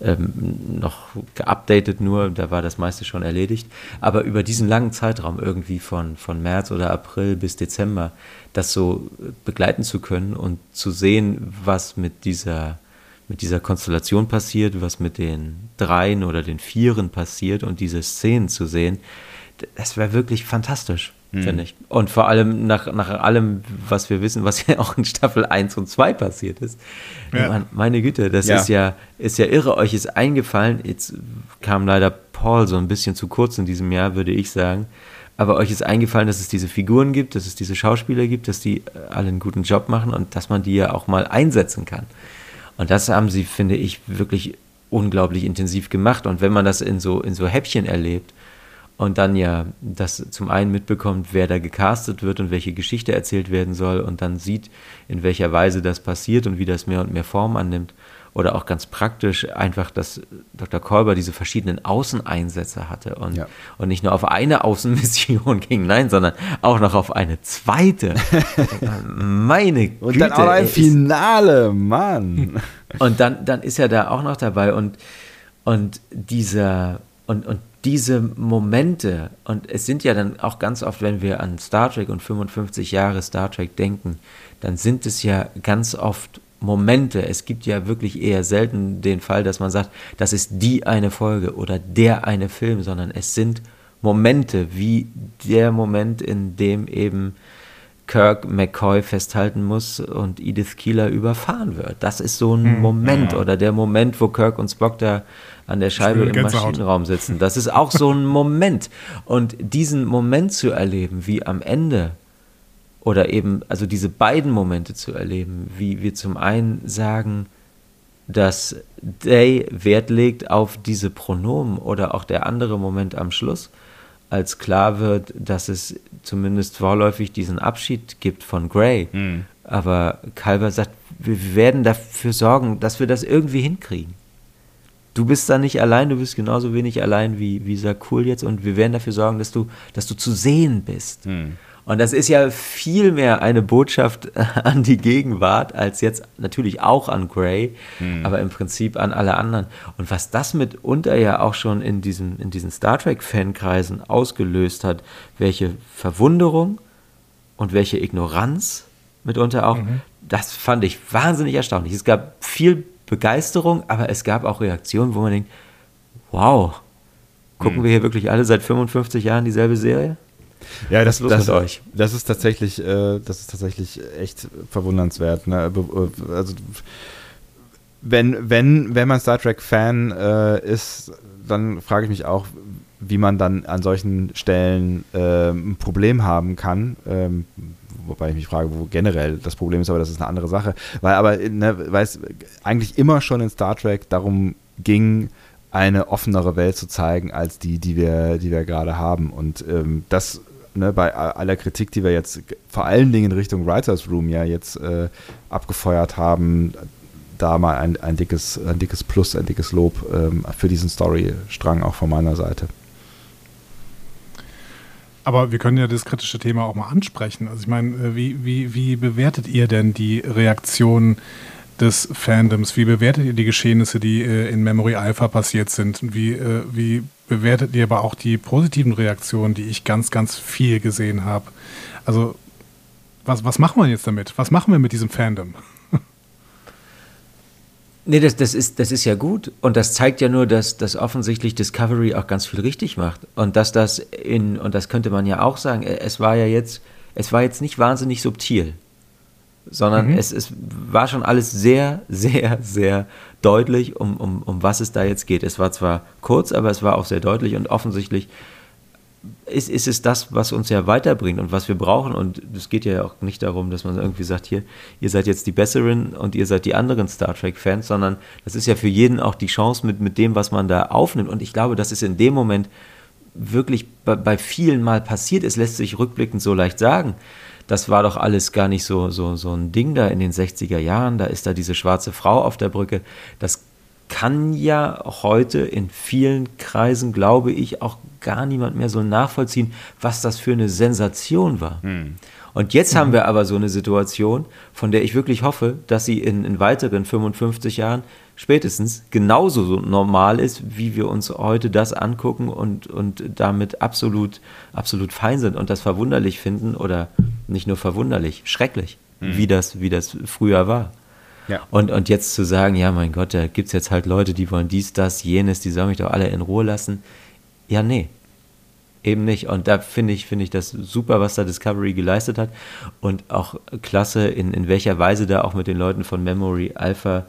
ähm, noch geupdatet nur, da war das meiste schon erledigt. Aber über diesen langen Zeitraum irgendwie von, von März oder April bis Dezember, das so begleiten zu können und zu sehen, was mit dieser mit dieser Konstellation passiert, was mit den Dreien oder den Vieren passiert und diese Szenen zu sehen, das wäre wirklich fantastisch, mhm. finde ich. Und vor allem nach, nach allem, was wir wissen, was ja auch in Staffel 1 und 2 passiert ist. Ja. Man, meine Güte, das ja. ist ja ist ja irre. Euch ist eingefallen, jetzt kam leider Paul so ein bisschen zu kurz in diesem Jahr, würde ich sagen. Aber euch ist eingefallen, dass es diese Figuren gibt, dass es diese Schauspieler gibt, dass die alle einen guten Job machen und dass man die ja auch mal einsetzen kann. Und das haben sie, finde ich, wirklich unglaublich intensiv gemacht. Und wenn man das in so, in so Häppchen erlebt und dann ja das zum einen mitbekommt, wer da gecastet wird und welche Geschichte erzählt werden soll und dann sieht, in welcher Weise das passiert und wie das mehr und mehr Form annimmt, oder auch ganz praktisch einfach, dass Dr. Kolber diese verschiedenen Außeneinsätze hatte und, ja. und nicht nur auf eine Außenmission ging, nein, sondern auch noch auf eine zweite. Meine Güte. Und dann auch ein Finale, Mann. Und dann, dann ist er da auch noch dabei und, und dieser und, und diese Momente, und es sind ja dann auch ganz oft, wenn wir an Star Trek und 55 Jahre Star Trek denken, dann sind es ja ganz oft Momente. Es gibt ja wirklich eher selten den Fall, dass man sagt, das ist die eine Folge oder der eine Film, sondern es sind Momente, wie der Moment, in dem eben Kirk McCoy festhalten muss und Edith Keeler überfahren wird. Das ist so ein hm, Moment oder der Moment, wo Kirk und Spock da an der Scheibe im Maschinenraum sitzen. Das ist auch so ein Moment. Und diesen Moment zu erleben, wie am Ende oder eben, also diese beiden Momente zu erleben, wie wir zum einen sagen, dass Day Wert legt auf diese Pronomen oder auch der andere Moment am Schluss, als klar wird, dass es zumindest vorläufig diesen Abschied gibt von Gray. Mhm. Aber Calver sagt, wir werden dafür sorgen, dass wir das irgendwie hinkriegen. Du bist da nicht allein, du bist genauso wenig allein wie, wie Sakul jetzt und wir werden dafür sorgen, dass du, dass du zu sehen bist. Mhm. Und das ist ja viel mehr eine Botschaft an die Gegenwart als jetzt natürlich auch an Gray, hm. aber im Prinzip an alle anderen. Und was das mitunter ja auch schon in, diesem, in diesen Star Trek-Fankreisen ausgelöst hat, welche Verwunderung und welche Ignoranz mitunter auch, mhm. das fand ich wahnsinnig erstaunlich. Es gab viel Begeisterung, aber es gab auch Reaktionen, wo man denkt, wow, gucken mhm. wir hier wirklich alle seit 55 Jahren dieselbe Serie? Ja, das, das, das, das ist tatsächlich, äh, das ist tatsächlich echt verwundernswert. Ne? Also wenn, wenn, wenn man Star Trek-Fan äh, ist, dann frage ich mich auch, wie man dann an solchen Stellen äh, ein Problem haben kann. Ähm, wobei ich mich frage, wo generell das Problem ist, aber das ist eine andere Sache. Weil aber, ne, weil es eigentlich immer schon in Star Trek darum ging, eine offenere Welt zu zeigen als die, die wir, die wir gerade haben. Und ähm, das ne, bei aller Kritik, die wir jetzt vor allen Dingen in Richtung Writers Room ja jetzt äh, abgefeuert haben, da mal ein, ein, dickes, ein dickes Plus, ein dickes Lob ähm, für diesen Storystrang auch von meiner Seite. Aber wir können ja das kritische Thema auch mal ansprechen. Also ich meine, äh, wie, wie, wie bewertet ihr denn die Reaktion des Fandoms? Wie bewertet ihr die Geschehnisse, die äh, in Memory Alpha passiert sind? Wie, äh, wie bewertet ihr aber auch die positiven Reaktionen, die ich ganz, ganz viel gesehen habe? Also, was, was machen wir jetzt damit? Was machen wir mit diesem Fandom? Nee, das, das, ist, das ist ja gut. Und das zeigt ja nur, dass, dass offensichtlich Discovery auch ganz viel richtig macht. Und dass das in, und das könnte man ja auch sagen, es war ja jetzt, es war jetzt nicht wahnsinnig subtil sondern mhm. es, es war schon alles sehr, sehr, sehr deutlich, um, um, um was es da jetzt geht. Es war zwar kurz, aber es war auch sehr deutlich und offensichtlich ist, ist es das, was uns ja weiterbringt und was wir brauchen. Und es geht ja auch nicht darum, dass man irgendwie sagt, hier, ihr seid jetzt die Besseren und ihr seid die anderen Star Trek-Fans, sondern das ist ja für jeden auch die Chance mit, mit dem, was man da aufnimmt. Und ich glaube, das ist in dem Moment wirklich bei, bei vielen mal passiert. Es lässt sich rückblickend so leicht sagen das war doch alles gar nicht so, so, so ein Ding da in den 60er Jahren. Da ist da diese schwarze Frau auf der Brücke. Das kann ja heute in vielen Kreisen, glaube ich, auch gar niemand mehr so nachvollziehen, was das für eine Sensation war. Hm. Und jetzt mhm. haben wir aber so eine Situation, von der ich wirklich hoffe, dass sie in, in weiteren 55 Jahren spätestens genauso so normal ist, wie wir uns heute das angucken und, und damit absolut, absolut fein sind und das verwunderlich finden oder nicht nur verwunderlich, schrecklich, mhm. wie, das, wie das früher war. Ja. Und, und jetzt zu sagen, ja, mein Gott, da gibt es jetzt halt Leute, die wollen dies, das, jenes, die sollen mich doch alle in Ruhe lassen. Ja, nee, eben nicht. Und da finde ich, finde ich das super, was da Discovery geleistet hat. Und auch klasse, in, in welcher Weise da auch mit den Leuten von Memory Alpha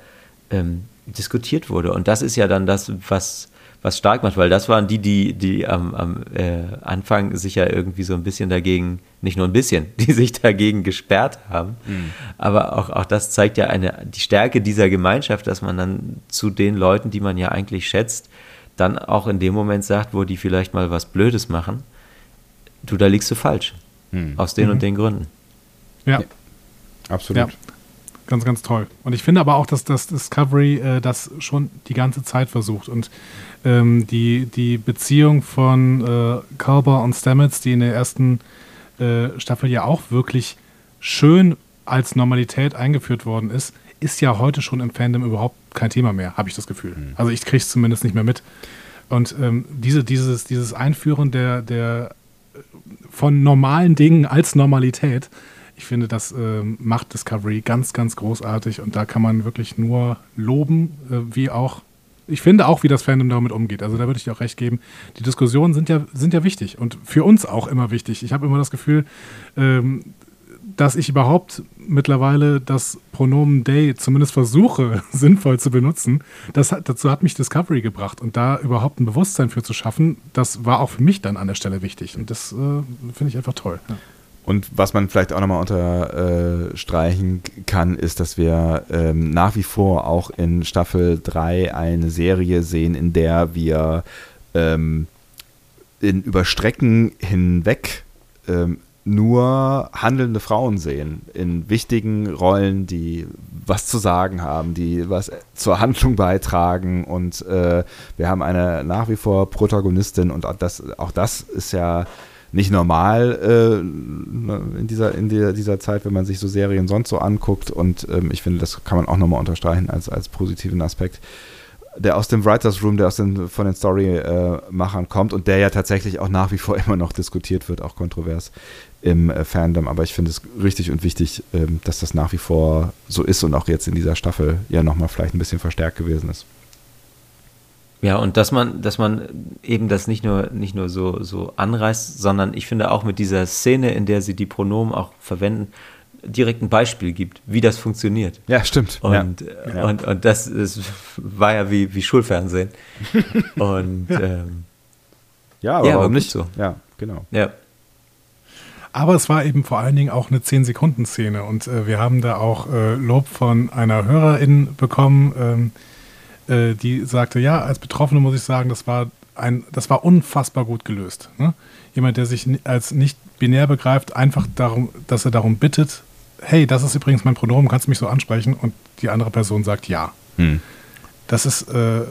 ähm, diskutiert wurde. Und das ist ja dann das, was, was stark macht, weil das waren die, die, die am, am äh, Anfang sich ja irgendwie so ein bisschen dagegen, nicht nur ein bisschen, die sich dagegen gesperrt haben. Mhm. Aber auch, auch das zeigt ja eine, die Stärke dieser Gemeinschaft, dass man dann zu den Leuten, die man ja eigentlich schätzt, dann auch in dem Moment sagt, wo die vielleicht mal was Blödes machen, du, da liegst du falsch. Mhm. Aus den mhm. und den Gründen. Ja. ja. Absolut. Ja. Ganz, ganz toll. Und ich finde aber auch, dass das Discovery äh, das schon die ganze Zeit versucht. Und ähm, die, die Beziehung von äh, Culber und Stamets, die in der ersten äh, Staffel ja auch wirklich schön als Normalität eingeführt worden ist, ist ja heute schon im Fandom überhaupt kein Thema mehr, habe ich das Gefühl. Mhm. Also ich kriege es zumindest nicht mehr mit. Und ähm, diese, dieses, dieses Einführen der, der von normalen Dingen als Normalität ich finde, das äh, macht Discovery ganz, ganz großartig und da kann man wirklich nur loben, äh, wie auch, ich finde auch, wie das Fandom damit umgeht. Also da würde ich dir auch recht geben. Die Diskussionen sind ja, sind ja wichtig und für uns auch immer wichtig. Ich habe immer das Gefühl, ähm, dass ich überhaupt mittlerweile das Pronomen Day zumindest versuche, sinnvoll zu benutzen, das, dazu hat mich Discovery gebracht. Und da überhaupt ein Bewusstsein für zu schaffen, das war auch für mich dann an der Stelle wichtig. Und das äh, finde ich einfach toll. Ja. Und was man vielleicht auch nochmal unterstreichen kann, ist, dass wir ähm, nach wie vor auch in Staffel 3 eine Serie sehen, in der wir ähm, in Überstrecken hinweg ähm, nur handelnde Frauen sehen in wichtigen Rollen, die was zu sagen haben, die was zur Handlung beitragen und äh, wir haben eine nach wie vor Protagonistin und auch das, auch das ist ja nicht normal äh, in, dieser, in der, dieser Zeit, wenn man sich so Serien sonst so anguckt. Und ähm, ich finde, das kann man auch nochmal unterstreichen als, als positiven Aspekt der aus dem Writers Room, der aus den, von den Story-Machern äh, kommt und der ja tatsächlich auch nach wie vor immer noch diskutiert wird, auch kontrovers im äh, Fandom. Aber ich finde es richtig und wichtig, ähm, dass das nach wie vor so ist und auch jetzt in dieser Staffel ja nochmal vielleicht ein bisschen verstärkt gewesen ist. Ja, und dass man, dass man eben das nicht nur, nicht nur so, so anreißt, sondern ich finde auch mit dieser Szene, in der sie die Pronomen auch verwenden, direkt ein Beispiel gibt, wie das funktioniert. Ja, stimmt. Und, ja. und, und das ist, war ja wie, wie Schulfernsehen. und ähm, ja, aber ja, warum nicht so? Ja, genau. Ja. Aber es war eben vor allen Dingen auch eine 10-Sekunden-Szene und äh, wir haben da auch äh, Lob von einer Hörerin bekommen, ähm, äh, die sagte, ja, als Betroffene muss ich sagen, das war ein, das war unfassbar gut gelöst. Ne? Jemand, der sich als nicht binär begreift, einfach darum, dass er darum bittet, hey, das ist übrigens mein Pronomen, kannst du mich so ansprechen? Und die andere Person sagt ja. Hm. Das ist äh,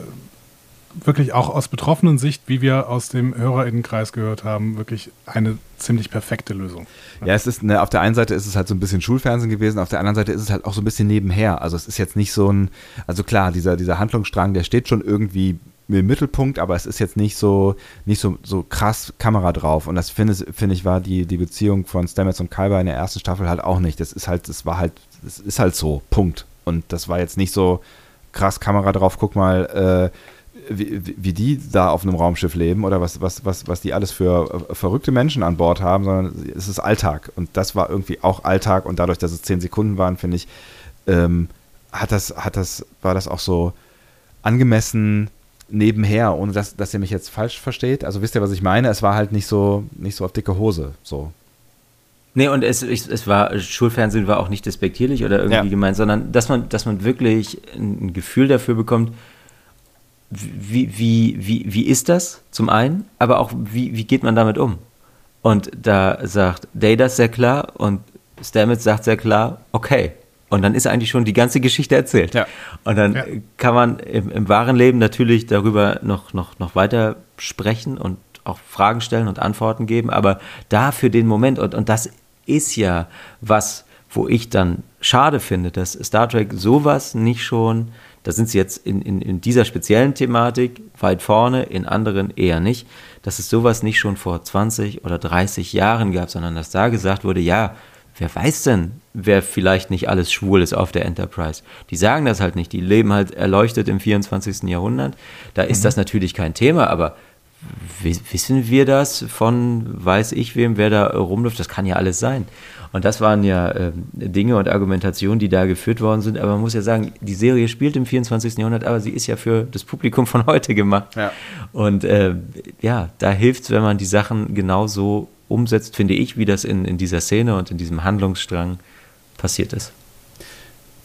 wirklich auch aus betroffenen Sicht, wie wir aus dem Hörerinnenkreis gehört haben, wirklich eine ziemlich perfekte Lösung. Ja, es ist, ne, auf der einen Seite ist es halt so ein bisschen Schulfernsehen gewesen, auf der anderen Seite ist es halt auch so ein bisschen nebenher. Also es ist jetzt nicht so ein, also klar, dieser, dieser Handlungsstrang, der steht schon irgendwie im Mittelpunkt, aber es ist jetzt nicht so, nicht so, so krass Kamera drauf. Und das finde find ich war die, die Beziehung von Stamets und Kalber in der ersten Staffel halt auch nicht. Das ist halt, das war halt, das ist halt so, Punkt. Und das war jetzt nicht so krass Kamera drauf, guck mal, äh, wie, wie, die da auf einem Raumschiff leben oder was, was, was, was die alles für äh, verrückte Menschen an Bord haben, sondern es ist Alltag. Und das war irgendwie auch Alltag und dadurch, dass es zehn Sekunden waren, finde ich, ähm, hat das, hat das, war das auch so angemessen nebenher, ohne dass, dass ihr mich jetzt falsch versteht. Also wisst ihr, was ich meine? Es war halt nicht so, nicht so auf dicke Hose. So. Nee, und es, es war, Schulfernsehen war auch nicht despektierlich oder irgendwie ja. gemeint, sondern dass man, dass man wirklich ein Gefühl dafür bekommt, wie, wie, wie, wie ist das zum einen, aber auch wie, wie geht man damit um? Und da sagt Data sehr klar und Stamets sagt sehr klar, okay, und dann ist eigentlich schon die ganze Geschichte erzählt. Ja. Und dann ja. kann man im, im, wahren Leben natürlich darüber noch, noch, noch weiter sprechen und auch Fragen stellen und Antworten geben. Aber da für den Moment, und, und das ist ja was, wo ich dann schade finde, dass Star Trek sowas nicht schon, da sind sie jetzt in, in, in dieser speziellen Thematik weit vorne, in anderen eher nicht, dass es sowas nicht schon vor 20 oder 30 Jahren gab, sondern dass da gesagt wurde, ja, wer weiß denn, wer vielleicht nicht alles schwul ist auf der Enterprise. Die sagen das halt nicht, die leben halt erleuchtet im 24. Jahrhundert. Da ist mhm. das natürlich kein Thema, aber wissen wir das von weiß ich wem, wer da rumläuft? Das kann ja alles sein. Und das waren ja äh, Dinge und Argumentationen, die da geführt worden sind. Aber man muss ja sagen, die Serie spielt im 24. Jahrhundert, aber sie ist ja für das Publikum von heute gemacht. Ja. Und äh, ja, da hilft es, wenn man die Sachen genauso umsetzt, finde ich, wie das in, in dieser Szene und in diesem Handlungsstrang passiert ist.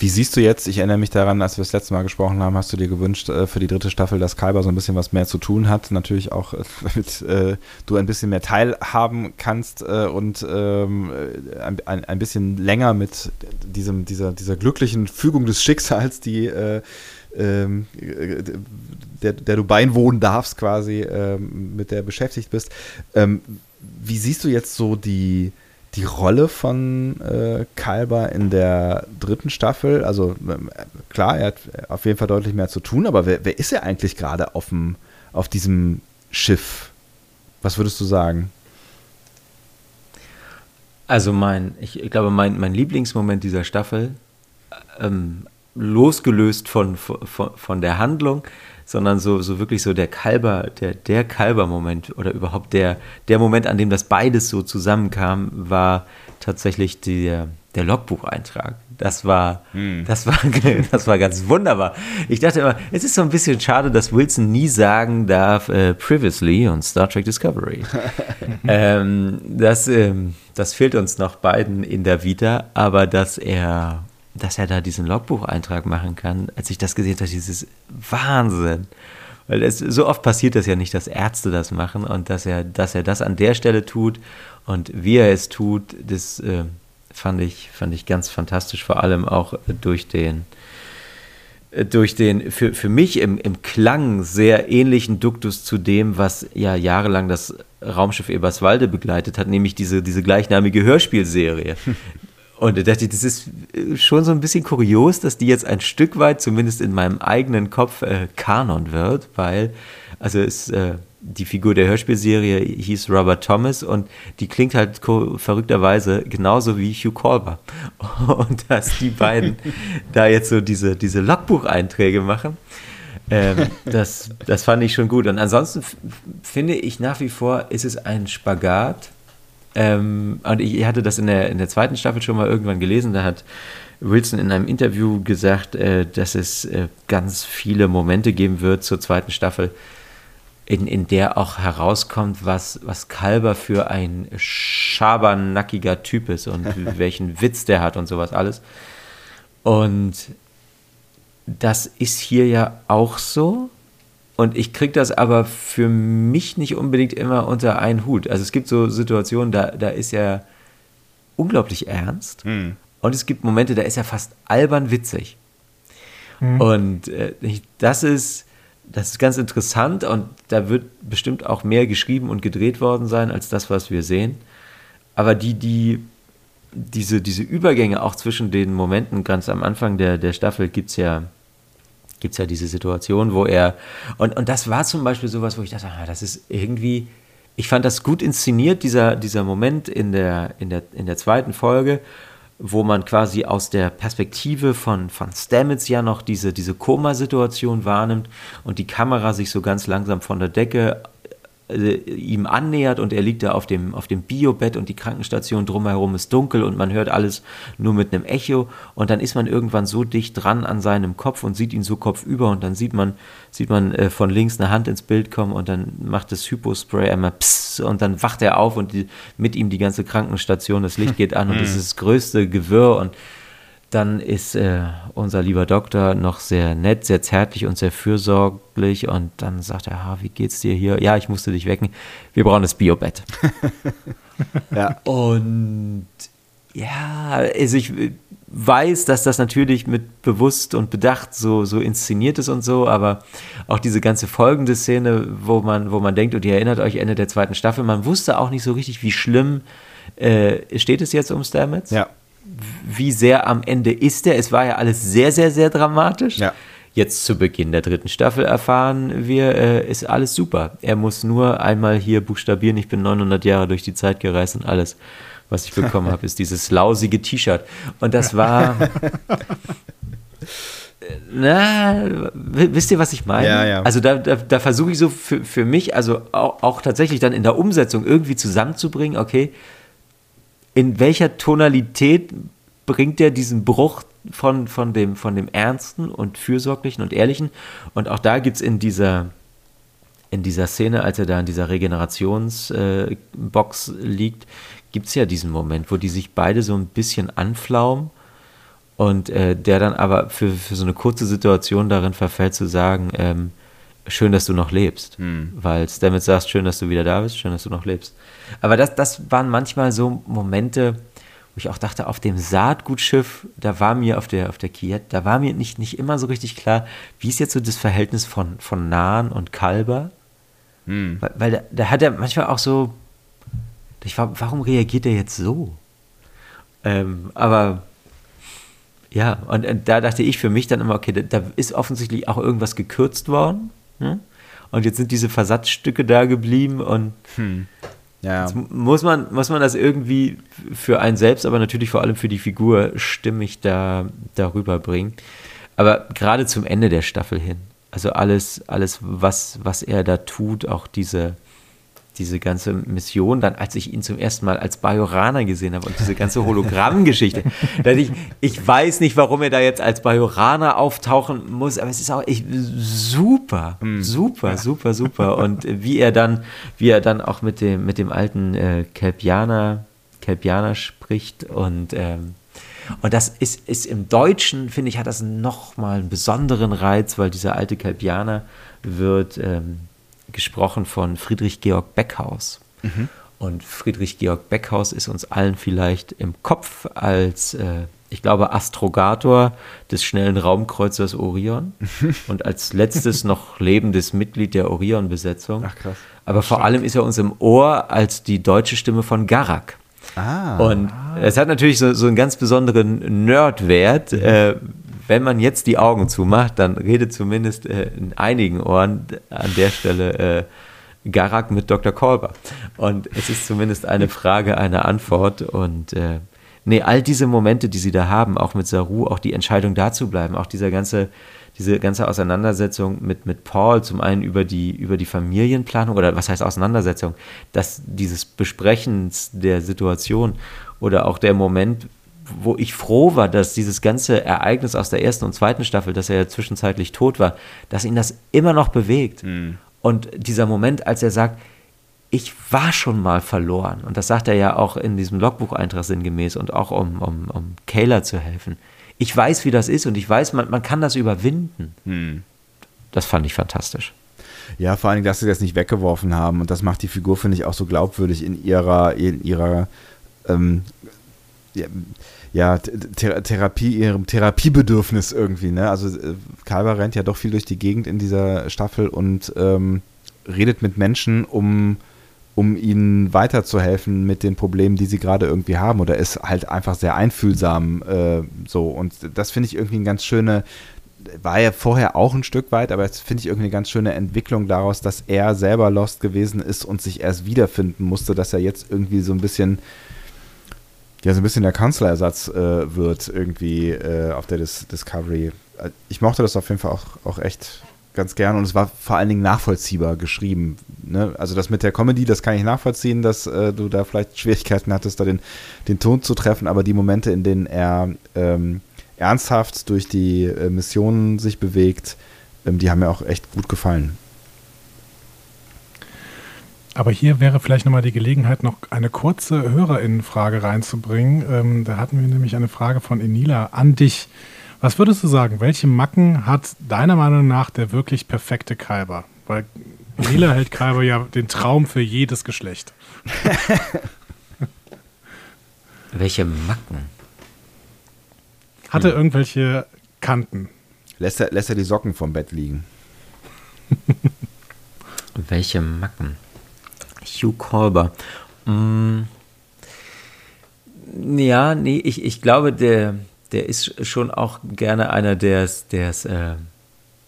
Wie siehst du jetzt, ich erinnere mich daran, als wir das letzte Mal gesprochen haben, hast du dir gewünscht äh, für die dritte Staffel, dass Kalber so ein bisschen was mehr zu tun hat. Natürlich auch, äh, damit äh, du ein bisschen mehr teilhaben kannst äh, und ähm, ein, ein, ein, bisschen länger mit diesem, dieser, dieser glücklichen Fügung des Schicksals, die äh, ähm, der, der, du beiwohnen darfst, quasi, ähm, mit der beschäftigt bist. Ähm, wie siehst du jetzt so die, die Rolle von äh, Kalber in der dritten Staffel? Also ähm, klar, er hat auf jeden Fall deutlich mehr zu tun, aber wer, wer ist er eigentlich gerade auf, auf diesem Schiff? Was würdest du sagen? Also mein, ich, ich glaube, mein, mein Lieblingsmoment dieser Staffel, ähm, losgelöst von, von, von der Handlung, sondern so, so wirklich so der Kalber, der, der Kalber-Moment oder überhaupt der, der Moment, an dem das beides so zusammenkam, war tatsächlich der, der Logbucheintrag. Das war, hm. das war, das war ganz wunderbar. Ich dachte immer, es ist so ein bisschen schade, dass Wilson nie sagen darf, äh, previously on Star Trek Discovery. ähm, das, ähm, das fehlt uns noch beiden in der Vita, aber dass er dass er da diesen Logbucheintrag machen kann, als ich das gesehen habe, dieses Wahnsinn. Weil es so oft passiert das ja nicht, dass Ärzte das machen und dass er, dass er das an der Stelle tut und wie er es tut, das äh, fand ich, fand ich ganz fantastisch, vor allem auch durch den äh, durch den für, für mich im, im Klang sehr ähnlichen Duktus zu dem, was ja jahrelang das Raumschiff Eberswalde begleitet hat, nämlich diese, diese gleichnamige Hörspielserie. Und da dachte ich, das ist äh, schon so ein bisschen kurios, dass die jetzt ein Stück weit, zumindest in meinem eigenen Kopf, äh, Kanon wird, weil, also es, äh, die Figur der Hörspielserie hieß Robert Thomas und die klingt halt verrückterweise genauso wie Hugh Colber. Und dass die beiden da jetzt so diese, diese Logbucheinträge machen, ähm, das, das fand ich schon gut. Und ansonsten finde ich nach wie vor, ist es ein Spagat. Ähm, und ich hatte das in der, in der zweiten Staffel schon mal irgendwann gelesen, da hat Wilson in einem Interview gesagt, äh, dass es äh, ganz viele Momente geben wird zur zweiten Staffel, in, in der auch herauskommt, was, was Kalber für ein schabernackiger Typ ist und welchen Witz der hat und sowas alles. Und das ist hier ja auch so. Und ich kriege das aber für mich nicht unbedingt immer unter einen Hut. Also es gibt so Situationen, da, da ist er unglaublich ernst. Hm. Und es gibt Momente, da ist er fast albern witzig. Hm. Und äh, das ist das ist ganz interessant und da wird bestimmt auch mehr geschrieben und gedreht worden sein als das, was wir sehen. Aber die, die, diese, diese Übergänge auch zwischen den Momenten, ganz am Anfang der, der Staffel gibt es ja, gibt's ja diese Situation, wo er, und, und das war zum Beispiel sowas, wo ich dachte, ah, das ist irgendwie, ich fand das gut inszeniert, dieser, dieser Moment in der, in, der, in der zweiten Folge, wo man quasi aus der Perspektive von, von Stamets ja noch diese, diese Koma-Situation wahrnimmt und die Kamera sich so ganz langsam von der Decke äh, ihm annähert und er liegt da auf dem, auf dem Biobett und die Krankenstation drumherum ist dunkel und man hört alles nur mit einem Echo und dann ist man irgendwann so dicht dran an seinem Kopf und sieht ihn so kopfüber und dann sieht man, sieht man äh, von links eine Hand ins Bild kommen und dann macht das Hypospray einmal pss und dann wacht er auf und die, mit ihm die ganze Krankenstation, das Licht geht an und es ist das größte Gewirr und dann ist äh, unser lieber Doktor noch sehr nett, sehr zärtlich und sehr fürsorglich und dann sagt er, ah, wie geht's dir hier? Ja, ich musste dich wecken. Wir brauchen das Biobett. ja. Und ja, also ich weiß, dass das natürlich mit bewusst und bedacht so, so inszeniert ist und so, aber auch diese ganze folgende Szene, wo man, wo man denkt, und ihr erinnert euch Ende der zweiten Staffel, man wusste auch nicht so richtig, wie schlimm äh, steht es jetzt um Stamets. Ja wie sehr am Ende ist er. Es war ja alles sehr, sehr, sehr dramatisch. Ja. Jetzt zu Beginn der dritten Staffel erfahren wir, äh, ist alles super. Er muss nur einmal hier buchstabieren, ich bin 900 Jahre durch die Zeit gereist und alles, was ich bekommen habe, ist dieses lausige T-Shirt. Und das war... na, wisst ihr, was ich meine? Ja, ja. Also da, da, da versuche ich so für, für mich, also auch, auch tatsächlich dann in der Umsetzung irgendwie zusammenzubringen, okay, in welcher Tonalität bringt er diesen Bruch von, von, dem, von dem Ernsten und Fürsorglichen und Ehrlichen? Und auch da gibt es in dieser, in dieser Szene, als er da in dieser Regenerationsbox äh, liegt, gibt es ja diesen Moment, wo die sich beide so ein bisschen anflaumen und äh, der dann aber für, für so eine kurze Situation darin verfällt zu sagen, ähm, schön, dass du noch lebst. Hm. Weil Stamets sagt, schön, dass du wieder da bist, schön, dass du noch lebst. Aber das, das waren manchmal so Momente, wo ich auch dachte, auf dem Saatgutschiff, da war mir auf der, auf der Kiet, da war mir nicht, nicht immer so richtig klar, wie ist jetzt so das Verhältnis von, von Nahen und Kalber? Hm. Weil, weil da, da, hat er manchmal auch so, ich war, warum reagiert er jetzt so? Ähm, aber ja, und, und, da dachte ich für mich dann immer, okay, da, da ist offensichtlich auch irgendwas gekürzt worden. Hm? Und jetzt sind diese Versatzstücke da geblieben und hm. ja. muss, man, muss man das irgendwie für einen selbst, aber natürlich vor allem für die Figur stimmig da, darüber bringen. Aber gerade zum Ende der Staffel hin, also alles, alles was, was er da tut, auch diese, diese ganze Mission, dann als ich ihn zum ersten Mal als Bajoraner gesehen habe und diese ganze Hologrammgeschichte, ich, ich weiß nicht, warum er da jetzt als Bajoraner auftauchen muss, aber es ist auch ich, super, hm. super, super, super. Und wie er dann, wie er dann auch mit dem, mit dem alten äh, Kelpianer, Kelpianer spricht und ähm, und das ist, ist im Deutschen, finde ich, hat das nochmal einen besonderen Reiz, weil dieser alte Kelpianer wird ähm, gesprochen von Friedrich Georg Beckhaus. Mhm. Und Friedrich Georg Beckhaus ist uns allen vielleicht im Kopf als äh, ich glaube, Astrogator des schnellen Raumkreuzers Orion und als letztes noch lebendes Mitglied der Orion-Besetzung. Ach krass. Aber vor allem ist er uns im Ohr als die deutsche Stimme von Garak. Ah. Und es hat natürlich so, so einen ganz besonderen Nerdwert. Mhm. Äh, wenn man jetzt die Augen zumacht, dann redet zumindest äh, in einigen Ohren an der Stelle äh, Garak mit Dr. Kolber. Und es ist zumindest eine Frage, eine Antwort. Und äh, nee, all diese Momente, die sie da haben, auch mit Saru, auch die Entscheidung da zu bleiben, auch dieser ganze, diese ganze Auseinandersetzung mit, mit Paul, zum einen über die, über die Familienplanung oder was heißt Auseinandersetzung, dass dieses Besprechens der Situation oder auch der Moment, wo ich froh war, dass dieses ganze Ereignis aus der ersten und zweiten Staffel, dass er ja zwischenzeitlich tot war, dass ihn das immer noch bewegt. Mhm. Und dieser Moment, als er sagt, ich war schon mal verloren, und das sagt er ja auch in diesem Logbucheintrag sinngemäß und auch um, um, um Kayla zu helfen. Ich weiß, wie das ist und ich weiß, man, man kann das überwinden. Hm. Das fand ich fantastisch. Ja, vor allem, dass sie das nicht weggeworfen haben. Und das macht die Figur, finde ich, auch so glaubwürdig in ihrer, in ihrer ähm, ja, ja, Therapie, ihrem Therapiebedürfnis irgendwie. Ne? Also äh, Kalber rennt ja doch viel durch die Gegend in dieser Staffel und ähm, redet mit Menschen, um, um ihnen weiterzuhelfen mit den Problemen, die sie gerade irgendwie haben. Oder ist halt einfach sehr einfühlsam äh, so. Und das finde ich irgendwie eine ganz schöne, war ja vorher auch ein Stück weit, aber das finde ich irgendwie eine ganz schöne Entwicklung daraus, dass er selber lost gewesen ist und sich erst wiederfinden musste, dass er jetzt irgendwie so ein bisschen ja so ein bisschen der Kanzlerersatz äh, wird irgendwie äh, auf der Dis Discovery. Ich mochte das auf jeden Fall auch, auch echt ganz gern und es war vor allen Dingen nachvollziehbar geschrieben. Ne? Also das mit der Comedy, das kann ich nachvollziehen, dass äh, du da vielleicht Schwierigkeiten hattest, da den, den Ton zu treffen, aber die Momente, in denen er ähm, ernsthaft durch die äh, Missionen sich bewegt, ähm, die haben mir auch echt gut gefallen. Aber hier wäre vielleicht nochmal die Gelegenheit, noch eine kurze Hörerinnenfrage reinzubringen. Ähm, da hatten wir nämlich eine Frage von Enila an dich. Was würdest du sagen, welche Macken hat deiner Meinung nach der wirklich perfekte Kalber? Weil Enila hält Kalber ja den Traum für jedes Geschlecht. welche Macken? Hatte hm. irgendwelche Kanten? Lässt er, lässt er die Socken vom Bett liegen? welche Macken? Hugh Colber. Mm, ja, nee, ich, ich glaube, der, der ist schon auch gerne einer, der es, der es, äh,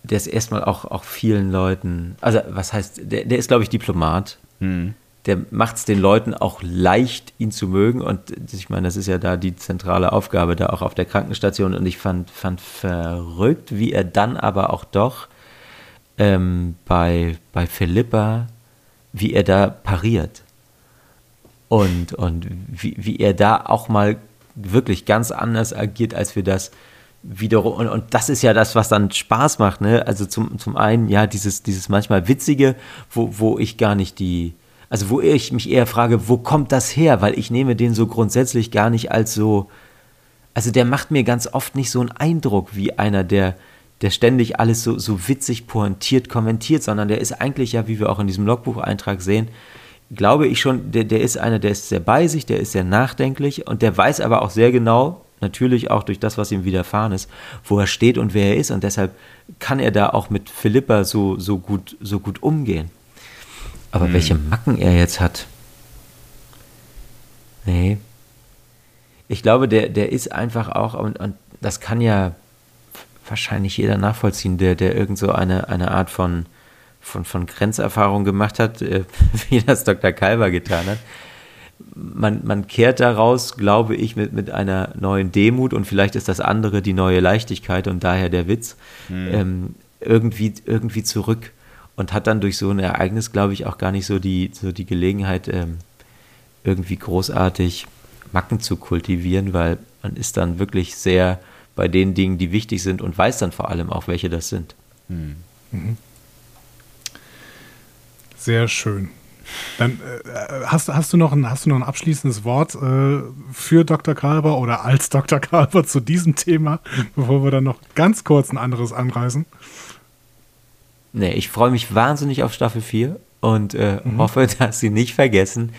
der es erstmal auch, auch vielen Leuten, also was heißt, der, der ist, glaube ich, Diplomat. Mhm. Der macht es den Leuten auch leicht, ihn zu mögen. Und ich meine, das ist ja da die zentrale Aufgabe, da auch auf der Krankenstation. Und ich fand, fand verrückt, wie er dann aber auch doch ähm, bei, bei Philippa wie er da pariert. Und, und wie, wie er da auch mal wirklich ganz anders agiert, als wir das wiederum. Und, und das ist ja das, was dann Spaß macht, ne? Also zum, zum einen, ja, dieses, dieses manchmal Witzige, wo, wo ich gar nicht die, also wo ich mich eher frage, wo kommt das her? Weil ich nehme den so grundsätzlich gar nicht als so, also der macht mir ganz oft nicht so einen Eindruck wie einer, der, der ständig alles so, so witzig pointiert kommentiert, sondern der ist eigentlich ja, wie wir auch in diesem Logbucheintrag sehen, glaube ich schon, der, der ist einer, der ist sehr bei sich, der ist sehr nachdenklich und der weiß aber auch sehr genau, natürlich auch durch das, was ihm widerfahren ist, wo er steht und wer er ist und deshalb kann er da auch mit Philippa so, so, gut, so gut umgehen. Aber hm. welche Macken er jetzt hat, nee. Ich glaube, der, der ist einfach auch, und, und das kann ja wahrscheinlich jeder nachvollziehen, der, der irgend so eine, eine Art von, von, von Grenzerfahrung gemacht hat, äh, wie das Dr. Kalber getan hat. Man, man kehrt daraus, glaube ich, mit, mit einer neuen Demut und vielleicht ist das andere die neue Leichtigkeit und daher der Witz, hm. ähm, irgendwie, irgendwie zurück und hat dann durch so ein Ereignis, glaube ich, auch gar nicht so die, so die Gelegenheit, ähm, irgendwie großartig Macken zu kultivieren, weil man ist dann wirklich sehr bei den Dingen, die wichtig sind und weiß dann vor allem auch, welche das sind. Hm. Mhm. Sehr schön. Dann äh, hast, hast, du noch ein, hast du noch ein abschließendes Wort äh, für Dr. Kalber oder als Dr. Kalber zu diesem Thema, bevor wir dann noch ganz kurz ein anderes anreißen? Nee, ich freue mich wahnsinnig auf Staffel 4 und äh, mhm. hoffe, dass sie nicht vergessen,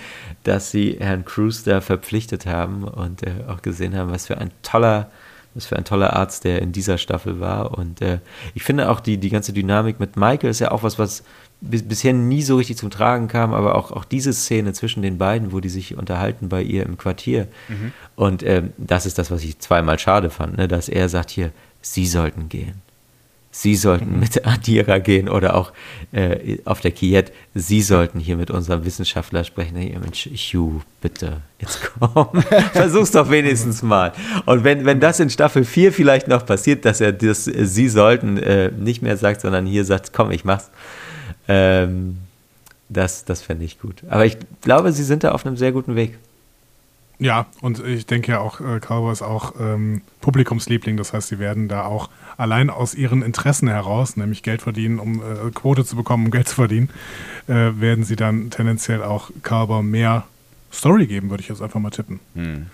dass sie Herrn Cruz da verpflichtet haben und äh, auch gesehen haben, was für ein toller, was für ein toller Arzt der in dieser Staffel war. Und äh, ich finde auch die, die ganze Dynamik mit Michael ist ja auch was, was bisher nie so richtig zum Tragen kam, aber auch, auch diese Szene zwischen den beiden, wo die sich unterhalten bei ihr im Quartier. Mhm. Und ähm, das ist das, was ich zweimal schade fand, ne? dass er sagt hier, sie sollten gehen. Sie sollten mhm. mit Adira gehen oder auch äh, auf der Kiet, Sie sollten hier mit unserem Wissenschaftler sprechen. Hey, Mensch, Hugh, bitte, jetzt komm, versuch's doch wenigstens mal. Und wenn, wenn das in Staffel 4 vielleicht noch passiert, dass er das äh, Sie sollten äh, nicht mehr sagt, sondern hier sagt, komm, ich mach's, ähm, das, das fände ich gut. Aber ich glaube, Sie sind da auf einem sehr guten Weg. Ja, und ich denke ja auch, äh, Carver ist auch ähm, Publikumsliebling. Das heißt, sie werden da auch allein aus ihren Interessen heraus, nämlich Geld verdienen, um äh, Quote zu bekommen, um Geld zu verdienen, äh, werden sie dann tendenziell auch Carver mehr Story geben, würde ich jetzt einfach mal tippen. Hm.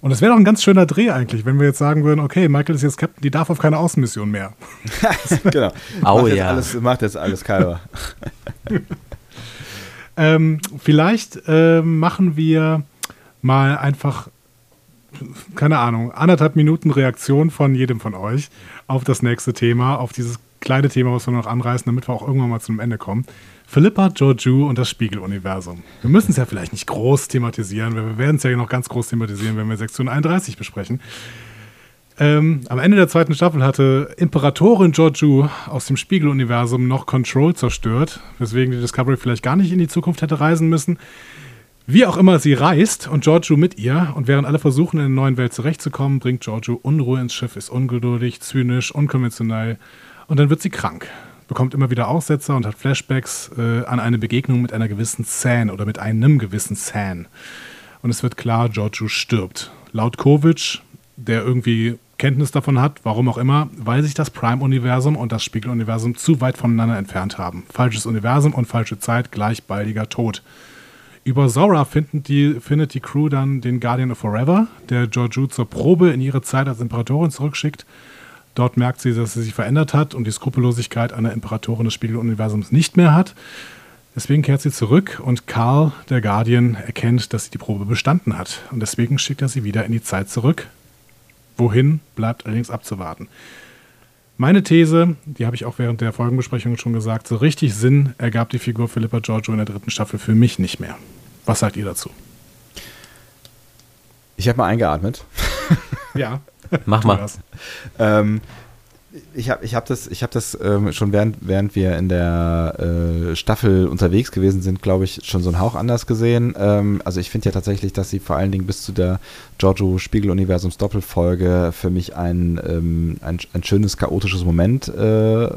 Und es wäre doch ein ganz schöner Dreh eigentlich, wenn wir jetzt sagen würden, okay, Michael ist jetzt Captain, die darf auf keine Außenmission mehr. genau. Oh, macht, ja. jetzt alles, macht jetzt alles Carver. ähm, vielleicht äh, machen wir mal einfach, keine Ahnung, anderthalb Minuten Reaktion von jedem von euch auf das nächste Thema, auf dieses kleine Thema, was wir noch anreißen, damit wir auch irgendwann mal zum Ende kommen. Philippa, Joju und das Spiegeluniversum. Wir müssen es ja vielleicht nicht groß thematisieren, weil wir werden es ja noch ganz groß thematisieren, wenn wir Sektion 31 besprechen. Ähm, am Ende der zweiten Staffel hatte Imperatorin Joju aus dem Spiegeluniversum noch Control zerstört, weswegen die Discovery vielleicht gar nicht in die Zukunft hätte reisen müssen. Wie auch immer sie reist und Giorgio mit ihr und während alle versuchen, in der neuen Welt zurechtzukommen, bringt Giorgio Unruhe ins Schiff, ist ungeduldig, zynisch, unkonventionell und dann wird sie krank, bekommt immer wieder Aussetzer und hat Flashbacks äh, an eine Begegnung mit einer gewissen San oder mit einem gewissen San. Und es wird klar, Giorgio stirbt. Laut Kovic, der irgendwie Kenntnis davon hat, warum auch immer, weil sich das Prime-Universum und das Spiegeluniversum zu weit voneinander entfernt haben. Falsches Universum und falsche Zeit gleich baldiger Tod. Über Zora die, findet die Crew dann den Guardian of Forever, der Georgiou zur Probe in ihre Zeit als Imperatorin zurückschickt. Dort merkt sie, dass sie sich verändert hat und die Skrupellosigkeit einer Imperatorin des Spiegeluniversums nicht mehr hat. Deswegen kehrt sie zurück und Karl, der Guardian, erkennt, dass sie die Probe bestanden hat. Und deswegen schickt er sie wieder in die Zeit zurück. Wohin, bleibt allerdings abzuwarten. Meine These, die habe ich auch während der Folgenbesprechung schon gesagt, so richtig Sinn ergab die Figur Philippa Giorgio in der dritten Staffel für mich nicht mehr. Was sagt ihr dazu? Ich habe mal eingeatmet. Ja. Mach mal. Ähm, ich habe ich hab das, ich hab das ähm, schon während, während wir in der äh, Staffel unterwegs gewesen sind, glaube ich, schon so einen Hauch anders gesehen. Ähm, also ich finde ja tatsächlich, dass sie vor allen Dingen bis zu der Giorgio Spiegel-Universums Doppelfolge für mich ein, ähm, ein, ein, schönes, chaotisches Moment äh,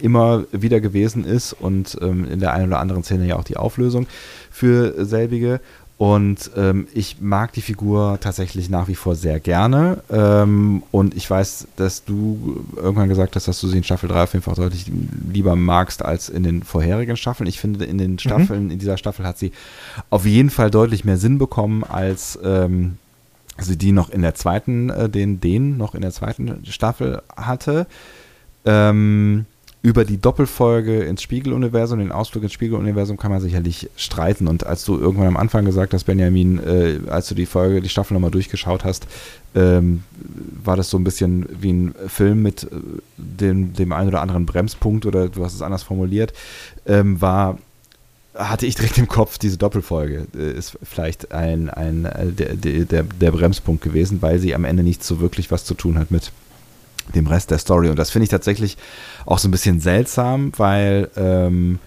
immer wieder gewesen ist und ähm, in der einen oder anderen Szene ja auch die Auflösung für selbige. Und ähm, ich mag die Figur tatsächlich nach wie vor sehr gerne. Ähm, und ich weiß, dass du irgendwann gesagt hast, dass du sie in Staffel 3 auf jeden Fall deutlich lieber magst als in den vorherigen Staffeln. Ich finde, in den mhm. Staffeln, mhm. in dieser Staffel hat sie auf jeden Fall deutlich mehr Sinn bekommen, als ähm, sie die noch in der zweiten, äh, den, den noch in der zweiten Staffel hatte. Ähm, über die Doppelfolge ins Spiegeluniversum, den Ausflug ins Spiegeluniversum kann man sicherlich streiten. Und als du irgendwann am Anfang gesagt hast, Benjamin, äh, als du die Folge, die Staffel nochmal durchgeschaut hast, ähm, war das so ein bisschen wie ein Film mit äh, dem, dem einen oder anderen Bremspunkt oder du hast es anders formuliert, ähm, war hatte ich direkt im Kopf, diese Doppelfolge äh, ist vielleicht ein, ein äh, der, der, der Bremspunkt gewesen, weil sie am Ende nicht so wirklich was zu tun hat mit dem Rest der Story. Und das finde ich tatsächlich auch so ein bisschen seltsam, weil ähm,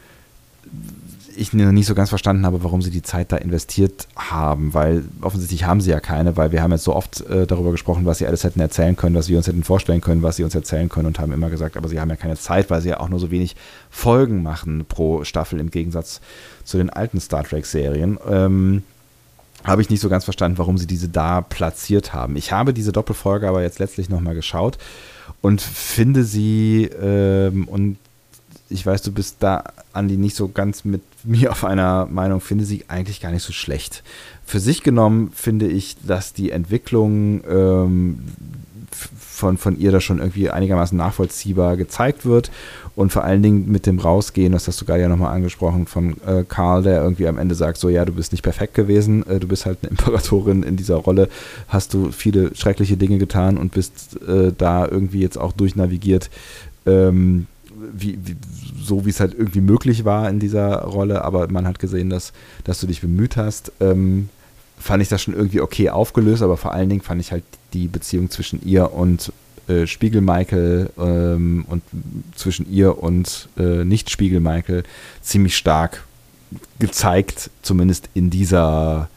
ich nicht so ganz verstanden habe, warum sie die Zeit da investiert haben, weil offensichtlich haben sie ja keine, weil wir haben jetzt so oft äh, darüber gesprochen, was sie alles hätten erzählen können, was wir uns hätten vorstellen können, was sie uns erzählen können und haben immer gesagt, aber sie haben ja keine Zeit, weil sie ja auch nur so wenig Folgen machen pro Staffel im Gegensatz zu den alten Star Trek-Serien. Ähm, habe ich nicht so ganz verstanden, warum sie diese da platziert haben. Ich habe diese Doppelfolge aber jetzt letztlich nochmal geschaut und finde sie, ähm, und ich weiß, du bist da, Andi, nicht so ganz mit mir auf einer Meinung, finde sie eigentlich gar nicht so schlecht. Für sich genommen finde ich, dass die Entwicklung ähm, von, von ihr da schon irgendwie einigermaßen nachvollziehbar gezeigt wird. Und vor allen Dingen mit dem Rausgehen, das hast du gerade ja nochmal angesprochen, von äh, Karl, der irgendwie am Ende sagt, so ja, du bist nicht perfekt gewesen, äh, du bist halt eine Imperatorin in dieser Rolle, hast du viele schreckliche Dinge getan und bist äh, da irgendwie jetzt auch durchnavigiert. Ähm, wie, wie, so wie es halt irgendwie möglich war in dieser Rolle, aber man hat gesehen, dass, dass du dich bemüht hast. Ähm, fand ich das schon irgendwie okay aufgelöst, aber vor allen Dingen fand ich halt die Beziehung zwischen ihr und äh, Spiegel Michael ähm, und zwischen ihr und äh, nicht Spiegel Michael ziemlich stark gezeigt, zumindest in dieser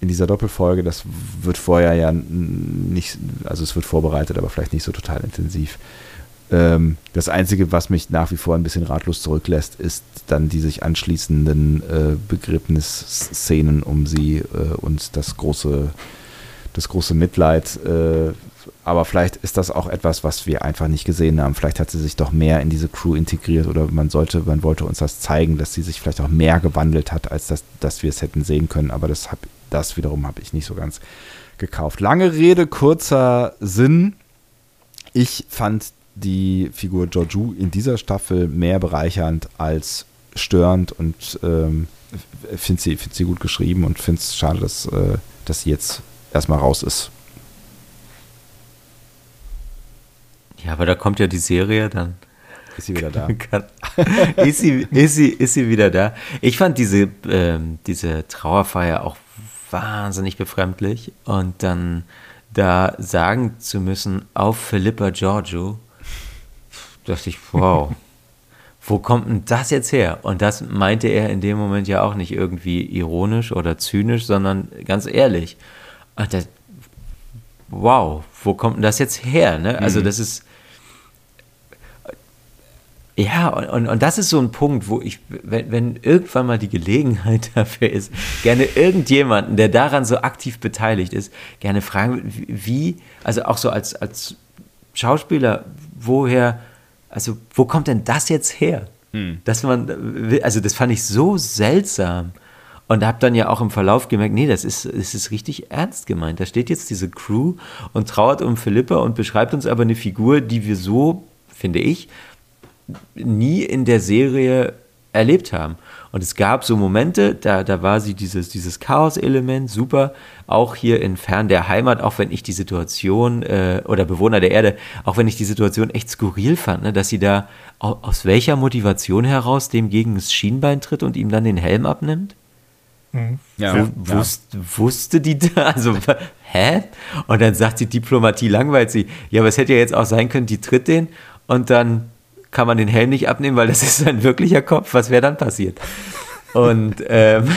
in dieser Doppelfolge. Das wird vorher ja nicht, also es wird vorbereitet, aber vielleicht nicht so total intensiv. Ähm, das Einzige, was mich nach wie vor ein bisschen ratlos zurücklässt, ist dann die sich anschließenden äh, Begräbnisszenen um sie äh, und das große, das große Mitleid. Äh, aber vielleicht ist das auch etwas, was wir einfach nicht gesehen haben. Vielleicht hat sie sich doch mehr in diese Crew integriert oder man sollte, man wollte uns das zeigen, dass sie sich vielleicht auch mehr gewandelt hat, als das, dass wir es hätten sehen können. Aber das, hab, das wiederum habe ich nicht so ganz gekauft. Lange Rede, kurzer Sinn. Ich fand die Figur Georgiou in dieser Staffel mehr bereichernd als störend und ähm, finde sie, find sie gut geschrieben und finde es schade, dass, äh, dass sie jetzt erstmal raus ist. Ja, aber da kommt ja die Serie, dann ist sie wieder da. ist, sie, ist, sie, ist sie wieder da? Ich fand diese, ähm, diese Trauerfeier auch wahnsinnig befremdlich und dann da sagen zu müssen, auf Philippa Giorgio, dachte ich, wow, wo kommt denn das jetzt her? Und das meinte er in dem Moment ja auch nicht irgendwie ironisch oder zynisch, sondern ganz ehrlich. Das, wow, wo kommt denn das jetzt her? Ne? Also mhm. das ist, ja, und, und das ist so ein Punkt, wo ich, wenn, wenn irgendwann mal die Gelegenheit dafür ist, gerne irgendjemanden, der daran so aktiv beteiligt ist, gerne fragen, wie, also auch so als, als Schauspieler, woher also wo kommt denn das jetzt her? Hm. Dass man, also das fand ich so seltsam. Und habe dann ja auch im Verlauf gemerkt, nee, das ist, das ist richtig ernst gemeint. Da steht jetzt diese Crew und trauert um Philippa und beschreibt uns aber eine Figur, die wir so, finde ich, nie in der Serie erlebt haben. Und es gab so Momente, da, da war sie dieses, dieses Chaos-Element, super. Auch hier in Fern der Heimat, auch wenn ich die Situation, äh, oder Bewohner der Erde, auch wenn ich die Situation echt skurril fand, ne, dass sie da aus welcher Motivation heraus dem gegen das Schienbein tritt und ihm dann den Helm abnimmt? Mhm. Ja, Wo, ja. wusste die da? Also, hä? Und dann sagt sie, Diplomatie langweilt sie. Ja, aber es hätte ja jetzt auch sein können, die tritt den und dann kann man den Helm nicht abnehmen, weil das ist sein wirklicher Kopf. Was wäre dann passiert? Und, ähm,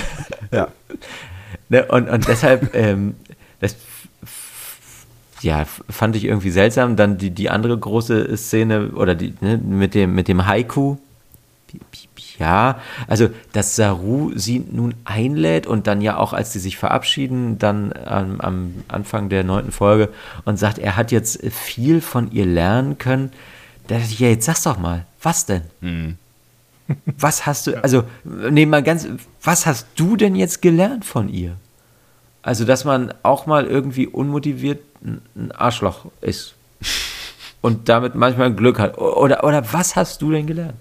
ja. ne, und, und deshalb, ähm, das ja, fand ich irgendwie seltsam. Dann die, die andere große Szene oder die, ne, mit, dem, mit dem Haiku. Ja, also dass Saru sie nun einlädt und dann ja auch, als sie sich verabschieden, dann am, am Anfang der neunten Folge und sagt, er hat jetzt viel von ihr lernen können da dachte ich, ja, jetzt sag's doch mal, was denn? Hm. Was hast du, also, nee, mal ganz, was hast du denn jetzt gelernt von ihr? Also, dass man auch mal irgendwie unmotiviert ein Arschloch ist und damit manchmal Glück hat. Oder, oder was hast du denn gelernt?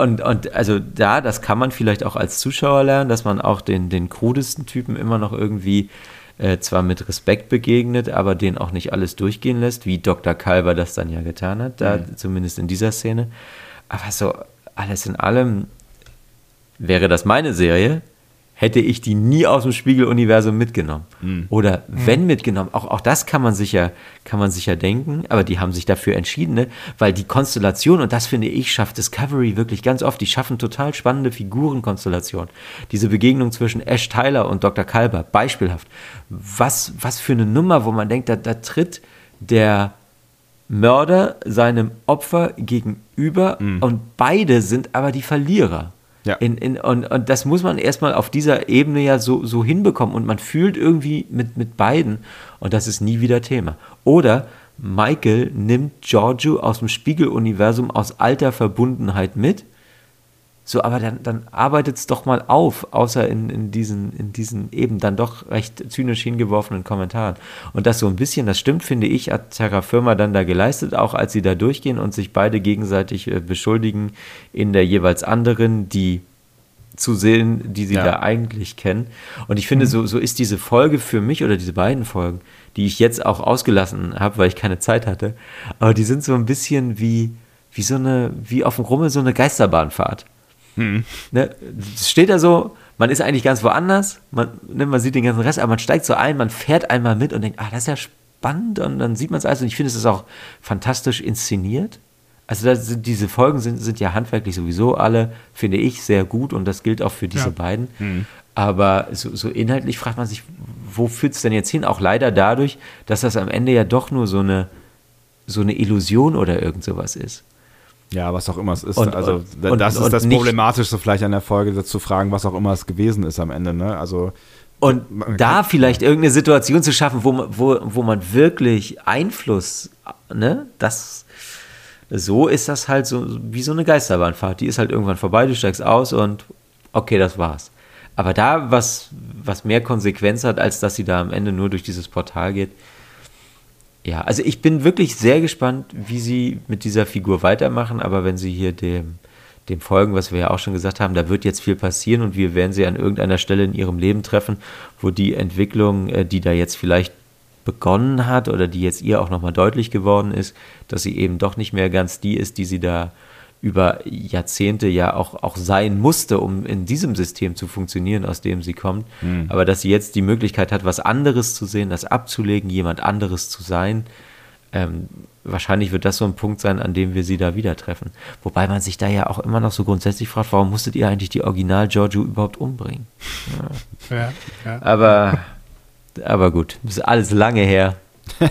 Und, und also da, das kann man vielleicht auch als Zuschauer lernen, dass man auch den, den krudesten Typen immer noch irgendwie äh, zwar mit Respekt begegnet, aber den auch nicht alles durchgehen lässt, wie Dr. Kalber das dann ja getan hat, da mhm. zumindest in dieser Szene. Aber so alles in allem wäre das meine Serie, hätte ich die nie aus dem Spiegeluniversum mitgenommen. Mhm. Oder wenn mhm. mitgenommen, auch, auch das kann man sicher, kann man sicher denken, aber die haben sich dafür entschieden, ne? weil die Konstellation, und das finde ich, schafft Discovery wirklich ganz oft, die schaffen total spannende Figurenkonstellationen. Diese Begegnung zwischen Ash Tyler und Dr. Kalber, beispielhaft. Was, was für eine Nummer, wo man denkt, da, da tritt der Mörder seinem Opfer gegenüber mhm. und beide sind aber die Verlierer. Ja. In, in, und, und das muss man erstmal auf dieser Ebene ja so, so hinbekommen. Und man fühlt irgendwie mit, mit beiden. Und das ist nie wieder Thema. Oder Michael nimmt Giorgio aus dem Spiegeluniversum aus alter Verbundenheit mit. So, aber dann, dann arbeitet es doch mal auf, außer in, in, diesen, in diesen eben dann doch recht zynisch hingeworfenen Kommentaren. Und das so ein bisschen, das stimmt, finde ich, hat Terra Firma dann da geleistet, auch als sie da durchgehen und sich beide gegenseitig äh, beschuldigen in der jeweils anderen, die zu sehen, die sie ja. da eigentlich kennen. Und ich finde, mhm. so, so ist diese Folge für mich oder diese beiden Folgen, die ich jetzt auch ausgelassen habe, weil ich keine Zeit hatte, aber die sind so ein bisschen wie, wie so eine, wie auf dem Rummel so eine Geisterbahnfahrt. Hm. Ne, steht da so, man ist eigentlich ganz woanders, man, ne, man sieht den ganzen Rest, aber man steigt so ein, man fährt einmal mit und denkt, ah, das ist ja spannend und dann sieht man es alles und ich finde, es ist auch fantastisch inszeniert. Also sind, diese Folgen sind, sind ja handwerklich sowieso alle, finde ich, sehr gut und das gilt auch für diese ja. beiden. Hm. Aber so, so, inhaltlich fragt man sich, wo führt es denn jetzt hin? Auch leider dadurch, dass das am Ende ja doch nur so eine, so eine Illusion oder irgend sowas ist. Ja, was auch immer es ist. Und, also und, das und, ist das Problematische vielleicht an der Folge, zu fragen, was auch immer es gewesen ist am Ende. Ne? Also und da vielleicht irgendeine Situation zu schaffen, wo man, wo, wo man wirklich Einfluss, ne, das, so ist das halt so wie so eine Geisterbahnfahrt. Die ist halt irgendwann vorbei, du steigst aus und okay, das war's. Aber da was, was mehr Konsequenz hat, als dass sie da am Ende nur durch dieses Portal geht, ja, also ich bin wirklich sehr gespannt, wie sie mit dieser Figur weitermachen, aber wenn sie hier dem, dem folgen, was wir ja auch schon gesagt haben, da wird jetzt viel passieren und wir werden sie an irgendeiner Stelle in ihrem Leben treffen, wo die Entwicklung, äh, die da jetzt vielleicht begonnen hat oder die jetzt ihr auch nochmal deutlich geworden ist, dass sie eben doch nicht mehr ganz die ist, die sie da über Jahrzehnte ja auch, auch sein musste, um in diesem System zu funktionieren, aus dem sie kommt. Mhm. Aber dass sie jetzt die Möglichkeit hat, was anderes zu sehen, das abzulegen, jemand anderes zu sein. Ähm, wahrscheinlich wird das so ein Punkt sein, an dem wir sie da wieder treffen. Wobei man sich da ja auch immer noch so grundsätzlich fragt, warum musstet ihr eigentlich die Original Giorgio überhaupt umbringen? Ja. Ja, ja. Aber, aber gut, das ist alles lange her.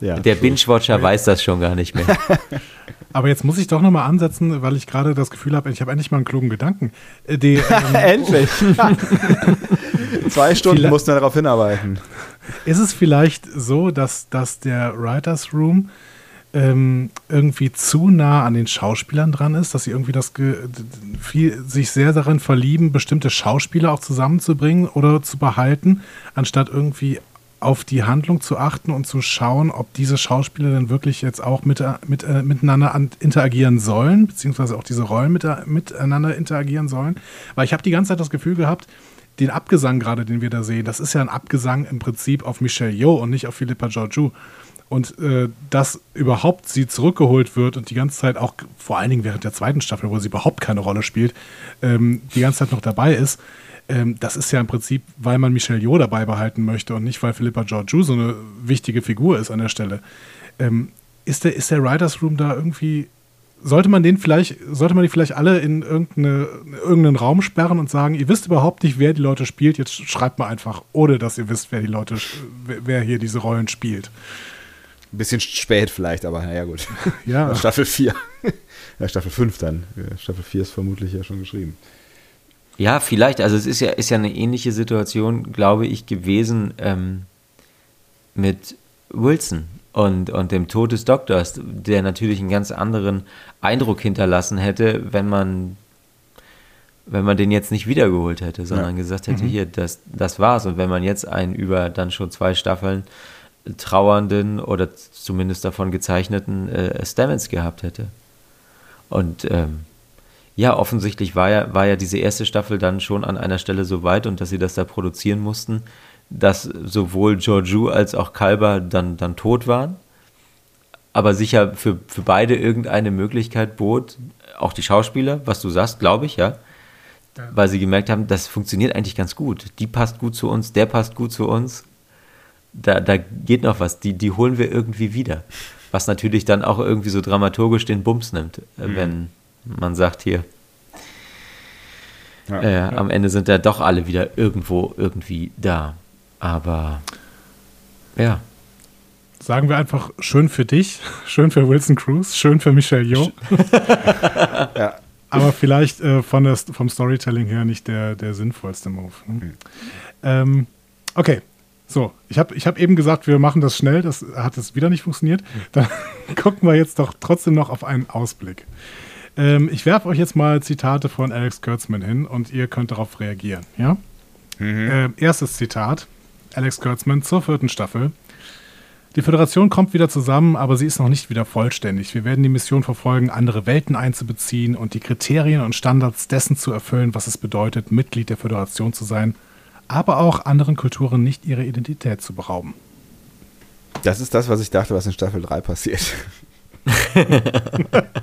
Ja, Der Binge-Watcher weiß das schon gar nicht mehr. Aber jetzt muss ich doch nochmal ansetzen, weil ich gerade das Gefühl habe, ich habe endlich mal einen klugen Gedanken. Äh, die, ähm, endlich! Zwei Stunden mussten wir darauf hinarbeiten. Ist es vielleicht so, dass, dass der Writers Room ähm, irgendwie zu nah an den Schauspielern dran ist, dass sie irgendwie das viel, sich sehr darin verlieben, bestimmte Schauspieler auch zusammenzubringen oder zu behalten, anstatt irgendwie auf die Handlung zu achten und zu schauen, ob diese Schauspieler denn wirklich jetzt auch mit, mit, äh, miteinander an, interagieren sollen, beziehungsweise auch diese Rollen mit, miteinander interagieren sollen. Weil ich habe die ganze Zeit das Gefühl gehabt, den Abgesang gerade, den wir da sehen, das ist ja ein Abgesang im Prinzip auf Michelle Yeoh und nicht auf Philippa Georgiou. Und äh, dass überhaupt sie zurückgeholt wird und die ganze Zeit auch, vor allen Dingen während der zweiten Staffel, wo sie überhaupt keine Rolle spielt, ähm, die ganze Zeit noch dabei ist, ähm, das ist ja im Prinzip, weil man Michelle Yeoh dabei behalten möchte und nicht, weil Philippa Georgiou so eine wichtige Figur ist an der Stelle. Ähm, ist, der, ist der Writers Room da irgendwie sollte man den vielleicht, sollte man die vielleicht alle in irgendeine, irgendeinen Raum sperren und sagen, ihr wisst überhaupt nicht, wer die Leute spielt, jetzt schreibt mal einfach, ohne dass ihr wisst, wer die Leute, wer hier diese Rollen spielt. Ein bisschen spät vielleicht, aber naja gut. Ja. Staffel 4. ja, Staffel 5 dann. Staffel 4 ist vermutlich ja schon geschrieben. Ja, vielleicht. Also es ist ja, ist ja eine ähnliche Situation, glaube ich, gewesen ähm, mit Wilson und, und dem Tod des Doktors, der natürlich einen ganz anderen Eindruck hinterlassen hätte, wenn man, wenn man den jetzt nicht wiedergeholt hätte, sondern ja. gesagt hätte, mhm. hier, das, das war's. Und wenn man jetzt einen über dann schon zwei Staffeln trauernden oder zumindest davon gezeichneten äh, Stamens gehabt hätte. Und ähm, ja, offensichtlich war ja, war ja diese erste Staffel dann schon an einer Stelle so weit und dass sie das da produzieren mussten, dass sowohl Georgiou als auch Kalber dann, dann tot waren. Aber sicher für, für beide irgendeine Möglichkeit bot, auch die Schauspieler, was du sagst, glaube ich, ja. ja. Weil sie gemerkt haben, das funktioniert eigentlich ganz gut. Die passt gut zu uns, der passt gut zu uns. Da, da geht noch was, die, die holen wir irgendwie wieder. Was natürlich dann auch irgendwie so dramaturgisch den Bums nimmt, mhm. wenn man sagt hier, ja, äh, ja. am Ende sind ja doch alle wieder irgendwo irgendwie da. Aber ja. Sagen wir einfach schön für dich, schön für Wilson Cruz, schön für Michelle Yeoh. ja. Aber vielleicht äh, von der, vom Storytelling her nicht der, der sinnvollste Move. Ne? Mhm. Ähm, okay, so, ich habe ich hab eben gesagt, wir machen das schnell, das hat jetzt wieder nicht funktioniert. Dann gucken wir jetzt doch trotzdem noch auf einen Ausblick. Ähm, ich werfe euch jetzt mal Zitate von Alex Kurtzman hin und ihr könnt darauf reagieren. Ja? Ähm, erstes Zitat: Alex Kurtzman zur vierten Staffel. Die Föderation kommt wieder zusammen, aber sie ist noch nicht wieder vollständig. Wir werden die Mission verfolgen, andere Welten einzubeziehen und die Kriterien und Standards dessen zu erfüllen, was es bedeutet, Mitglied der Föderation zu sein, aber auch anderen Kulturen nicht ihre Identität zu berauben. Das ist das, was ich dachte, was in Staffel 3 passiert.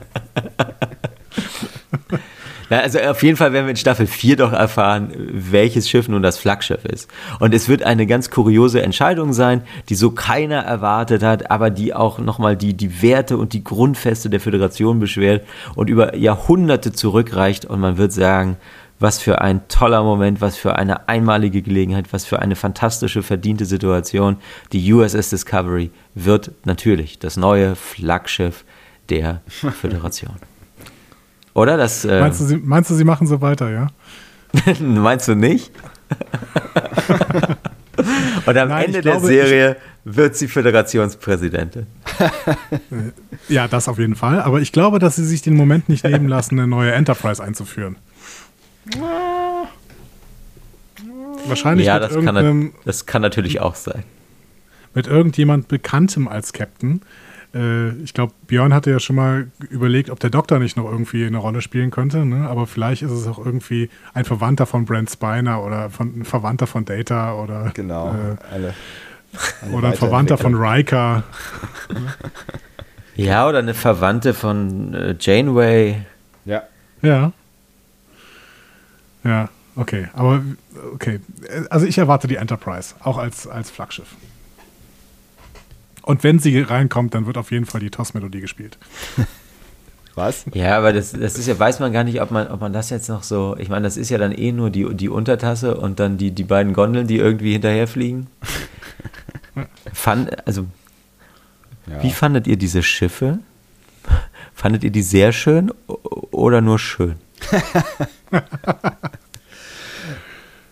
Na, also auf jeden Fall werden wir in Staffel 4 doch erfahren, welches Schiff nun das Flaggschiff ist. Und es wird eine ganz kuriose Entscheidung sein, die so keiner erwartet hat, aber die auch nochmal die, die Werte und die Grundfeste der Föderation beschwert und über Jahrhunderte zurückreicht. Und man wird sagen, was für ein toller Moment, was für eine einmalige Gelegenheit, was für eine fantastische, verdiente Situation. Die USS Discovery wird natürlich das neue Flaggschiff der Föderation. Oder? Das, äh, Meinst du, sie, meinst du, sie machen so weiter, ja? meinst du nicht? Und am Nein, Ende ich der glaube, Serie wird sie Föderationspräsidentin. Ja, das auf jeden Fall. Aber ich glaube, dass sie sich den Moment nicht nehmen lassen, eine neue Enterprise einzuführen. Wahrscheinlich ja, mit, das kann, irgendeinem, das kann natürlich auch sein. mit irgendjemand Bekanntem als Captain. Äh, ich glaube, Björn hatte ja schon mal überlegt, ob der Doktor nicht noch irgendwie eine Rolle spielen könnte. Ne? Aber vielleicht ist es auch irgendwie ein Verwandter von Brent Spiner oder von, ein Verwandter von Data oder, Genau. äh, alle, alle oder ein Verwandter von Riker. Ja, oder eine Verwandte von äh, Janeway. Ja. Ja. Ja, okay. Aber okay. Also ich erwarte die Enterprise, auch als, als Flaggschiff. Und wenn sie reinkommt, dann wird auf jeden Fall die TOS-Melodie gespielt. Was? Ja, aber das, das ist ja, weiß man gar nicht, ob man, ob man das jetzt noch so. Ich meine, das ist ja dann eh nur die, die Untertasse und dann die, die beiden Gondeln, die irgendwie hinterherfliegen. Fand, also, Ja. wie fandet ihr diese Schiffe? Fandet ihr die sehr schön oder nur schön?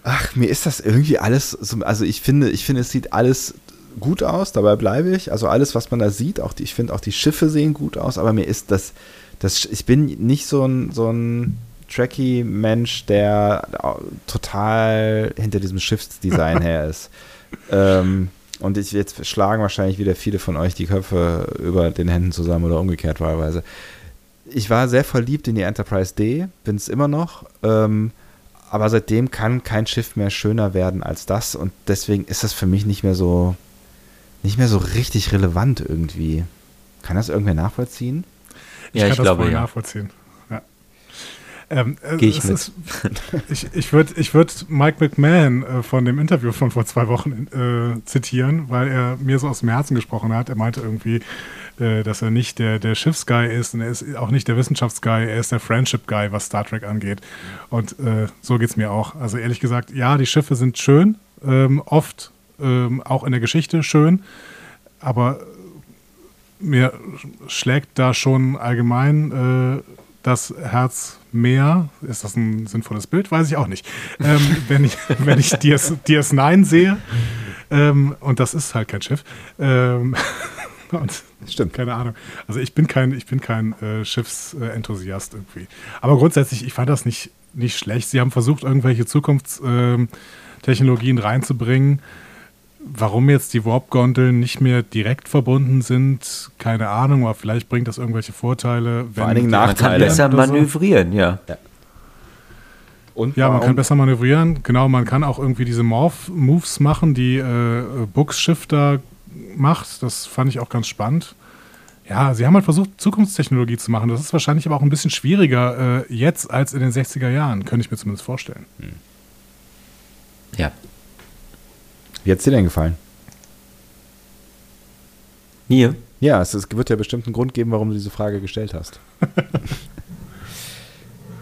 Ach, mir ist das irgendwie alles, so, also ich finde, ich finde, es sieht alles gut aus, dabei bleibe ich. Also alles, was man da sieht, auch die, ich finde auch die Schiffe sehen gut aus, aber mir ist das, das ich bin nicht so ein, so ein Tracky-Mensch, der total hinter diesem Schiffsdesign her ist. Ähm, und ich, jetzt schlagen wahrscheinlich wieder viele von euch die Köpfe über den Händen zusammen oder umgekehrt wahlweise. Ich war sehr verliebt in die Enterprise D, bin es immer noch. Ähm, aber seitdem kann kein Schiff mehr schöner werden als das und deswegen ist das für mich nicht mehr so nicht mehr so richtig relevant irgendwie. Kann das irgendwer nachvollziehen? Ja, ich kann glaube, das voll ja. nachvollziehen. Ja. Ähm, äh, Geh ich mit. Ist, ich ich würde ich würd Mike McMahon äh, von dem Interview von vor zwei Wochen äh, zitieren, weil er mir so aus dem Herzen gesprochen hat. Er meinte irgendwie, äh, dass er nicht der, der Schiffsguy ist und er ist auch nicht der Wissenschaftsguy, er ist der Friendship-Guy, was Star Trek angeht. Und äh, so geht es mir auch. Also ehrlich gesagt, ja, die Schiffe sind schön, ähm, oft ähm, auch in der Geschichte schön, aber mir schlägt da schon allgemein äh, das Herz mehr. Ist das ein sinnvolles Bild? Weiß ich auch nicht. Ähm, wenn ich, wenn ich DS, DS9 sehe, ähm, und das ist halt kein Schiff, ähm, und Stimmt. keine Ahnung. Also ich bin kein, ich bin kein äh, Schiffsenthusiast irgendwie. Aber grundsätzlich, ich fand das nicht, nicht schlecht. Sie haben versucht, irgendwelche Zukunftstechnologien reinzubringen. Warum jetzt die Warp-Gondeln nicht mehr direkt verbunden sind, keine Ahnung, aber vielleicht bringt das irgendwelche Vorteile. Vor allen Dingen die Man kann Nachteile. besser so. manövrieren, ja. Und Ja, man kann besser manövrieren. Genau, man kann auch irgendwie diese Morph-Moves machen, die äh, Books Shifter macht. Das fand ich auch ganz spannend. Ja, sie haben halt versucht, Zukunftstechnologie zu machen. Das ist wahrscheinlich aber auch ein bisschen schwieriger äh, jetzt als in den 60er Jahren, könnte ich mir zumindest vorstellen. Ja. Wie hat's dir denn gefallen? Mir? Ja, es, es wird ja bestimmt einen Grund geben, warum du diese Frage gestellt hast.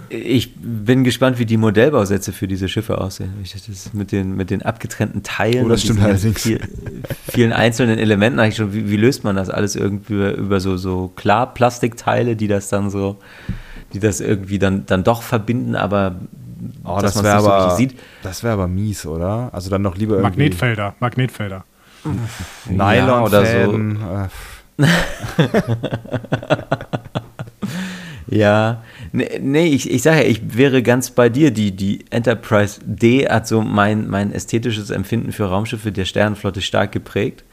Ich bin gespannt, wie die Modellbausätze für diese Schiffe aussehen. Ich dachte, Das mit den, mit den abgetrennten Teilen. Oh, das stimmt allerdings. Viel, vielen einzelnen Elementen. Eigentlich schon, wie, wie löst man das alles irgendwie über, so, so Klarplastikteile, die das dann so, die das irgendwie dann, dann doch verbinden, aber Oh, dass das man's wäre nicht so aber, richtig sieht. das wäre aber mies, oder? Also dann noch lieber irgendwie Magnetfelder, Magnetfelder. Ja, oder so. Ja, nee, nee ich, ich sage ja, ich wäre ganz bei dir. Die, die Enterprise D hat so mein, mein ästhetisches Empfinden für Raumschiffe der Sternenflotte stark geprägt.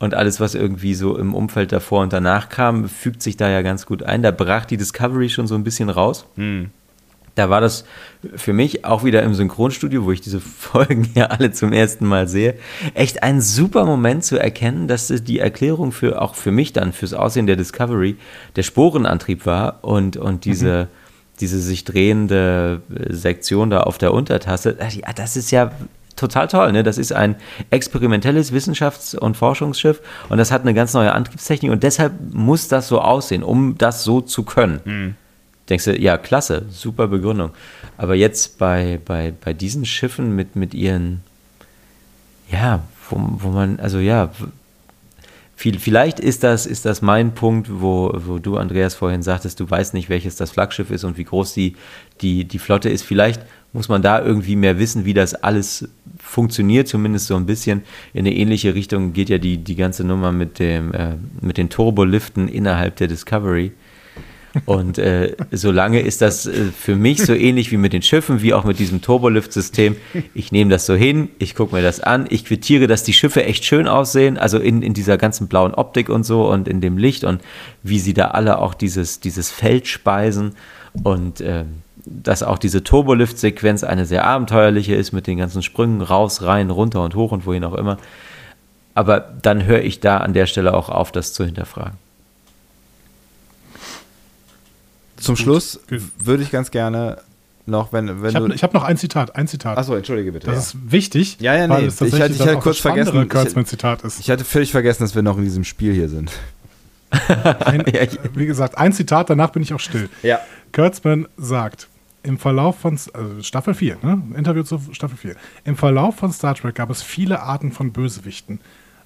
Und alles, was irgendwie so im Umfeld davor und danach kam, fügt sich da ja ganz gut ein. Da brach die Discovery schon so ein bisschen raus. Hm da war das für mich auch wieder im Synchronstudio, wo ich diese Folgen ja alle zum ersten Mal sehe, echt ein super Moment zu erkennen, dass die Erklärung für auch für mich dann fürs Aussehen der Discovery der Sporenantrieb war und, und diese, mhm. diese sich drehende Sektion da auf der Untertasse. Ja, das ist ja total toll. Ne? Das ist ein experimentelles Wissenschafts- und Forschungsschiff und das hat eine ganz neue Antriebstechnik und deshalb muss das so aussehen, um das so zu können. Mhm denkst du, ja, klasse, super Begründung. Aber jetzt bei, bei, bei diesen Schiffen mit, mit ihren, ja, wo, wo man, also ja, viel, vielleicht ist das, ist das mein Punkt, wo, wo du, Andreas, vorhin sagtest, du weißt nicht, welches das Flaggschiff ist und wie groß die, die, die Flotte ist. Vielleicht muss man da irgendwie mehr wissen, wie das alles funktioniert, zumindest so ein bisschen. In eine ähnliche Richtung geht ja die, die ganze Nummer mit, dem, äh, mit den Turboliften innerhalb der Discovery. Und äh, solange ist das äh, für mich so ähnlich wie mit den Schiffen, wie auch mit diesem Turbolift-System. Ich nehme das so hin, ich gucke mir das an, ich quittiere, dass die Schiffe echt schön aussehen, also in, in dieser ganzen blauen Optik und so und in dem Licht und wie sie da alle auch dieses, dieses Feld speisen und äh, dass auch diese Turbolift-Sequenz eine sehr abenteuerliche ist mit den ganzen Sprüngen raus, rein, runter und hoch und wohin auch immer. Aber dann höre ich da an der Stelle auch auf, das zu hinterfragen. Zum Schluss würde ich ganz gerne noch, wenn, wenn ich habe hab noch ein Zitat, ein Zitat. Achso, entschuldige bitte. Das ja. ist wichtig. Ja, ja, nee. ich hatte, ich hatte kurz vergessen. Zitat ist. Ich hatte völlig vergessen, dass wir noch in diesem Spiel hier sind. ein, wie gesagt, ein Zitat, danach bin ich auch still. Ja. Kurtzman sagt, im Verlauf von also Staffel 4, ne? Interview zu Staffel 4. Im Verlauf von Star Trek gab es viele Arten von Bösewichten.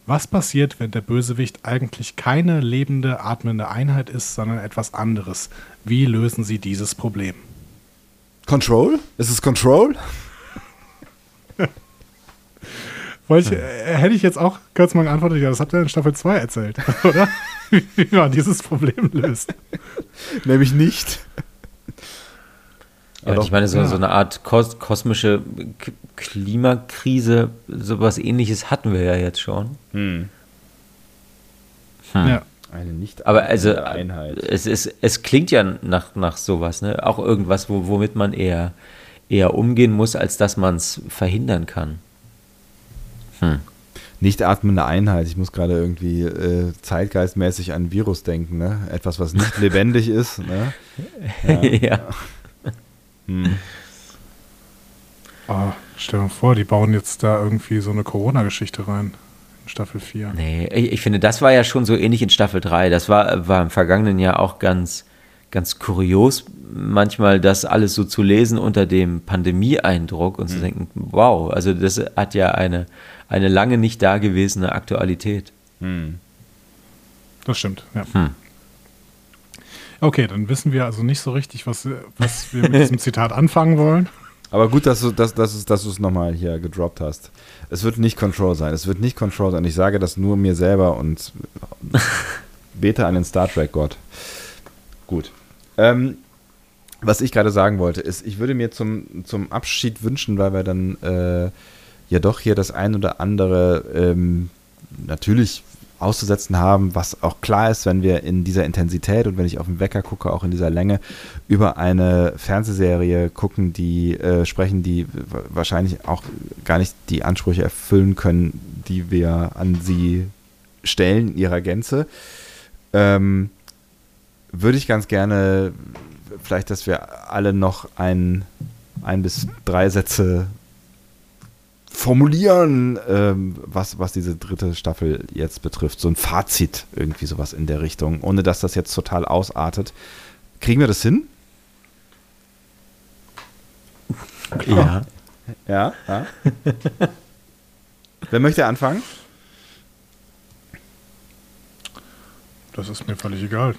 Was passiert, wenn der Bösewicht eigentlich keine lebende, atmende Einheit ist, sondern etwas anderes? Wie lösen Sie dieses Problem? Control? Ist es Control? ich, äh, hätte ich jetzt auch kurz mal geantwortet, ja, das habt ihr in Staffel 2 erzählt, oder? Wie man dieses Problem löst. Nämlich nicht. Ja, ich meine, so, ja. so eine Art kos kosmische K Klimakrise, sowas ähnliches hatten wir ja jetzt schon. Hm. Hm. Ja. Eine nicht Aber also, Einheit. Es, ist, es klingt ja nach, nach sowas, ne? Auch irgendwas, wo, womit man eher, eher umgehen muss, als dass man es verhindern kann. Hm. Nicht atmende Einheit. Ich muss gerade irgendwie äh, zeitgeistmäßig an ein Virus denken, ne? Etwas, was nicht lebendig ist. Ne? Ja. ja. Hm. Oh, stell dir mal vor, die bauen jetzt da irgendwie so eine Corona-Geschichte rein. Staffel 4. Nee, ich, ich, finde, das war ja schon so ähnlich in Staffel 3. Das war, war im vergangenen Jahr auch ganz, ganz kurios, manchmal das alles so zu lesen unter dem Pandemie-Eindruck und hm. zu denken, wow, also das hat ja eine, eine lange nicht dagewesene Aktualität. Hm. Das stimmt, ja. Hm. Okay, dann wissen wir also nicht so richtig, was, was wir mit diesem Zitat anfangen wollen. Aber gut, dass du, dass, dass, dass du es nochmal hier gedroppt hast. Es wird nicht Control sein. Es wird nicht Control sein. Ich sage das nur mir selber und bete an den Star Trek-Gott. Gut. Ähm, was ich gerade sagen wollte, ist, ich würde mir zum, zum Abschied wünschen, weil wir dann äh, ja doch hier das ein oder andere ähm, natürlich auszusetzen haben, was auch klar ist, wenn wir in dieser Intensität und wenn ich auf den Wecker gucke, auch in dieser Länge, über eine Fernsehserie gucken, die äh, sprechen, die wahrscheinlich auch gar nicht die Ansprüche erfüllen können, die wir an sie stellen ihrer Gänze. Ähm, würde ich ganz gerne vielleicht, dass wir alle noch ein, ein bis drei Sätze formulieren, ähm, was, was diese dritte Staffel jetzt betrifft. So ein Fazit, irgendwie sowas in der Richtung, ohne dass das jetzt total ausartet. Kriegen wir das hin? Ja. Ja, ja. Wer möchte anfangen? Das ist mir völlig egal.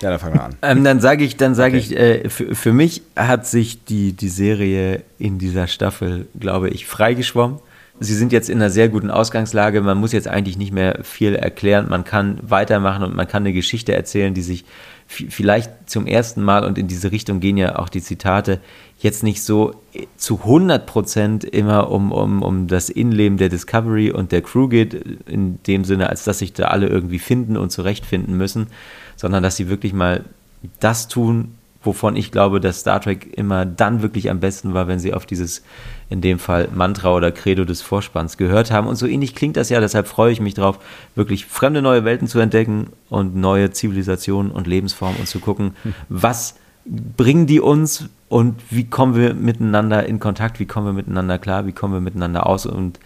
Ja, dann fangen wir an. Ähm, dann sage ich, dann sage okay. ich, äh, für, für mich hat sich die, die Serie in dieser Staffel, glaube ich, freigeschwommen. sie sind jetzt in einer sehr guten Ausgangslage. Man muss jetzt eigentlich nicht mehr viel erklären. Man kann weitermachen und man kann eine Geschichte erzählen, die sich vielleicht zum ersten Mal und in diese Richtung gehen ja auch die Zitate jetzt nicht so zu 100 Prozent immer um, um, um das Innenleben der Discovery und der Crew geht, in dem Sinne, als dass sich da alle irgendwie finden und zurechtfinden müssen, sondern dass sie wirklich mal das tun, wovon ich glaube, dass Star Trek immer dann wirklich am besten war, wenn sie auf dieses, in dem Fall Mantra oder Credo des Vorspanns gehört haben. Und so ähnlich klingt das ja, deshalb freue ich mich drauf, wirklich fremde neue Welten zu entdecken und neue Zivilisationen und Lebensformen und zu gucken, was bringen die uns und wie kommen wir miteinander in Kontakt, wie kommen wir miteinander klar, wie kommen wir miteinander aus und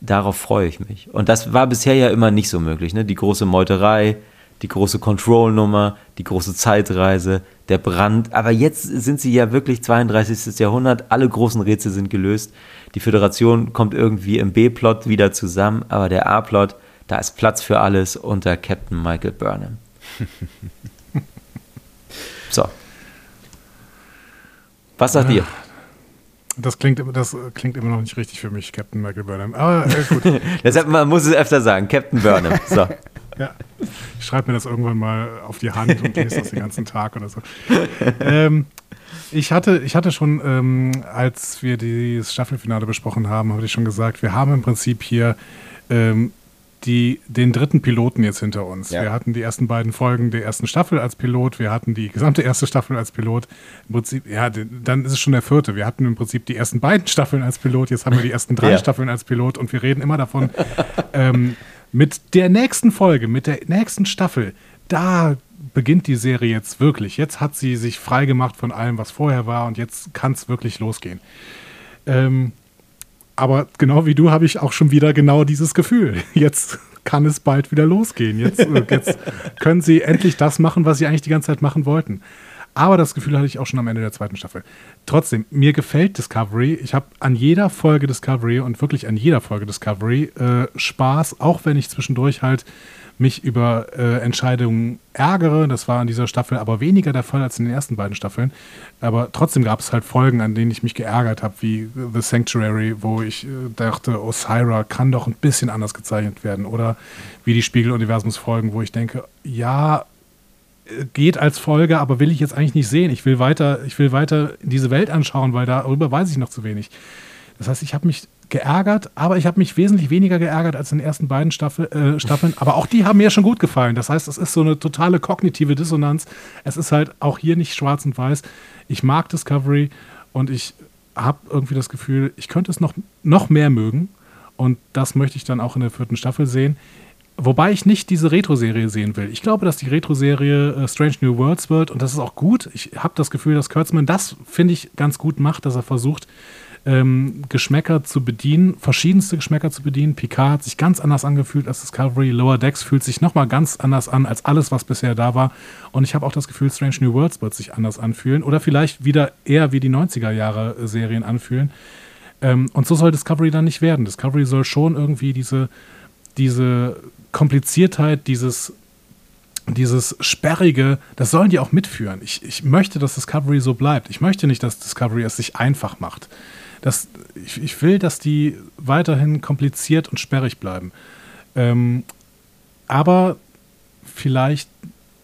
darauf freue ich mich. Und das war bisher ja immer nicht so möglich, ne? Die große Meuterei, die große Control-Nummer, die große Zeitreise, der Brand. Aber jetzt sind sie ja wirklich 32. Jahrhundert, alle großen Rätsel sind gelöst. Die Föderation kommt irgendwie im B-Plot wieder zusammen, aber der A-Plot, da ist Platz für alles unter Captain Michael Burnham. so. Was sagt ihr? Das klingt, das klingt immer noch nicht richtig für mich, Captain Michael Burnham. Aber äh, gut. Deshalb man muss es öfter sagen, Captain Burnham. So. Ja. Ich schreibe mir das irgendwann mal auf die Hand und lese das den ganzen Tag oder so. Ähm, ich hatte, ich hatte schon, ähm, als wir das Staffelfinale besprochen haben, habe ich schon gesagt, wir haben im Prinzip hier ähm, die, den dritten Piloten jetzt hinter uns. Ja. Wir hatten die ersten beiden Folgen der ersten Staffel als Pilot, wir hatten die gesamte erste Staffel als Pilot. Im Prinzip, ja, dann ist es schon der vierte. Wir hatten im Prinzip die ersten beiden Staffeln als Pilot, jetzt haben wir die ersten drei ja. Staffeln als Pilot und wir reden immer davon, ähm, mit der nächsten Folge, mit der nächsten Staffel, da beginnt die Serie jetzt wirklich. Jetzt hat sie sich frei gemacht von allem, was vorher war und jetzt kann es wirklich losgehen. Ähm, aber genau wie du habe ich auch schon wieder genau dieses Gefühl. Jetzt kann es bald wieder losgehen. Jetzt, äh, jetzt können sie endlich das machen, was sie eigentlich die ganze Zeit machen wollten. Aber das Gefühl hatte ich auch schon am Ende der zweiten Staffel. Trotzdem, mir gefällt Discovery. Ich habe an jeder Folge Discovery und wirklich an jeder Folge Discovery äh, Spaß, auch wenn ich zwischendurch halt mich über äh, Entscheidungen ärgere. Das war in dieser Staffel aber weniger der Fall als in den ersten beiden Staffeln. Aber trotzdem gab es halt Folgen, an denen ich mich geärgert habe, wie The Sanctuary, wo ich äh, dachte, Osira kann doch ein bisschen anders gezeichnet werden. Oder wie die Spiegeluniversums-Folgen, wo ich denke, ja, geht als Folge, aber will ich jetzt eigentlich nicht sehen. Ich will weiter, ich will weiter diese Welt anschauen, weil darüber weiß ich noch zu wenig. Das heißt, ich habe mich geärgert, aber ich habe mich wesentlich weniger geärgert als in den ersten beiden Staffel, äh, Staffeln. Aber auch die haben mir schon gut gefallen. Das heißt, es ist so eine totale kognitive Dissonanz. Es ist halt auch hier nicht schwarz und weiß. Ich mag Discovery und ich habe irgendwie das Gefühl, ich könnte es noch, noch mehr mögen. Und das möchte ich dann auch in der vierten Staffel sehen. Wobei ich nicht diese Retro-Serie sehen will. Ich glaube, dass die Retro-Serie äh, Strange New Worlds wird und das ist auch gut. Ich habe das Gefühl, dass Kurtzman das, finde ich, ganz gut macht, dass er versucht, ähm, Geschmäcker zu bedienen, verschiedenste Geschmäcker zu bedienen. Picard hat sich ganz anders angefühlt als Discovery. Lower Decks fühlt sich nochmal ganz anders an als alles, was bisher da war. Und ich habe auch das Gefühl, Strange New Worlds wird sich anders anfühlen oder vielleicht wieder eher wie die 90er Jahre äh, Serien anfühlen. Ähm, und so soll Discovery dann nicht werden. Discovery soll schon irgendwie diese, diese Kompliziertheit, dieses dieses Sperrige, das sollen die auch mitführen. Ich, ich möchte, dass Discovery so bleibt. Ich möchte nicht, dass Discovery es sich einfach macht das, ich, ich will, dass die weiterhin kompliziert und sperrig bleiben. Ähm, aber vielleicht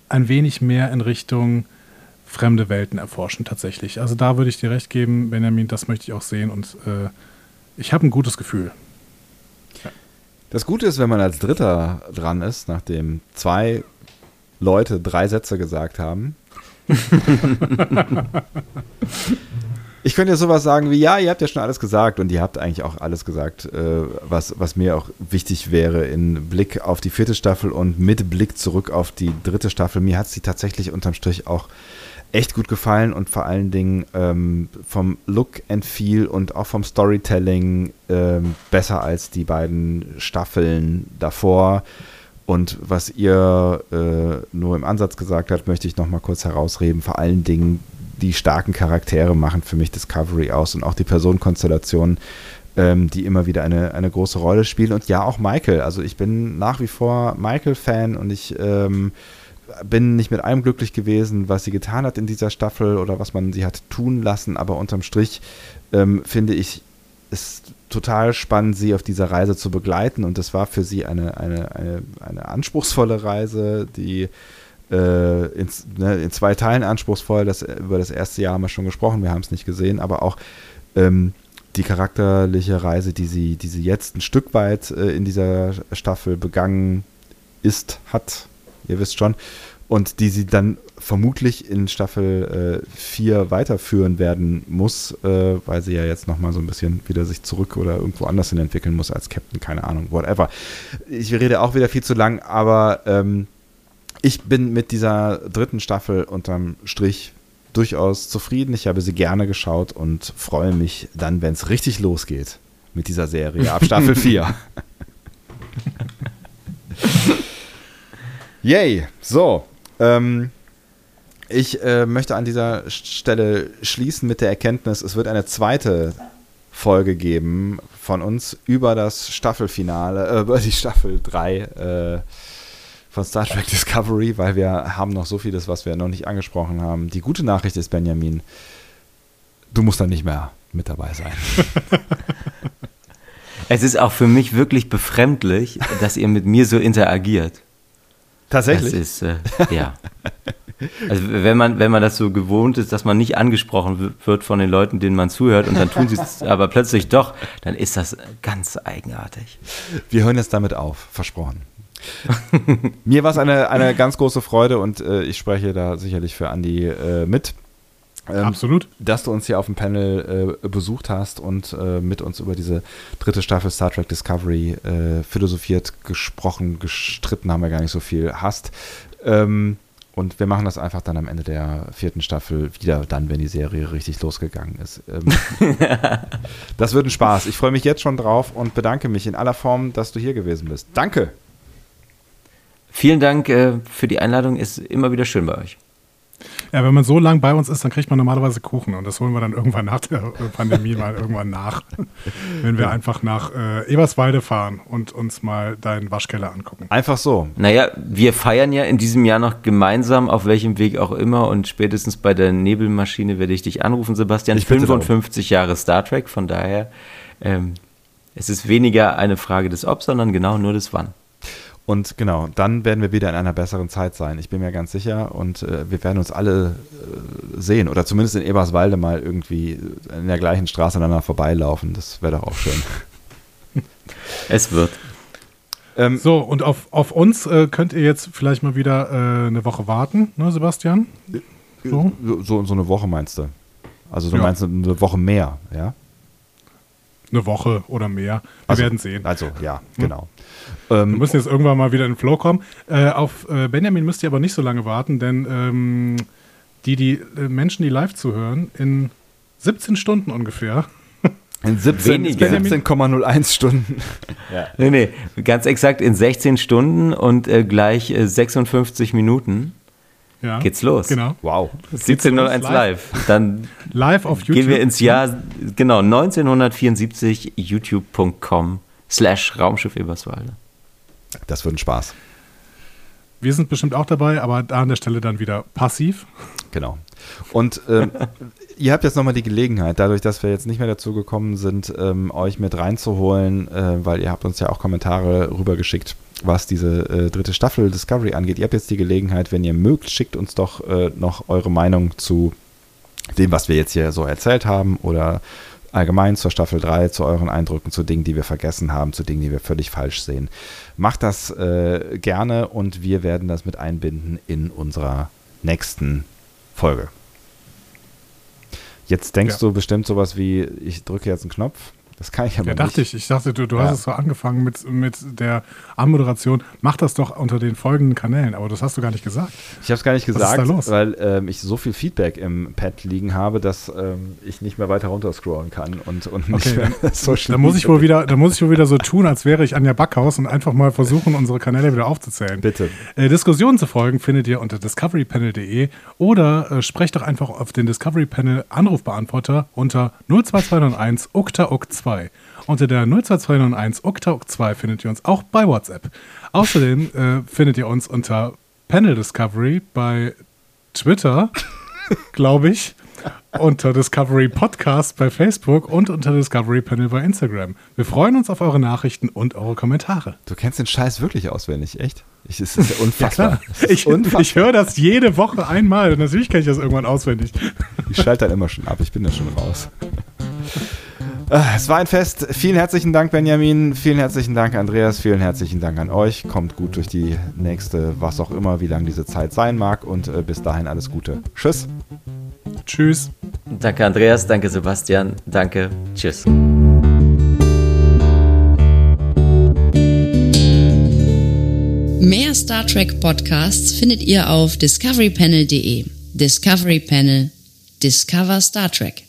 ein wenig mehr in Richtung fremde Welten erforschen tatsächlich. Also da würde ich dir recht geben, Benjamin, das möchte ich auch sehen und äh, ich habe ein gutes Gefühl. Das Gute ist, wenn man als Dritter dran ist, nachdem zwei Leute drei Sätze gesagt haben. Ich könnte ja sowas sagen wie, ja, ihr habt ja schon alles gesagt und ihr habt eigentlich auch alles gesagt, äh, was, was mir auch wichtig wäre in Blick auf die vierte Staffel und mit Blick zurück auf die dritte Staffel. Mir hat sie tatsächlich unterm Strich auch echt gut gefallen und vor allen Dingen ähm, vom Look and Feel und auch vom Storytelling ähm, besser als die beiden Staffeln davor. Und was ihr äh, nur im Ansatz gesagt habt, möchte ich nochmal kurz herausheben. Vor allen Dingen die starken Charaktere machen für mich Discovery aus und auch die Personenkonstellationen, ähm, die immer wieder eine, eine große Rolle spielen. Und ja, auch Michael. Also ich bin nach wie vor Michael-Fan und ich ähm, bin nicht mit allem glücklich gewesen, was sie getan hat in dieser Staffel oder was man sie hat tun lassen, aber unterm Strich ähm, finde ich ist total spannend, sie auf dieser Reise zu begleiten. Und das war für sie eine, eine, eine, eine anspruchsvolle Reise, die äh, in, ne, in, zwei Teilen anspruchsvoll. Das, über das erste Jahr haben wir schon gesprochen, wir haben es nicht gesehen, aber auch ähm, die charakterliche Reise, die sie, die sie jetzt ein Stück weit äh, in dieser Staffel begangen ist, hat, ihr wisst schon, und die sie dann vermutlich in Staffel 4 äh, weiterführen werden muss, äh, weil sie ja jetzt nochmal so ein bisschen wieder sich zurück oder irgendwo anders hin entwickeln muss als Captain, keine Ahnung, whatever. Ich rede auch wieder viel zu lang, aber ähm, ich bin mit dieser dritten Staffel unterm Strich durchaus zufrieden. Ich habe sie gerne geschaut und freue mich dann, wenn es richtig losgeht mit dieser Serie ab Staffel 4. Yay, so. Ähm, ich äh, möchte an dieser Stelle schließen mit der Erkenntnis, es wird eine zweite Folge geben von uns über das Staffelfinale, äh, über die Staffel 3 äh, von Star Trek Discovery, weil wir haben noch so vieles, was wir noch nicht angesprochen haben. Die gute Nachricht ist, Benjamin, du musst dann nicht mehr mit dabei sein. Es ist auch für mich wirklich befremdlich, dass ihr mit mir so interagiert. Tatsächlich? Das ist, äh, ja. Also wenn man, wenn man das so gewohnt ist, dass man nicht angesprochen wird von den Leuten, denen man zuhört und dann tun sie es aber plötzlich doch, dann ist das ganz eigenartig. Wir hören jetzt damit auf, versprochen. Mir war es eine, eine ganz große Freude und äh, ich spreche da sicherlich für Andi äh, mit. Ähm, Absolut. Dass du uns hier auf dem Panel äh, besucht hast und äh, mit uns über diese dritte Staffel Star Trek Discovery äh, philosophiert, gesprochen, gestritten haben wir gar nicht so viel hast. Ähm, und wir machen das einfach dann am Ende der vierten Staffel wieder, dann, wenn die Serie richtig losgegangen ist. Ähm, das wird ein Spaß. Ich freue mich jetzt schon drauf und bedanke mich in aller Form, dass du hier gewesen bist. Danke. Vielen Dank äh, für die Einladung. Ist immer wieder schön bei euch. Ja, wenn man so lang bei uns ist, dann kriegt man normalerweise Kuchen und das holen wir dann irgendwann nach der Pandemie mal irgendwann nach. wenn wir einfach nach äh, Eberswalde fahren und uns mal deinen Waschkeller angucken. Einfach so. Naja, wir feiern ja in diesem Jahr noch gemeinsam, auf welchem Weg auch immer und spätestens bei der Nebelmaschine werde ich dich anrufen, Sebastian. Ich 55 Jahre Star Trek, von daher ähm, es ist weniger eine Frage des Ob, sondern genau nur des Wann. Und genau, dann werden wir wieder in einer besseren Zeit sein. Ich bin mir ganz sicher. Und äh, wir werden uns alle äh, sehen. Oder zumindest in Eberswalde mal irgendwie in der gleichen Straße aneinander vorbeilaufen. Das wäre doch auch schön. es wird. Ähm, so, und auf, auf uns äh, könnt ihr jetzt vielleicht mal wieder äh, eine Woche warten, ne, Sebastian? So? so? So, eine Woche meinst du? Also du ja. meinst eine Woche mehr, ja? Eine Woche oder mehr. Wir also, werden sehen. Also, ja, hm? Ähm, Wir müssen jetzt irgendwann mal wieder in den Flow kommen. Äh, auf äh, Benjamin müsst ihr aber nicht so lange warten, denn ähm, die, die äh, Menschen, die live zuhören, in 17 Stunden ungefähr. In 17,01 Stunden. ja. Nee, nee, ganz exakt in 16 Stunden und äh, gleich 56 äh, Minuten. Ja, geht's los. Genau. Wow. 1701 live. live. Dann live auf YouTube. Gehen wir ins Jahr, genau, 1974, youtube.com slash Raumschiff Eberswalde. Das wird ein Spaß. Wir sind bestimmt auch dabei, aber da an der Stelle dann wieder passiv. Genau. Und ähm, ihr habt jetzt nochmal die Gelegenheit, dadurch, dass wir jetzt nicht mehr dazu gekommen sind, ähm, euch mit reinzuholen, äh, weil ihr habt uns ja auch Kommentare rübergeschickt, was diese äh, dritte Staffel Discovery angeht. Ihr habt jetzt die Gelegenheit, wenn ihr mögt, schickt uns doch äh, noch eure Meinung zu dem, was wir jetzt hier so erzählt haben oder allgemein zur Staffel 3, zu euren Eindrücken, zu Dingen, die wir vergessen haben, zu Dingen, die wir völlig falsch sehen. Macht das äh, gerne und wir werden das mit einbinden in unserer nächsten Folge. Jetzt denkst ja. du bestimmt sowas wie, ich drücke jetzt einen Knopf das kann ich aber ja, dachte nicht. ich. Ich dachte, du, du ja. hast es so angefangen mit, mit der Anmoderation. Mach das doch unter den folgenden Kanälen, aber das hast du gar nicht gesagt. Ich habe es gar nicht gesagt, weil ähm, ich so viel Feedback im Pad liegen habe, dass ähm, ich nicht mehr weiter runterscrollen kann und, und nicht okay, mehr so Da muss ich wohl wieder, da muss ich wohl wieder so tun, als wäre ich Anja Backhaus und einfach mal versuchen, unsere Kanäle wieder aufzuzählen. Bitte. Äh, Diskussionen zu folgen findet ihr unter discoverypanel.de oder äh, sprecht doch einfach auf den Discovery Panel Anrufbeantworter unter 02291 ukta 2 2. Unter der 02291 Oktaok 2 findet ihr uns auch bei WhatsApp. Außerdem äh, findet ihr uns unter Panel Discovery bei Twitter, glaube ich. unter Discovery Podcast bei Facebook und unter Discovery Panel bei Instagram. Wir freuen uns auf eure Nachrichten und eure Kommentare. Du kennst den Scheiß wirklich auswendig, echt? Ich, es ist ja unfassbar. Ja, ist ich ich höre das jede Woche einmal. Natürlich kenne ich das irgendwann auswendig. Ich schalte dann immer schon ab, ich bin da schon raus. Ah, Es war ein Fest. Vielen herzlichen Dank, Benjamin. Vielen herzlichen Dank, Andreas. Vielen herzlichen Dank an euch. Kommt gut durch die nächste, was auch immer, wie lang diese Zeit sein mag. Und äh, bis dahin alles Gute. Tschüss. Tschüss. Danke Andreas, danke Sebastian, danke, tschüss. Mehr Star Trek Podcasts findet ihr auf discoverypanel.de. Discovery Panel. Discover Star Trek.